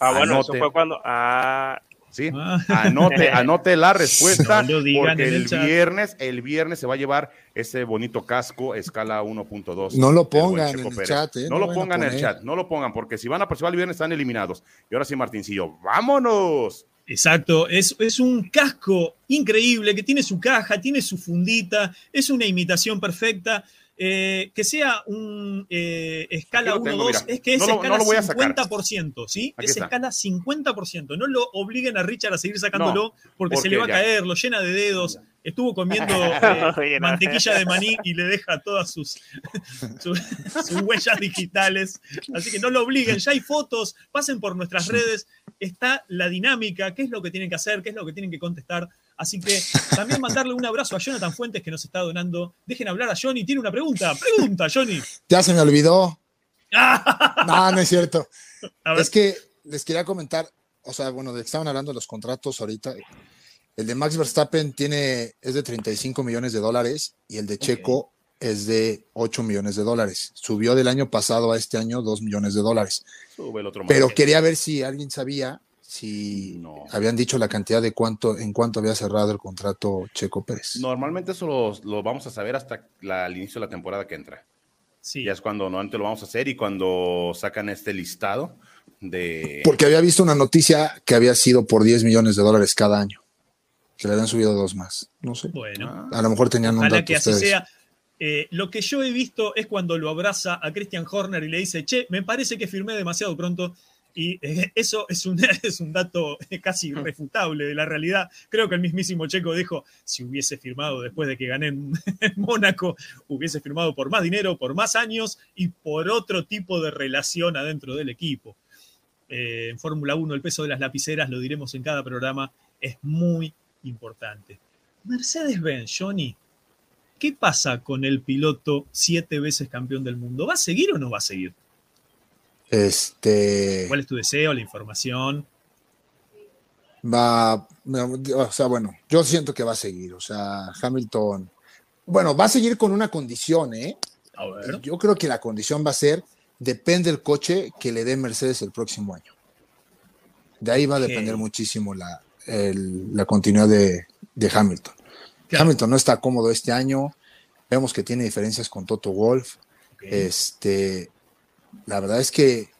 Ah, bueno, eso fue cuando. Ah. Sí, ah. anote, anote la respuesta porque el, viernes, el viernes se va a llevar ese bonito casco escala 1.2. No lo pongan en el chat, ¿eh? No, lo pongan en el chat, no lo pongan porque si van a participar el viernes están eliminados. Y ahora sí, Martincillo, vámonos. Exacto, es, es, un casco increíble que tiene su caja, tiene su fundita, es una imitación perfecta. Eh, que sea un eh, escala 1-2, es que es escala 50%, ¿sí? es escala 50%. No lo obliguen a Richard a seguir sacándolo porque, se le va a caer, lo llena de dedos. Estuvo comiendo eh, mantequilla de maní y le deja todas sus, sus, huellas digitales. Así que no lo obliguen, ya hay fotos, pasen por nuestras redes, está la dinámica, qué es lo que tienen que hacer, qué es lo que tienen que contestar. Así que también mandarle un abrazo a Jonathan Fuentes que nos está donando. Dejen hablar a Johnny, tiene una pregunta. Pregunta, Johnny. Ya se me olvidó. no, no es cierto. Es que les quería comentar, o sea, bueno, de que estaban hablando de los contratos ahorita. El de Max Verstappen tiene, es de 35 millones de dólares y el de Checo es de 8 millones de dólares. Subió del año pasado a este año 2 millones de dólares. Sube el otro Pero quería ver si alguien sabía si No. habían dicho la cantidad de cuánto, en cuánto había cerrado el contrato Checo Pérez. Normalmente eso lo, lo vamos a saber hasta la- al inicio de la temporada que entra. Sí. Ya es cuando normalmente lo vamos a hacer y cuando sacan este listado de... Porque había visto una noticia que había sido por 10 millones de dólares cada año. Que le habían subido dos más. No sé. Bueno, Ah, A lo mejor tenían un dato que así ustedes. sea. Eh, lo que yo he visto es cuando lo abraza a Christian Horner y le dice, che, me parece que firmé demasiado pronto. Y eh, eso es un, es un dato casi irrefutable de la realidad. Creo que el mismísimo Checo dijo, si hubiese firmado después de que gané en, en Mónaco, hubiese firmado por más dinero, por más años y por otro tipo de relación adentro del equipo. Eh, en Fórmula 1 el peso de las lapiceras, lo diremos en cada programa, es muy importante. Mercedes-Benz, Johnny, ¿qué pasa con el piloto siete veces campeón del mundo? ¿Va a seguir o no va a seguir? Este ¿Cuál es tu deseo, la información? va, o sea, bueno, yo siento que va a seguir. O sea, Hamilton, bueno, va a seguir con una condición, ¿eh? A ver. Yo creo que la condición va a ser, depende del coche que le dé Mercedes el próximo año. De ahí va a depender muchísimo la, el- la continuidad de, de Hamilton. Claro. Hamilton no está cómodo este año. Vemos que tiene diferencias con Toto Wolf. Este, la verdad es que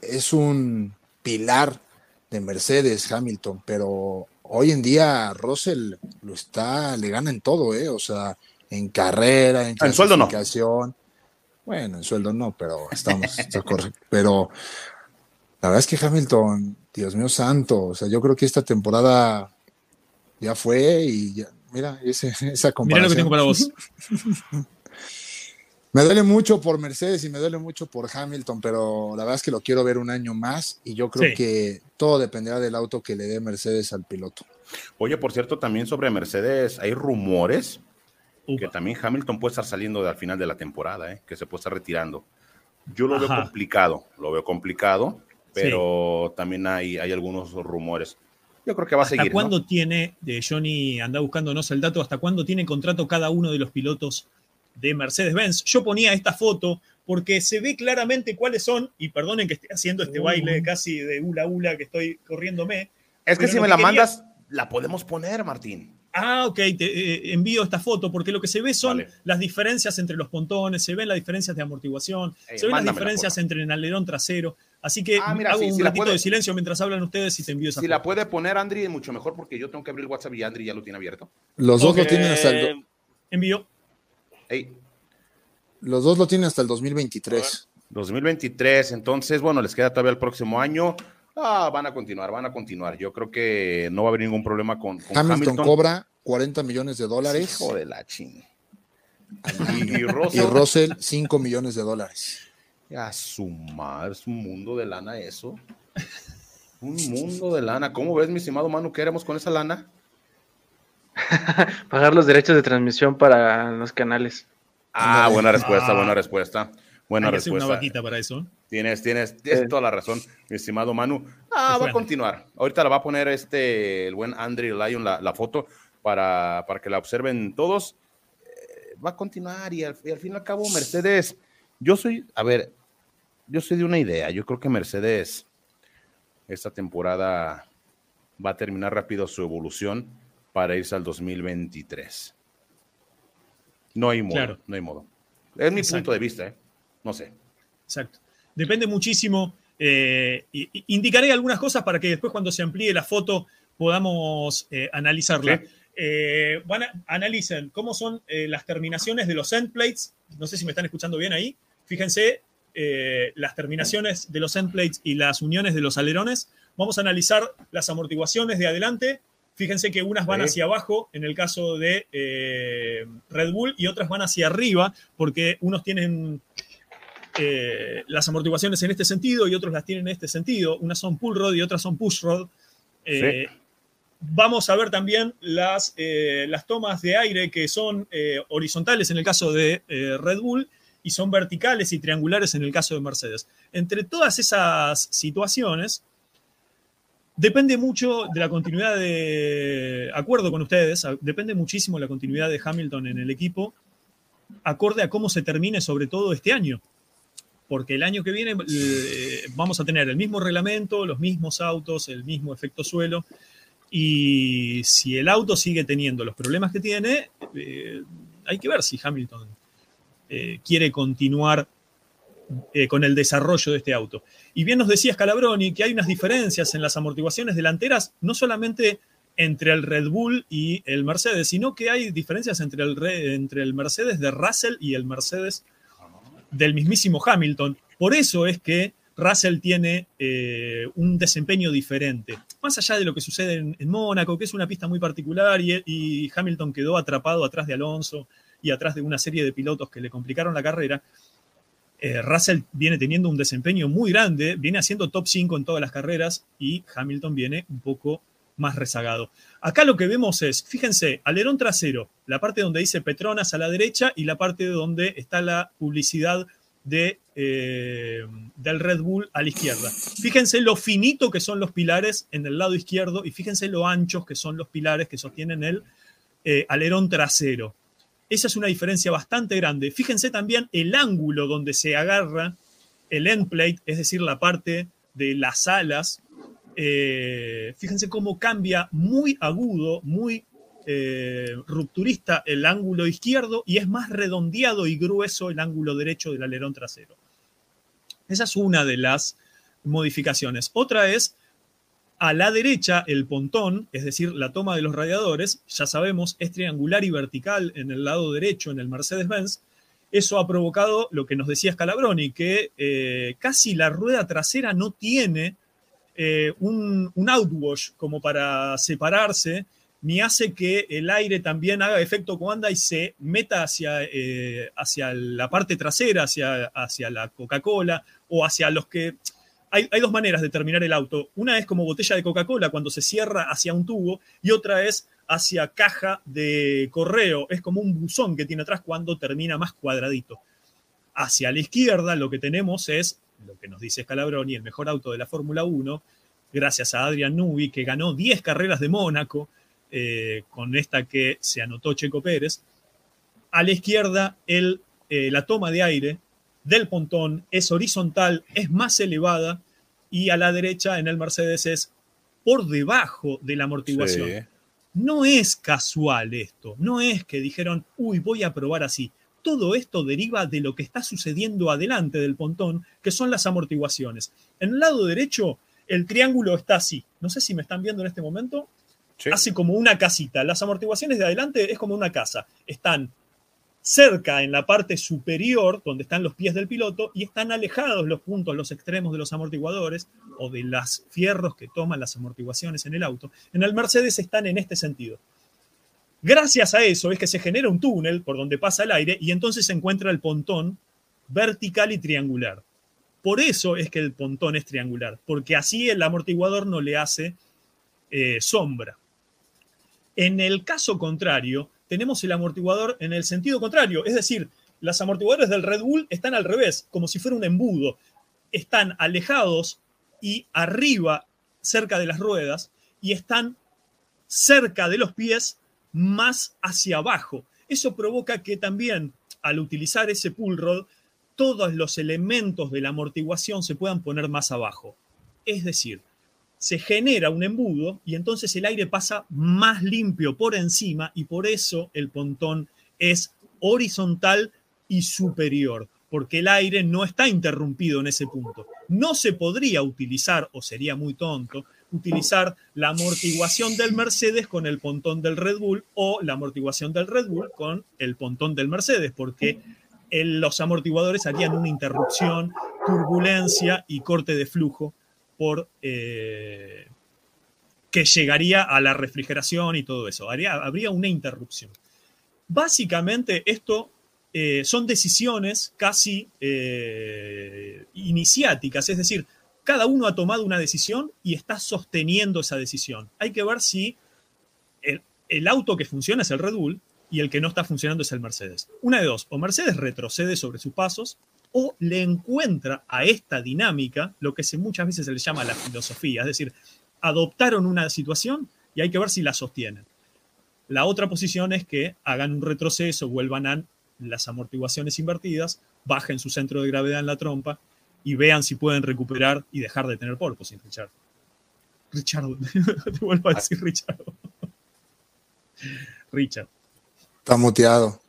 es un pilar de Mercedes Hamilton, pero hoy en día Russell lo está, le gana en todo, ¿eh? O sea, en carrera, en En sueldo no. Bueno, en sueldo no, pero estamos, está correcto. Pero la verdad es que Hamilton, Dios mío santo, o sea, yo creo que esta temporada ya fue y ya, mira, ese- esa Mira lo que comparación. tengo para vos. Me duele mucho por Mercedes y me duele mucho por Hamilton, pero la verdad es que lo quiero ver un año más y yo creo Sí. que todo dependerá del auto que le dé Mercedes al piloto. Oye, por cierto, también sobre Mercedes hay rumores que también Hamilton puede estar saliendo de- al final de la temporada, ¿eh? que se puede estar retirando. Yo lo veo complicado, lo veo complicado, pero también hay, hay algunos rumores. Yo creo que va a ¿Hasta seguir. ¿no? cuándo tiene, de Johnny anda buscándonos el dato, hasta cuándo tiene contrato cada uno de los pilotos de Mercedes-Benz? Yo ponía esta foto porque se ve claramente cuáles son, y perdonen que esté haciendo este Uh. baile casi de hula hula que estoy corriéndome. Es que si me que la quería- mandas, la podemos poner, Martín. Ah, ok, te eh, envío esta foto porque lo que se ve son Vale. las diferencias entre los pontones, se ven las diferencias de amortiguación, Eh, se ven las diferencias entre el alerón trasero. Así que Ah, mira, hago sí, un la ratito puede- de silencio mientras hablan ustedes y te envío esa Si foto. la puede poner Andri, mucho mejor porque yo tengo que abrir el WhatsApp y Andri ya lo tiene abierto. Los dos lo tienen hasta el, Eh, Envío. Ey, los dos lo tienen hasta el 2023. 2023, entonces, bueno, les queda todavía el próximo año. Ah, van a continuar, van a continuar. Yo creo que no va a haber ningún problema con, con Hamilton, Hamilton. cobra 40 millones de dólares Hijo de la ching. Y, y y Russell, Russell 5 millones de dólares. A su madre, es un mundo de lana eso. Un mundo de lana. ¿Cómo ves, mi estimado Manu? ¿Qué haremos con esa lana? Pagar los derechos de transmisión para los canales. Ah, buena respuesta, Ah. buena respuesta. Buena Hay hacer una respuesta. vaquita para eso. Tienes, tienes, tienes Eh. toda la razón, mi estimado Manu. Ah, va a continuar. Ahorita la va a poner este, el buen Andrew Lyon, la, la foto, para, para que la observen todos. Eh, va a continuar y al, y al fin y al cabo, Mercedes, yo soy, a ver, yo soy de una idea. Yo creo que Mercedes esta temporada va a terminar rápido su evolución para irse al 2023. No hay modo, Claro. no hay modo. Es mi Exacto. punto de vista, ¿eh? No sé. Exacto. Depende muchísimo. eh, indicaré algunas cosas para que después cuando se amplíe la foto podamos eh, analizarla. Sí. Eh, van a- analicen cómo son eh, las terminaciones de los end plates. No sé si me están escuchando bien ahí. Fíjense eh, las terminaciones de los end plates y las uniones de los alerones. Vamos a analizar las amortiguaciones de adelante. Fíjense que unas van hacia abajo en el caso de eh, Red Bull y otras van hacia arriba porque unos tienen eh, las amortiguaciones en este sentido y otros las tienen en este sentido. Unas son pull rod y otras son push rod. Vamos a ver también las, las tomas de aire que son horizontales en el caso de Red Bull y son verticales y triangulares en el caso de Mercedes. Entre todas esas situaciones, Depende mucho de la continuidad de, acuerdo con ustedes, depende muchísimo de la continuidad de Hamilton en el equipo, acorde a cómo se termine sobre todo este año. Porque el año que viene eh, vamos a tener el mismo reglamento, los mismos autos, el mismo efecto suelo. Y si el auto sigue teniendo los problemas que tiene, eh, hay que ver si Hamilton eh, quiere continuar eh, con el desarrollo de este auto. Y bien nos decía Scalabroni que hay unas diferencias en las amortiguaciones delanteras, no solamente entre el Red Bull y el Mercedes, sino que hay diferencias entre el, entre el Mercedes de Russell y el Mercedes del mismísimo Hamilton. Por eso es que Russell tiene eh, un desempeño diferente. Más allá de lo que sucede en, Mónaco, que es una pista muy particular y, Hamilton quedó atrapado atrás de Alonso y atrás de una serie de pilotos que le complicaron la carrera, eh, Russell viene teniendo un desempeño muy grande, viene haciendo top 5 en todas las carreras y Hamilton viene un poco más rezagado. Acá lo que vemos es, fíjense, alerón trasero, la parte donde dice Petronas a la derecha y la parte donde está la publicidad de, eh, del Red Bull a la izquierda. Fíjense lo finito que son los pilares en el lado izquierdo y fíjense lo anchos que son los pilares que sostienen el eh, alerón trasero. Esa es una diferencia bastante grande. Fíjense también el ángulo donde se agarra el end plate, es decir, la parte de las alas. Eh, fíjense cómo cambia muy agudo, muy eh, rupturista el ángulo izquierdo y es más redondeado y grueso el ángulo derecho del alerón trasero. Esa es una de las modificaciones. Otra es a la derecha, el pontón, es decir, la toma de los radiadores, ya sabemos, es triangular y vertical en el lado derecho en el Mercedes-Benz. Eso ha provocado lo que nos decía Scalabroni, que eh, casi la rueda trasera no tiene eh, un, outwash como para separarse, ni hace que el aire también haga efecto cuando y se meta hacia, eh, hacia la parte trasera, hacia, hacia la Coca-Cola o hacia los que hay, dos maneras de terminar el auto. Una es como botella de Coca-Cola cuando se cierra hacia un tubo y otra es hacia caja de correo. Es como un buzón que tiene atrás cuando termina más cuadradito. Hacia la izquierda lo que tenemos es, lo que nos dice Scalabroni, el mejor auto de la Fórmula 1, gracias a Adrian Newey, que ganó 10 carreras de Mónaco, eh, con esta que se anotó Checo Pérez. A la izquierda, el, eh, la toma de aire del pontón es horizontal, es más elevada y a la derecha en el Mercedes es por debajo de la amortiguación. No es casual esto, no es que dijeron, uy, voy a probar así. Todo esto deriva de lo que está sucediendo adelante del pontón, que son las amortiguaciones. En el lado derecho, el triángulo está así. No sé si me están viendo en este momento. Hace como una casita. Las amortiguaciones de adelante es como una casa. Están cerca en la parte superior, donde están los pies del piloto, y están alejados los puntos, los extremos de los amortiguadores o de los fierros que toman las amortiguaciones en el auto. En el Mercedes están en este sentido. Gracias a eso es que se genera un túnel por donde pasa el aire y entonces se encuentra el pontón vertical y triangular. Por eso es que el pontón es triangular, porque así el amortiguador no le hace eh, sombra. En el caso contrario, tenemos el amortiguador en el sentido contrario, es decir, los amortiguadores del Red Bull están al revés, como si fuera un embudo. Están alejados y arriba, cerca de las ruedas, y están cerca de los pies, más hacia abajo. Eso provoca que también, al utilizar ese pull rod, todos los elementos de la amortiguación se puedan poner más abajo. Es decir, se genera un embudo y entonces el aire pasa más limpio por encima y por eso el pontón es horizontal y superior, porque el aire no está interrumpido en ese punto. No se podría utilizar, o sería muy tonto, utilizar la amortiguación del Mercedes con el pontón del Red Bull o la amortiguación del Red Bull con el pontón del Mercedes, porque los amortiguadores harían una interrupción, turbulencia y corte de flujo por eh, que llegaría a la refrigeración y todo eso. habría una interrupción. Básicamente esto eh, son decisiones casi eh, iniciáticas, es decir, cada uno ha tomado una decisión y está sosteniendo esa decisión. Hay que ver si el, el auto que funciona es el Red Bull y el que no está funcionando es el Mercedes. Una de dos, o Mercedes retrocede sobre sus pasos o le encuentra a esta dinámica lo que se, muchas veces se le llama la filosofía, es decir, adoptaron una situación y hay que ver si la sostienen. La otra posición es que hagan un retroceso, vuelvan a las amortiguaciones invertidas, bajen su centro de gravedad en la trompa y vean si pueden recuperar y dejar de tener sin Richard. Richard, te vuelvo a decir Richard. Richard. Está muteado.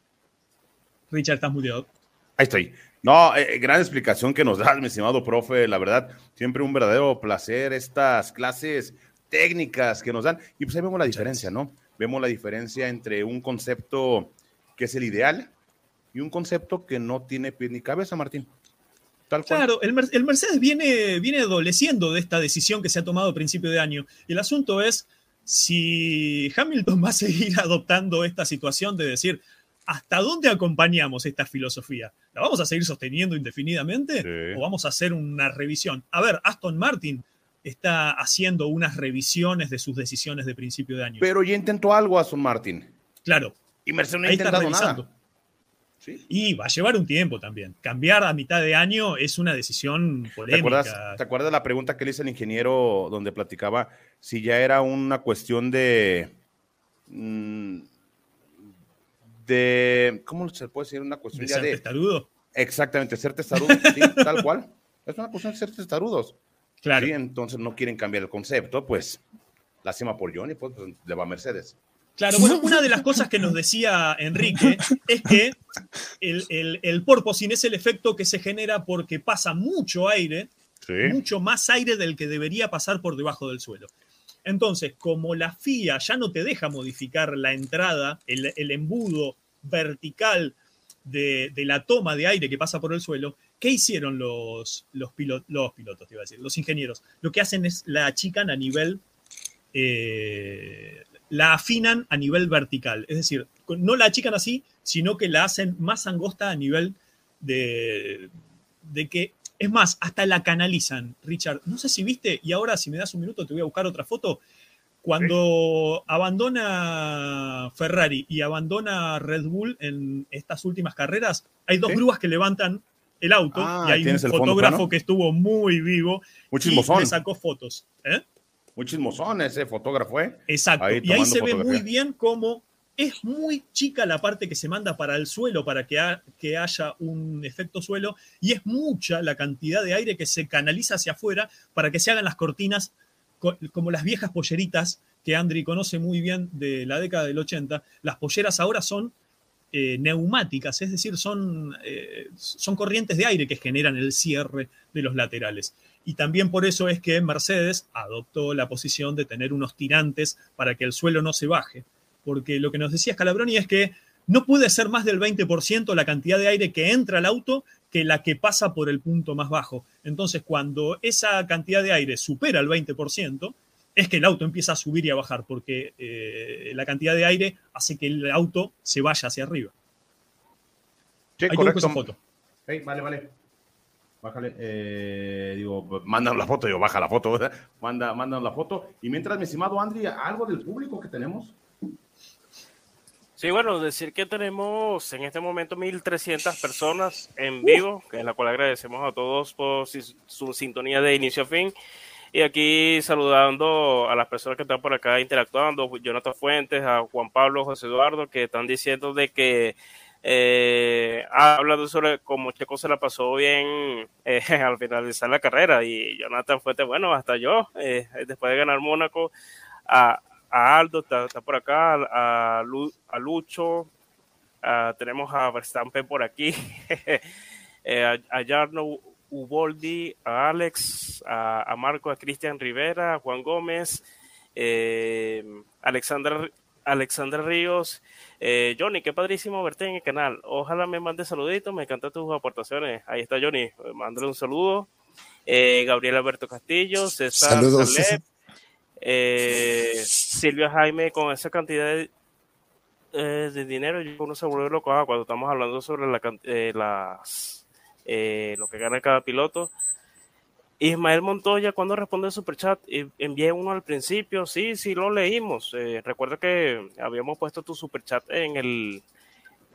Richard, estás muteado. Ahí estoy. No, eh, gran explicación que nos das, mi estimado profe. La verdad, siempre un verdadero placer estas clases técnicas que nos dan. Y pues ahí vemos la diferencia, ¿no? Vemos la diferencia entre un concepto que es el ideal y un concepto que no tiene pie ni cabeza, Martín. Claro, el, Mercedes viene, viene adoleciendo de esta decisión que se ha tomado a principio de año. El asunto es si Hamilton va a seguir adoptando esta situación de decir, ¿hasta dónde acompañamos esta filosofía? ¿La vamos a seguir sosteniendo indefinidamente o vamos a hacer una revisión? A ver, Aston Martin está haciendo unas revisiones de sus decisiones de principio de año. Pero ya intentó algo Aston Martin. Claro. Y Mercedes no ha intentado nada. Y va a llevar un tiempo también. Cambiar a mitad de año es una decisión polémica. ¿Te acuerdas, la pregunta que le hizo el ingeniero donde platicaba si ya era una cuestión de... Mm, de ¿Cómo se puede decir? Una cuestión de ser testarudo. Exactamente, ser testarudo, sí, tal cual. Es una cuestión de ser testarudos. Claro. Sí, entonces no quieren cambiar el concepto, pues lástima por Johnny, pues, pues le va a Mercedes. Claro, bueno, una de las cosas que nos decía Enrique es que el, el, el porpoising es el efecto que se genera porque pasa mucho aire, mucho más aire del que debería pasar por debajo del suelo. Entonces, como la FIA ya no te deja modificar la entrada, el, embudo vertical de, la toma de aire que pasa por el suelo, ¿qué hicieron los pilotos, te iba a decir, los ingenieros? Lo que hacen es la achican a nivel eh, la afinan a nivel vertical. Es decir, no la achican así, sino que la hacen más angosta a nivel de, de que, es más, hasta la canalizan, Richard. No sé si viste, y ahora si me das un minuto te voy a buscar otra foto. Cuando abandona Ferrari y abandona Red Bull en estas últimas carreras, hay dos grúas que levantan el auto ah, y hay un fotógrafo que estuvo muy vivo Muchísimo y le sacó fotos. ¿eh? muy chismosón ese fotógrafo, ¿eh? Exacto. y ahí se ve muy bien cómo es muy chica la parte que se manda para el suelo para que, haya un efecto suelo y es mucha la cantidad de aire que se canaliza hacia afuera para que se hagan las cortinas como las viejas polleritas que Andri conoce muy bien de la década del 80. Las polleras ahora son eh, neumáticas, es decir, son, eh, son corrientes de aire que generan el cierre de los laterales. Y también por eso es que Mercedes adoptó la posición de tener unos tirantes para que el suelo no se baje. Porque lo que nos decía Scalabroni es que no puede ser más del 20% la cantidad de aire que entra al auto que la que pasa por el punto más bajo. Entonces, cuando esa cantidad de aire supera el 20%, es que el auto empieza a subir y a bajar, porque eh, la cantidad de aire hace que el auto se vaya hacia arriba. Sí, correcto. foto. vale, vale. Bájale, eh, digo, mandan la foto, digo, baja la foto, ¿verdad? Manda, mandan la foto. Y mientras, mi estimado Andri, ¿algo del público que tenemos? Sí, bueno, decir que tenemos en este momento 1.300 personas en vivo, que es la cual agradecemos a todos por su sintonía de inicio a fin. Y aquí saludando a las personas que están por acá interactuando, Jonathan Fuentes, a Juan Pablo, José Eduardo, que están diciendo de que eh, hablando sobre cómo Checo se la pasó bien eh, al finalizar la carrera y Jonathan Fuente, bueno, hasta yo, eh, después de ganar Mónaco, a, Aldo está, por acá, a, a Lucho, tenemos a Verstappen por aquí, a, a Jarno Uboldi, a Alex, a, Marco, a Cristian Rivera, a Juan Gómez, eh, Alexander, Alexander Ríos, eh, Johnny, qué padrísimo verte en el canal. Ojalá me mande saluditos, me encantan tus aportaciones. Ahí está Johnny, mándale un saludo. Eh, Gabriel Alberto Castillo, César Saludos. Eh, Silvia Jaime, con esa cantidad de, eh, de dinero, uno se vuelve loco ah, cuando estamos hablando sobre la, las, lo que gana cada piloto. Ismael Montoya, cuando responde el superchat, envié uno al principio, sí, sí lo leímos. Eh, recuerda que habíamos puesto tu superchat en el,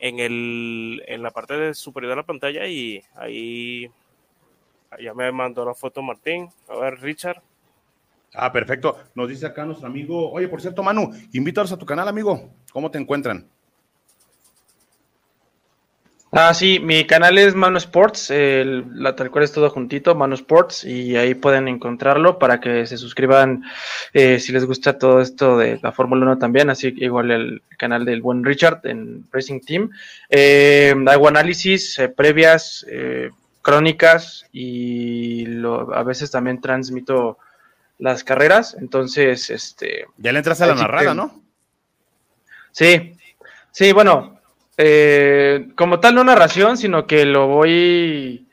en el, en la parte de superior de la pantalla y ahí ya me mandó la foto Martín. A ver, Richard. Ah, perfecto. Nos dice acá nuestro amigo. Oye, por cierto, Manu, invítalos a tu canal, amigo. ¿Cómo te encuentran? Ah, sí, mi canal es Mano Sports, la tal cual es todo juntito, Mano Sports, y ahí pueden encontrarlo para que se suscriban eh, si les gusta todo esto de la Fórmula 1 también, así igual el canal del buen Richard en Racing Team. Eh, hago análisis eh, previas, crónicas y a veces también transmito las carreras, entonces, este... Ya le entras a la narrada, ¿no? Sí, sí, bueno, eh, como tal no narración, sino que lo voy,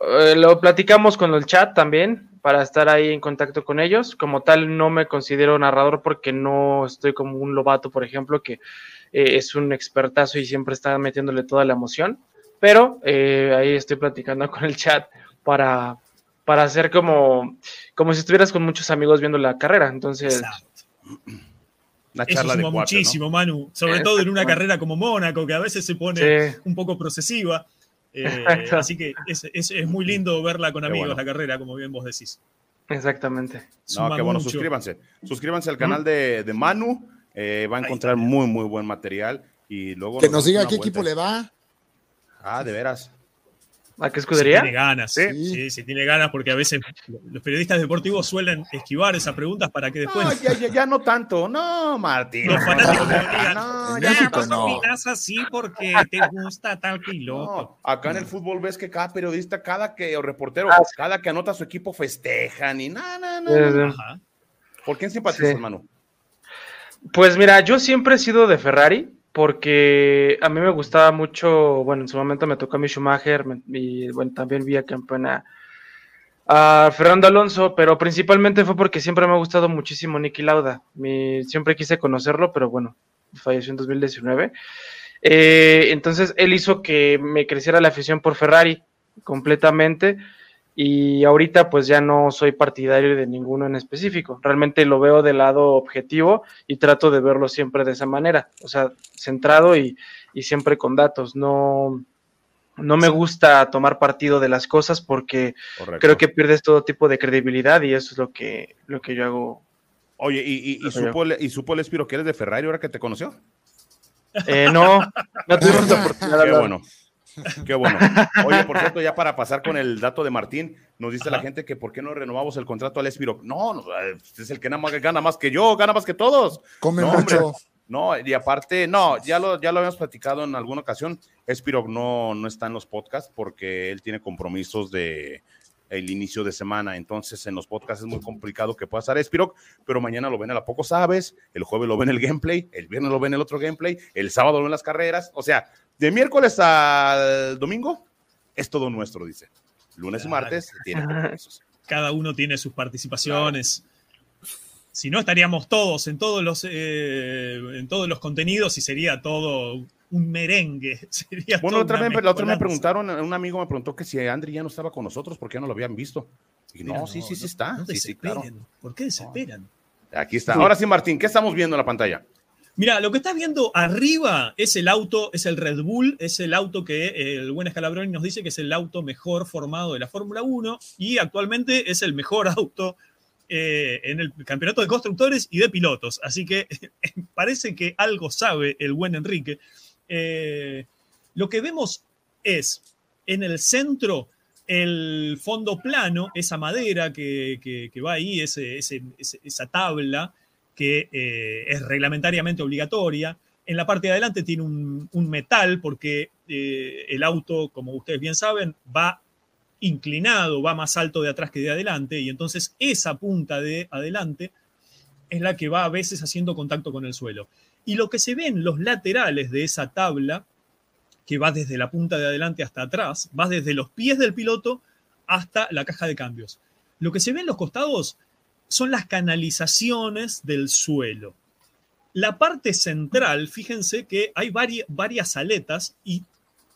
eh, lo platicamos con el chat también para estar ahí en contacto con ellos. Como tal no me considero narrador porque no estoy como un lobato, por ejemplo, que eh, es un expertazo y siempre está metiéndole toda la emoción. Pero ahí estoy platicando con el chat para, para hacer como, como si estuvieras con muchos amigos viendo la carrera. Entonces... Eso suma muchísimo, Manu. Sobre todo en una carrera como Mónaco, que a veces se pone un poco procesiva. Eh, así que es, es, muy lindo verla con amigos la carrera, como bien vos decís. Exactamente. no, qué bueno, suscríbanse. Suscríbanse al canal de, de Manu. Eh, va a encontrar muy, muy buen material. Y luego que nos, diga qué equipo le va. Ah, de veras. ¿A qué escudería? tiene ganas, ¿Sí? sí, tiene ganas, porque a veces los periodistas deportivos suelen esquivar esas preguntas para que después. No, ya, ya, ya no tanto, no, Martín. Los fanáticos no, ya vos no. opinas así porque te gusta tal piloto. No, acá en el fútbol ves que cada periodista, cada que, o reportero, ah, cada que anota su equipo festejan y nada, nada. ¿Por quién simpatizas, hermano? Pues mira, yo siempre he sido de Ferrari porque a mí me gustaba mucho, bueno, en su momento me tocó a mi Schumacher y bueno, también vi a campeona a Fernando Alonso, pero principalmente fue porque siempre me ha gustado muchísimo Nicky Lauda. Mi, siempre quise conocerlo, pero bueno, falleció en 2019. Eh, entonces él hizo que me creciera la afición por Ferrari completamente y ahorita pues ya no soy partidario de ninguno en específico. Realmente lo veo del lado objetivo y trato de verlo siempre de esa manera, o sea, centrado y, siempre con datos. No, no me gusta tomar partido de las cosas porque creo que pierdes todo tipo de credibilidad y eso es lo que, lo que yo hago. Oye, ¿y, y, supo, y supo el Espiro que eres de Ferrari ahora que te conoció? Eh, no, no tuvimos la oportunidad. Qué bueno. Qué bueno. Oye, por cierto, ya para pasar con el dato de Martín, nos dice la gente que por qué no renovamos el contrato al Espiro. No, no, es el que nada más, gana más que yo, gana más que todos. Come no, mucho. no, y aparte, no, ya lo, ya lo habíamos platicado en alguna ocasión. Espiro no, no está en los podcasts porque él tiene compromisos de el inicio de semana. Entonces, en los podcasts es muy complicado que pueda estar Espiroc, pero mañana lo ven a la poco sabes, el jueves lo ven el gameplay, el viernes lo ven el otro gameplay, el sábado lo ven las carreras. O sea, de miércoles al domingo es todo nuestro, dice. Lunes y martes tiene Cada uno tiene sus participaciones. Si no, estaríamos todos en todos los, eh, en todos los contenidos y sería todo un merengue. bueno, la otra, vez, me preguntaron, un amigo me preguntó que si Andri ya no estaba con nosotros porque ya no lo habían visto. Y no, sí, sí, sí está. No sí, sí, claro. ¿Por qué desesperan? Aquí está. Ahora sí, Martín, ¿qué estamos viendo en la pantalla? Mira, lo que estás viendo arriba es el auto, es el Red Bull, es el auto que el buen Scalabroni nos dice que es el auto mejor formado de la Fórmula 1 y actualmente es el mejor auto eh, en el campeonato de constructores y de pilotos. Así que parece que algo sabe el buen Enrique. Eh, lo que vemos es en el centro el fondo plano, esa madera que, va ahí, esa tabla que eh, es reglamentariamente obligatoria. En la parte de adelante tiene un, metal porque eh, el auto, como ustedes bien saben, va inclinado, va más alto de atrás que de adelante y entonces esa punta de adelante es la que va a veces haciendo contacto con el suelo. Y lo que se ve en los laterales de esa tabla, que va desde la punta de adelante hasta atrás, va desde los pies del piloto hasta la caja de cambios. Lo que se ve en los costados son las canalizaciones del suelo. La parte central, fíjense que hay varias, aletas y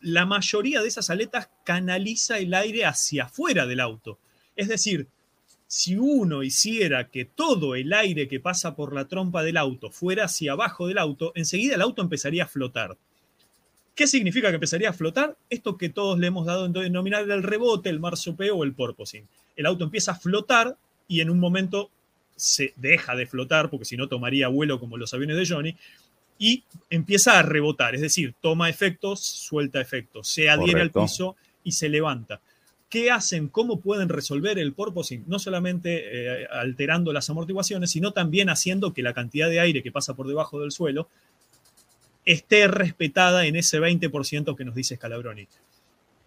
la mayoría de esas aletas canaliza el aire hacia afuera del auto. Es decir, si uno hiciera que todo el aire que pasa por la trompa del auto fuera hacia abajo del auto, enseguida el auto empezaría a flotar. ¿Qué significa que empezaría a flotar? Esto que todos le hemos dado en denominar el rebote, el marsopeo o el porpoising. El auto empieza a flotar y en un momento se deja de flotar, porque si no tomaría vuelo como los aviones de Johnny, y empieza a rebotar, es decir, toma efectos, suelta efectos, se adhiere al piso y se levanta. ¿Qué hacen? ¿Cómo pueden resolver el porpoising? No solamente eh, alterando las amortiguaciones, sino también haciendo que la cantidad de aire que pasa por debajo del suelo esté respetada en ese 20% que nos dice Scalabroni.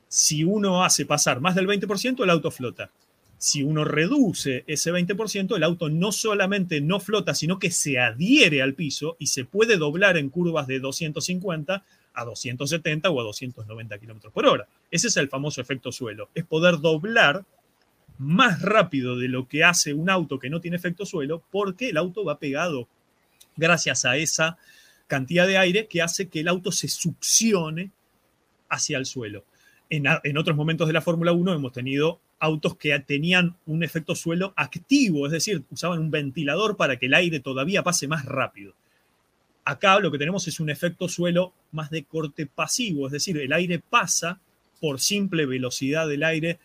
Si uno hace pasar más del 20%, el auto flota. Si uno reduce ese 20%, el auto no solamente no flota, sino que se adhiere al piso y se puede doblar en curvas de 250 a 270 o a 290 kilómetros por hora. Ese es el famoso efecto suelo. Es poder doblar más rápido de lo que hace un auto que no tiene efecto suelo porque el auto va pegado gracias a esa cantidad de aire que hace que el auto se succione hacia el suelo. En, en otros momentos de la Fórmula 1 hemos tenido autos que tenían un efecto suelo activo, es decir, usaban un ventilador para que el aire todavía pase más rápido. Acá lo que tenemos es un efecto suelo más de corte pasivo, es decir, el aire pasa por simple velocidad del aire,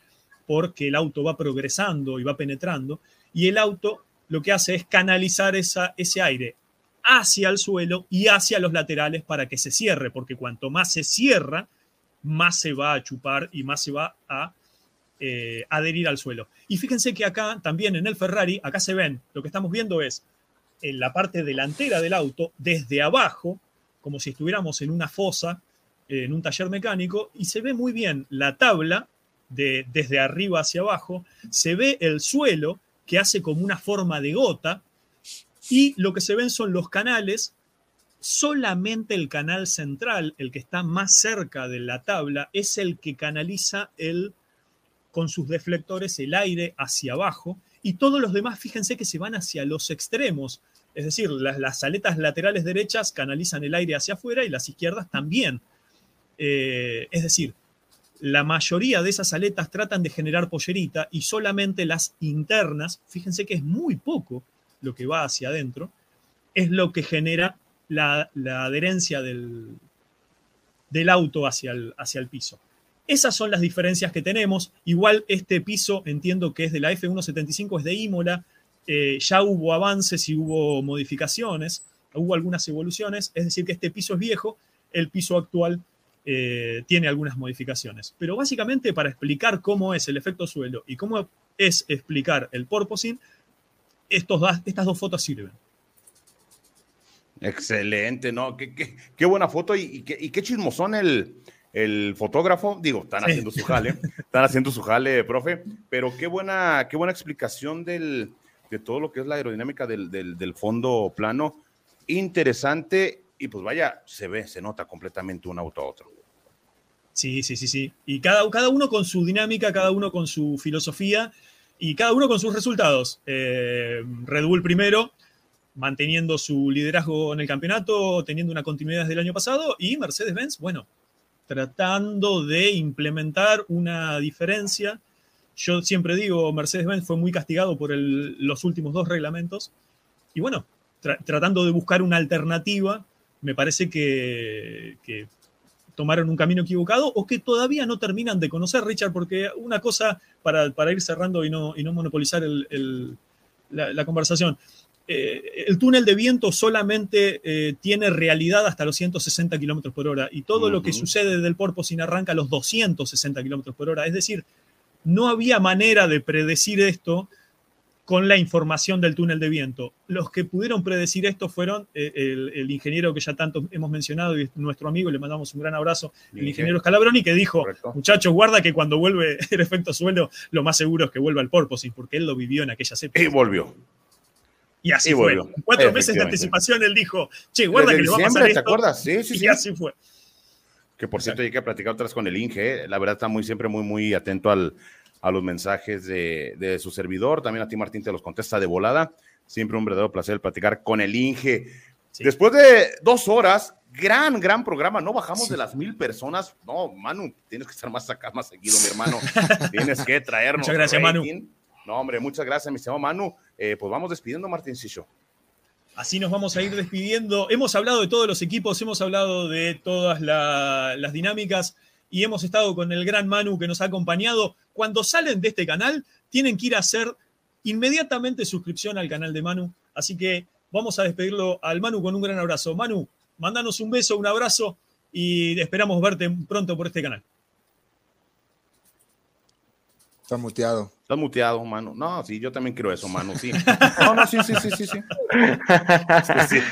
porque el auto va progresando y va penetrando, y el auto lo que hace es canalizar ese aire hacia el suelo y hacia los laterales para que se cierre, porque cuanto más se cierra, más se va a chupar y más se va a eh, adherir al suelo. Y fíjense que acá también en el Ferrari, acá se ven, lo que estamos viendo es en la parte delantera del auto, desde abajo, como si estuviéramos en una fosa, en un taller mecánico, y se ve muy bien la tabla de, desde arriba hacia abajo, se ve el suelo que hace como una forma de gota, y lo que se ven son los canales, solamente el canal central, el que está más cerca de la tabla, es el que canaliza el, con sus deflectores el aire hacia abajo, y todos los demás, fíjense que se van hacia los extremos, es decir, las, aletas laterales derechas canalizan el aire hacia afuera y las izquierdas también. Eh, es decir, la mayoría de esas aletas tratan de generar pollerita y solamente las internas, fíjense que es muy poco lo que va hacia adentro, es lo que genera la, adherencia del, auto hacia el, hacia el piso. Esas son las diferencias que tenemos. Igual este piso entiendo que es de la F175, es de Imola, eh, ya hubo avances y hubo modificaciones, hubo algunas evoluciones, es decir, que este piso es viejo, el piso actual eh, tiene algunas modificaciones. Pero básicamente para explicar cómo es el efecto suelo y cómo es explicar el porpoising, estos, estas dos fotos sirven. Excelente, ¿no? Qué, buena foto y, qué, chismosón el, el fotógrafo. Digo, están haciendo su jale, están haciendo su jale, profe, pero qué buena, qué buena explicación del, de todo lo que es la aerodinámica del, fondo plano. Interesante y pues vaya, se ve, se nota completamente un auto a otro. Sí, sí, sí, sí. Y cada, cada uno con su dinámica, cada uno con su filosofía y cada uno con sus resultados. Eh, Red Bull primero, manteniendo su liderazgo en el campeonato, teniendo una continuidad desde el año pasado, y Mercedes-Benz, bueno, tratando de implementar una diferencia yo siempre digo, Mercedes-Benz fue muy castigado por los últimos dos reglamentos. Y bueno, tratando de buscar una alternativa, me parece que, tomaron un camino equivocado o que todavía no terminan de conocer, Richard, porque una cosa, para, ir cerrando y no, y no monopolizar la, conversación, eh, el túnel de viento solamente eh, tiene realidad hasta los 160 kilómetros por hora y todo lo que sucede del sin arranca a los 260 kilómetros por hora. Es decir, no había manera de predecir esto con la información del túnel de viento. Los que pudieron predecir esto fueron eh, el, ingeniero que ya tanto hemos mencionado y nuestro amigo, le mandamos un gran abrazo, el ingeniero Scalabroni, que dijo, muchachos, guarda que cuando vuelve el efecto suelo, lo más seguro es que vuelva al porpoising, porque él lo vivió en aquella épocas. Y volvió. Y así fue. cuatro meses de anticipación él dijo, che, guarda que le va a pasar esto. ¿Te acuerdas? Sí, sí, y así fue. Que por cierto, hay que platicar otras con el Inge. ¿eh? La verdad está muy, siempre muy, muy atento al, a los mensajes de, su servidor. También a ti, Martín, te los contesta de volada. Siempre un verdadero placer platicar con el Inge. Después de dos horas, gran, gran programa. No bajamos de las mil personas. No, Manu, tienes que estar más acá, más seguido, mi hermano. tienes que traernos. Muchas gracias, Manu. No, hombre, muchas gracias, mi estimado Manu. Eh, pues vamos despidiendo, Martín Sicho. Así nos vamos a ir despidiendo. Hemos hablado de todos los equipos, hemos hablado de todas las dinámicas y hemos estado con el gran Manu que nos ha acompañado. Cuando salen de este canal, tienen que ir a hacer inmediatamente suscripción al canal de Manu. Así que vamos a despedirlo al Manu con un gran abrazo. Manu, mándanos un beso, un abrazo y esperamos verte pronto por este canal. Está muteado. Estás muteado, mano. No, sí, yo también quiero eso, mano. Sí. No, no, sí, sí, sí, sí. sí.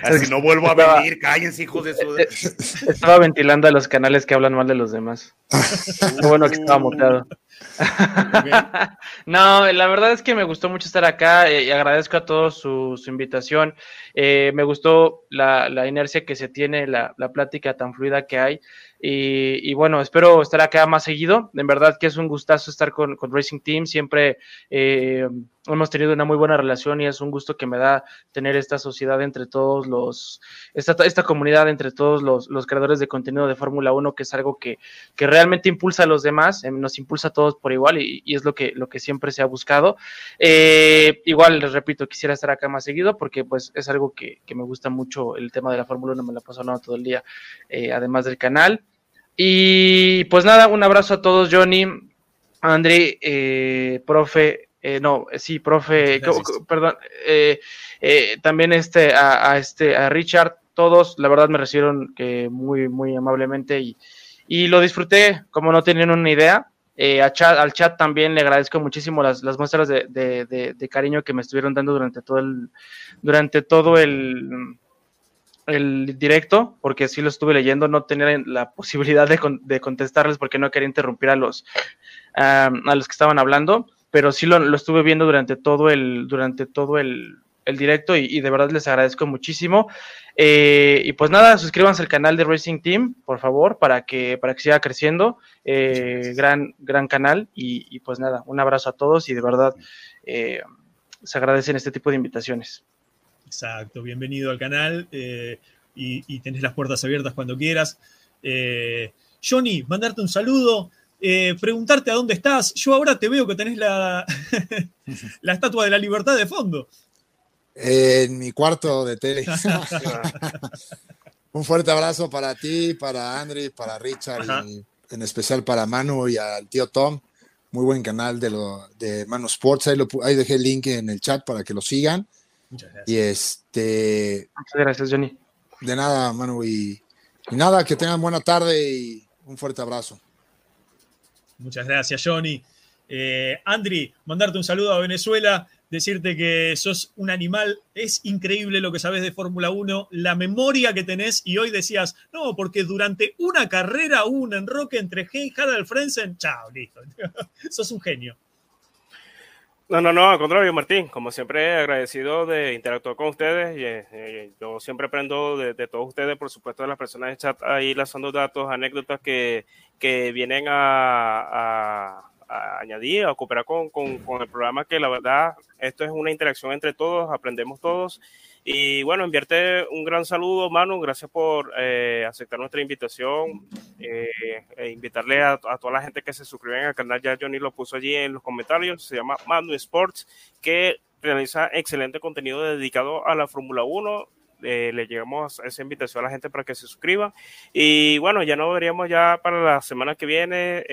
Así no vuelvo a venir, cállense, hijos de su. Estaba ventilando a los canales que hablan mal de los demás. Qué bueno que estaba muteado. no, la verdad es que me gustó mucho estar acá eh, y agradezco a todos su, invitación. Eh, me gustó la, inercia que se tiene, la, la plática tan fluida que hay. Y, bueno, espero estar acá más seguido. En verdad que es un gustazo estar con, Racing Team. Siempre eh, hemos tenido una muy buena relación y es un gusto que me da tener esta sociedad entre todos los, esta, esta comunidad entre todos los, los creadores de contenido de Fórmula 1, que es algo que, que, realmente impulsa a los demás, eh, nos impulsa a todos por igual y, es lo que, lo que siempre se ha buscado. Eh, igual, les repito, quisiera estar acá más seguido porque pues es algo que, que me gusta mucho el tema de la Fórmula 1, me la paso hablando todo el día, además del canal. Y pues nada, un abrazo a todos, Johnny, André, eh, profe, eh, no, sí, profe, perdón, eh, también este, a, este, a Richard, todos, la verdad me recibieron que muy, muy amablemente y, y lo disfruté como no tenían una idea. chat, al chat también le agradezco muchísimo las, las muestras de, de, de, cariño que me estuvieron dando durante todo el, durante todo el, el directo, porque sí lo estuve leyendo, no tenía la posibilidad de, contestarles porque no quería interrumpir a los, a los que estaban hablando, pero sí lo, estuve viendo durante todo el, durante todo el, directo y, de verdad les agradezco muchísimo. Eh, y pues nada, suscríbanse al canal de Racing Team, por favor, para que, para que siga creciendo. Eh, gran, gran canal y, pues nada, un abrazo a todos y de verdad eh, se agradecen este tipo de invitaciones. Exacto, bienvenido al canal eh, y, tenés las puertas abiertas cuando quieras. Eh, Johnny, mandarte un saludo, eh, preguntarte a dónde estás. Yo ahora te veo que tenés la, la estatua de la libertad de fondo. En mi cuarto de tele. un fuerte abrazo para ti, para Andri, para Richard y en especial para Manu y al tío Tom. Muy buen canal de, lo, de Manu Sports. Ahí, ahí dejé el link en el chat para que lo sigan. Muchas gracias. Y este. Muchas gracias, Johnny. De nada, Manu. Y, nada, que tengan buena tarde y un fuerte abrazo. Muchas gracias, Johnny. Eh, Andri, mandarte un saludo a Venezuela, decirte que sos un animal, es increíble lo que sabes de Fórmula 1, la memoria que tenés y hoy decías, no, porque durante una carrera hubo un enroque entre Hey y Harald Frenzen, chao, listo, sos un genio. No, no, no, al contrario, Martín, como siempre agradecido de interactuar con ustedes y eh, yo siempre aprendo de, todos ustedes, por supuesto de las personas de chat ahí lanzando datos, anécdotas que, que vienen a, añadir, a cooperar con, con, con el programa, que la verdad, esto es una interacción entre todos, aprendemos todos y bueno, enviarte un gran saludo, Manu. Gracias por eh, aceptar nuestra invitación. Eh, e invitarle a, toda la gente que se suscriben al canal. Ya Johnny lo puso allí en los comentarios. Se llama Manu Sports, que realiza excelente contenido dedicado a la Fórmula 1. Eh, le llegamos esa invitación a la gente para que se suscriba. Y bueno, ya nos veríamos ya para la semana que viene.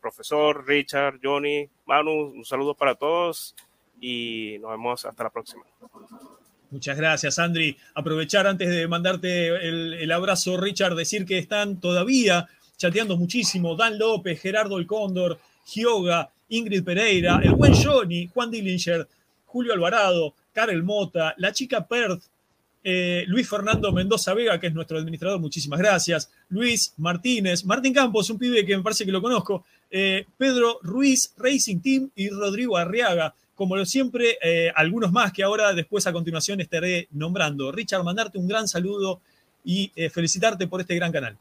profesor, Richard, Johnny, Manu, un saludo para todos y nos vemos hasta la próxima. Muchas gracias, Andri. Aprovechar antes de mandarte el, abrazo, Richard, decir que están todavía chateando muchísimo. Dan López, Gerardo El Cóndor, Gioga, Ingrid Pereira, el buen Johnny, Juan Dillinger, Julio Alvarado, Karel Mota, la chica Perth, eh, Luis Fernando Mendoza Vega, que es nuestro administrador, muchísimas gracias. Luis Martínez, Martín Campos, un pibe que me parece que lo conozco. Eh, Pedro Ruiz, Racing Team y Rodrigo Arriaga como lo siempre, eh, algunos más que ahora después a continuación estaré nombrando. Richard, mandarte un gran saludo y eh, felicitarte por este gran canal.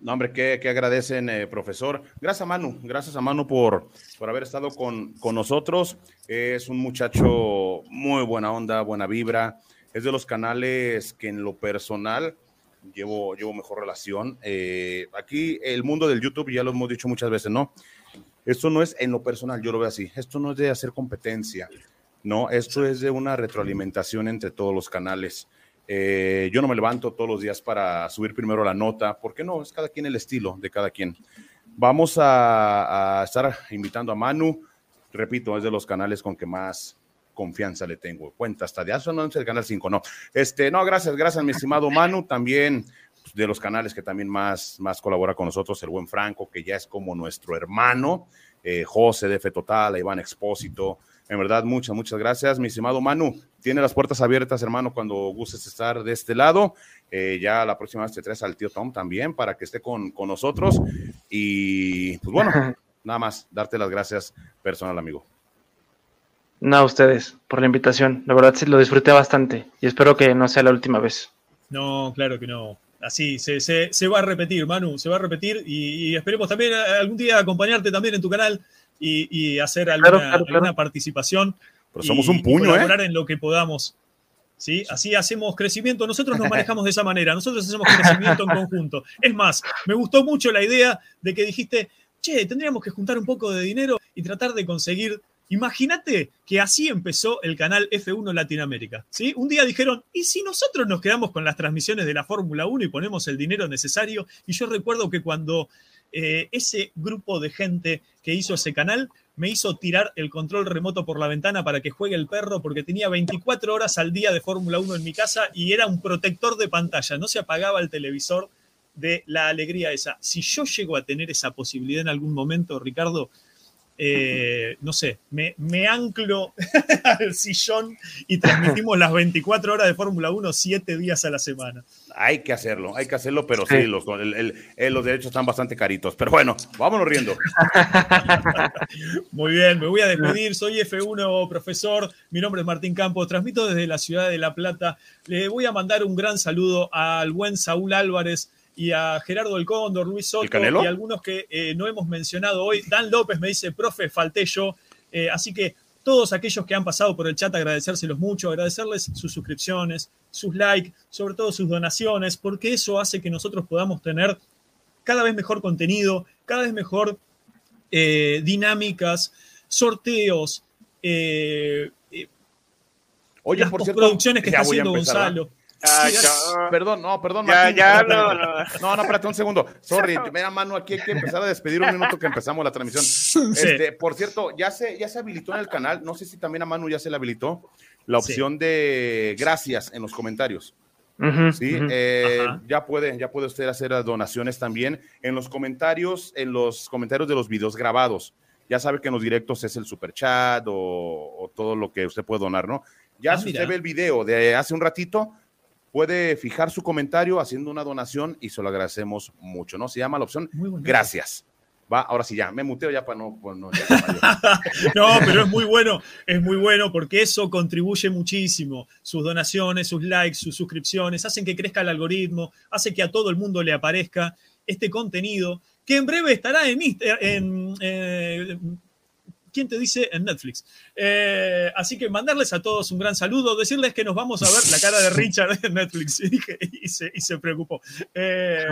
No, hombre, que, agradecen, eh, profesor. Gracias a Manu, gracias a Manu por, por haber estado con, con, nosotros. Es un muchacho muy buena onda, buena vibra. Es de los canales que en lo personal llevo, llevo mejor relación. aquí el mundo del YouTube, ya lo hemos dicho muchas veces, ¿no? Esto no es en lo personal, yo lo veo así. Esto no es de hacer competencia, no, esto es de una retroalimentación entre todos los canales. Eh, yo no me levanto todos los días para subir primero la nota, porque no, es cada quien el estilo de cada quien. Vamos a, estar invitando a Manu. repito, es de los canales con que más confianza le tengo. Cuenta hasta de eso, no es el canal 5, no. Este, no, gracias, gracias, mi estimado Manu. También de los canales que también más, más colabora con nosotros, el buen Franco, que ya es como nuestro hermano, eh, José de F Total, Iván Expósito. En verdad, muchas, muchas gracias, mi estimado Manu. Tiene las puertas abiertas, hermano, cuando gustes estar de este lado. Eh, ya la próxima vez te traes al tío Tom también para que esté con, con nosotros. Y pues bueno, nada más, darte las gracias personal, amigo. No, a ustedes, por la invitación. La verdad sí lo disfruté bastante y espero que no sea la última vez. No, claro que no. Así, se, se, se va a repetir, Manu, se va a repetir y, y esperemos también eh, algún día acompañarte también en tu canal y, y hacer alguna, Claro, claro, claro. alguna participación. Pero somos y- un y puño, colaborar ¿eh? en lo que podamos. ¿sí? Así hacemos crecimiento. Nosotros nos manejamos de esa manera. Nosotros hacemos crecimiento en conjunto. Es más, me gustó mucho la idea de que dijiste, che, tendríamos que juntar un poco de dinero y tratar de conseguir. Imagínate que así empezó el canal F1 Latinoamérica. ¿sí? Un día dijeron, ¿y si nosotros nos quedamos con las transmisiones de la Fórmula 1 y ponemos el dinero necesario? Y yo recuerdo que cuando eh, ese grupo de gente que hizo ese canal me hizo tirar el control remoto por la ventana para que juegue el perro porque tenía 24 horas al día de Fórmula 1 en mi casa y era un protector de pantalla, no se apagaba el televisor de la alegría esa. Si yo llego a tener esa posibilidad en algún momento, Ricardo, eh, no sé, me, me anclo al sillón y transmitimos las 24 horas de Fórmula 1 7 días a la semana. Hay que hacerlo, hay que hacerlo, pero sí, Sí. los, el- el- el- los derechos están bastante caritos. Pero bueno, vámonos riendo. Muy bien, me voy a despedir. Soy F1 profesor. Mi nombre es Martín Campos. Transmito desde la ciudad de La Plata. Le voy a mandar un gran saludo al buen Saúl Álvarez y a Gerardo El Cóndor, Luis Soto y algunos que eh, no hemos mencionado hoy. Dan López me dice, profe, falté yo. Eh, así que todos aquellos que han pasado por el chat, agradecérselos mucho, agradecerles sus suscripciones, sus likes, sobre todo sus donaciones, porque eso hace que nosotros podamos tener cada vez mejor contenido, cada vez mejor eh, dinámicas, sorteos, Oye, las por cierto, postproducciones que está haciendo empezar, ¿verdad? Sí, ya. Perdón, no, perdón. Ya, Martín, ya, no, no. No, no, espérate un segundo. Sorry, mira, mano, aquí hay que empezar a despedir un minuto que empezamos la transmisión. Este, por cierto, ya se, ya se habilitó en el canal, no sé si también a Manu ya se le habilitó la Sí. opción de gracias en los comentarios. Ujú, Sí, ujú. Eh, Ajá. ya puede, ya puede usted hacer las donaciones también en los comentarios, en los comentarios de los videos grabados. Ya sabe que en los directos es el super chat o, o todo lo que usted puede donar, ¿no? Ya Ah, si mira. usted ve el video de hace un ratito, puede fijar su comentario haciendo una donación y se lo agradecemos mucho, ¿no? Se llama la opción gracias. Va, ahora sí ya, me muteo ya para no, pues no, ya pero es muy bueno, es muy bueno porque eso contribuye muchísimo. Sus donaciones, sus likes, sus suscripciones, hacen que crezca el algoritmo, hace que a todo el mundo le aparezca este contenido que en breve estará en, en eh, ¿quién te dice? En Netflix. Eh, así que mandarles a todos un gran saludo, decirles que nos vamos a ver la cara de Richard en Netflix y, se, y se preocupó. Eh,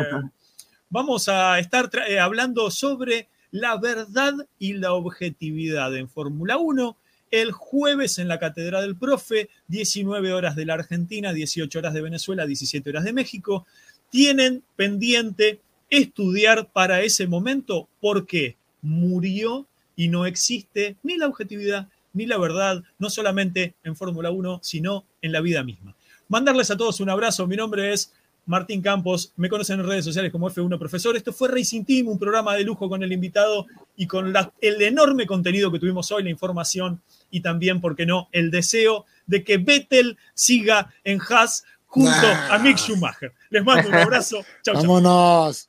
vamos a estar eh, hablando sobre la verdad y la objetividad en Fórmula 1 el jueves en la Catedral del Profe, 19 horas de la Argentina, 18 horas de Venezuela, 17 horas de México. Tienen pendiente estudiar para ese momento porque murió y no existe ni la objetividad ni la verdad, no solamente en Fórmula 1, sino en la vida misma. Mandarles a todos un abrazo. Mi nombre es Martín Campos. Me conocen en redes sociales como F1 Profesor. Esto fue Racing Team, un programa de lujo con el invitado y con la- el enorme contenido que tuvimos hoy, la información y también, ¿por qué no?, el deseo de que Vettel siga en Haas junto Nah. a Mick Schumacher. Les mando un abrazo. Chau, chau. Vámonos.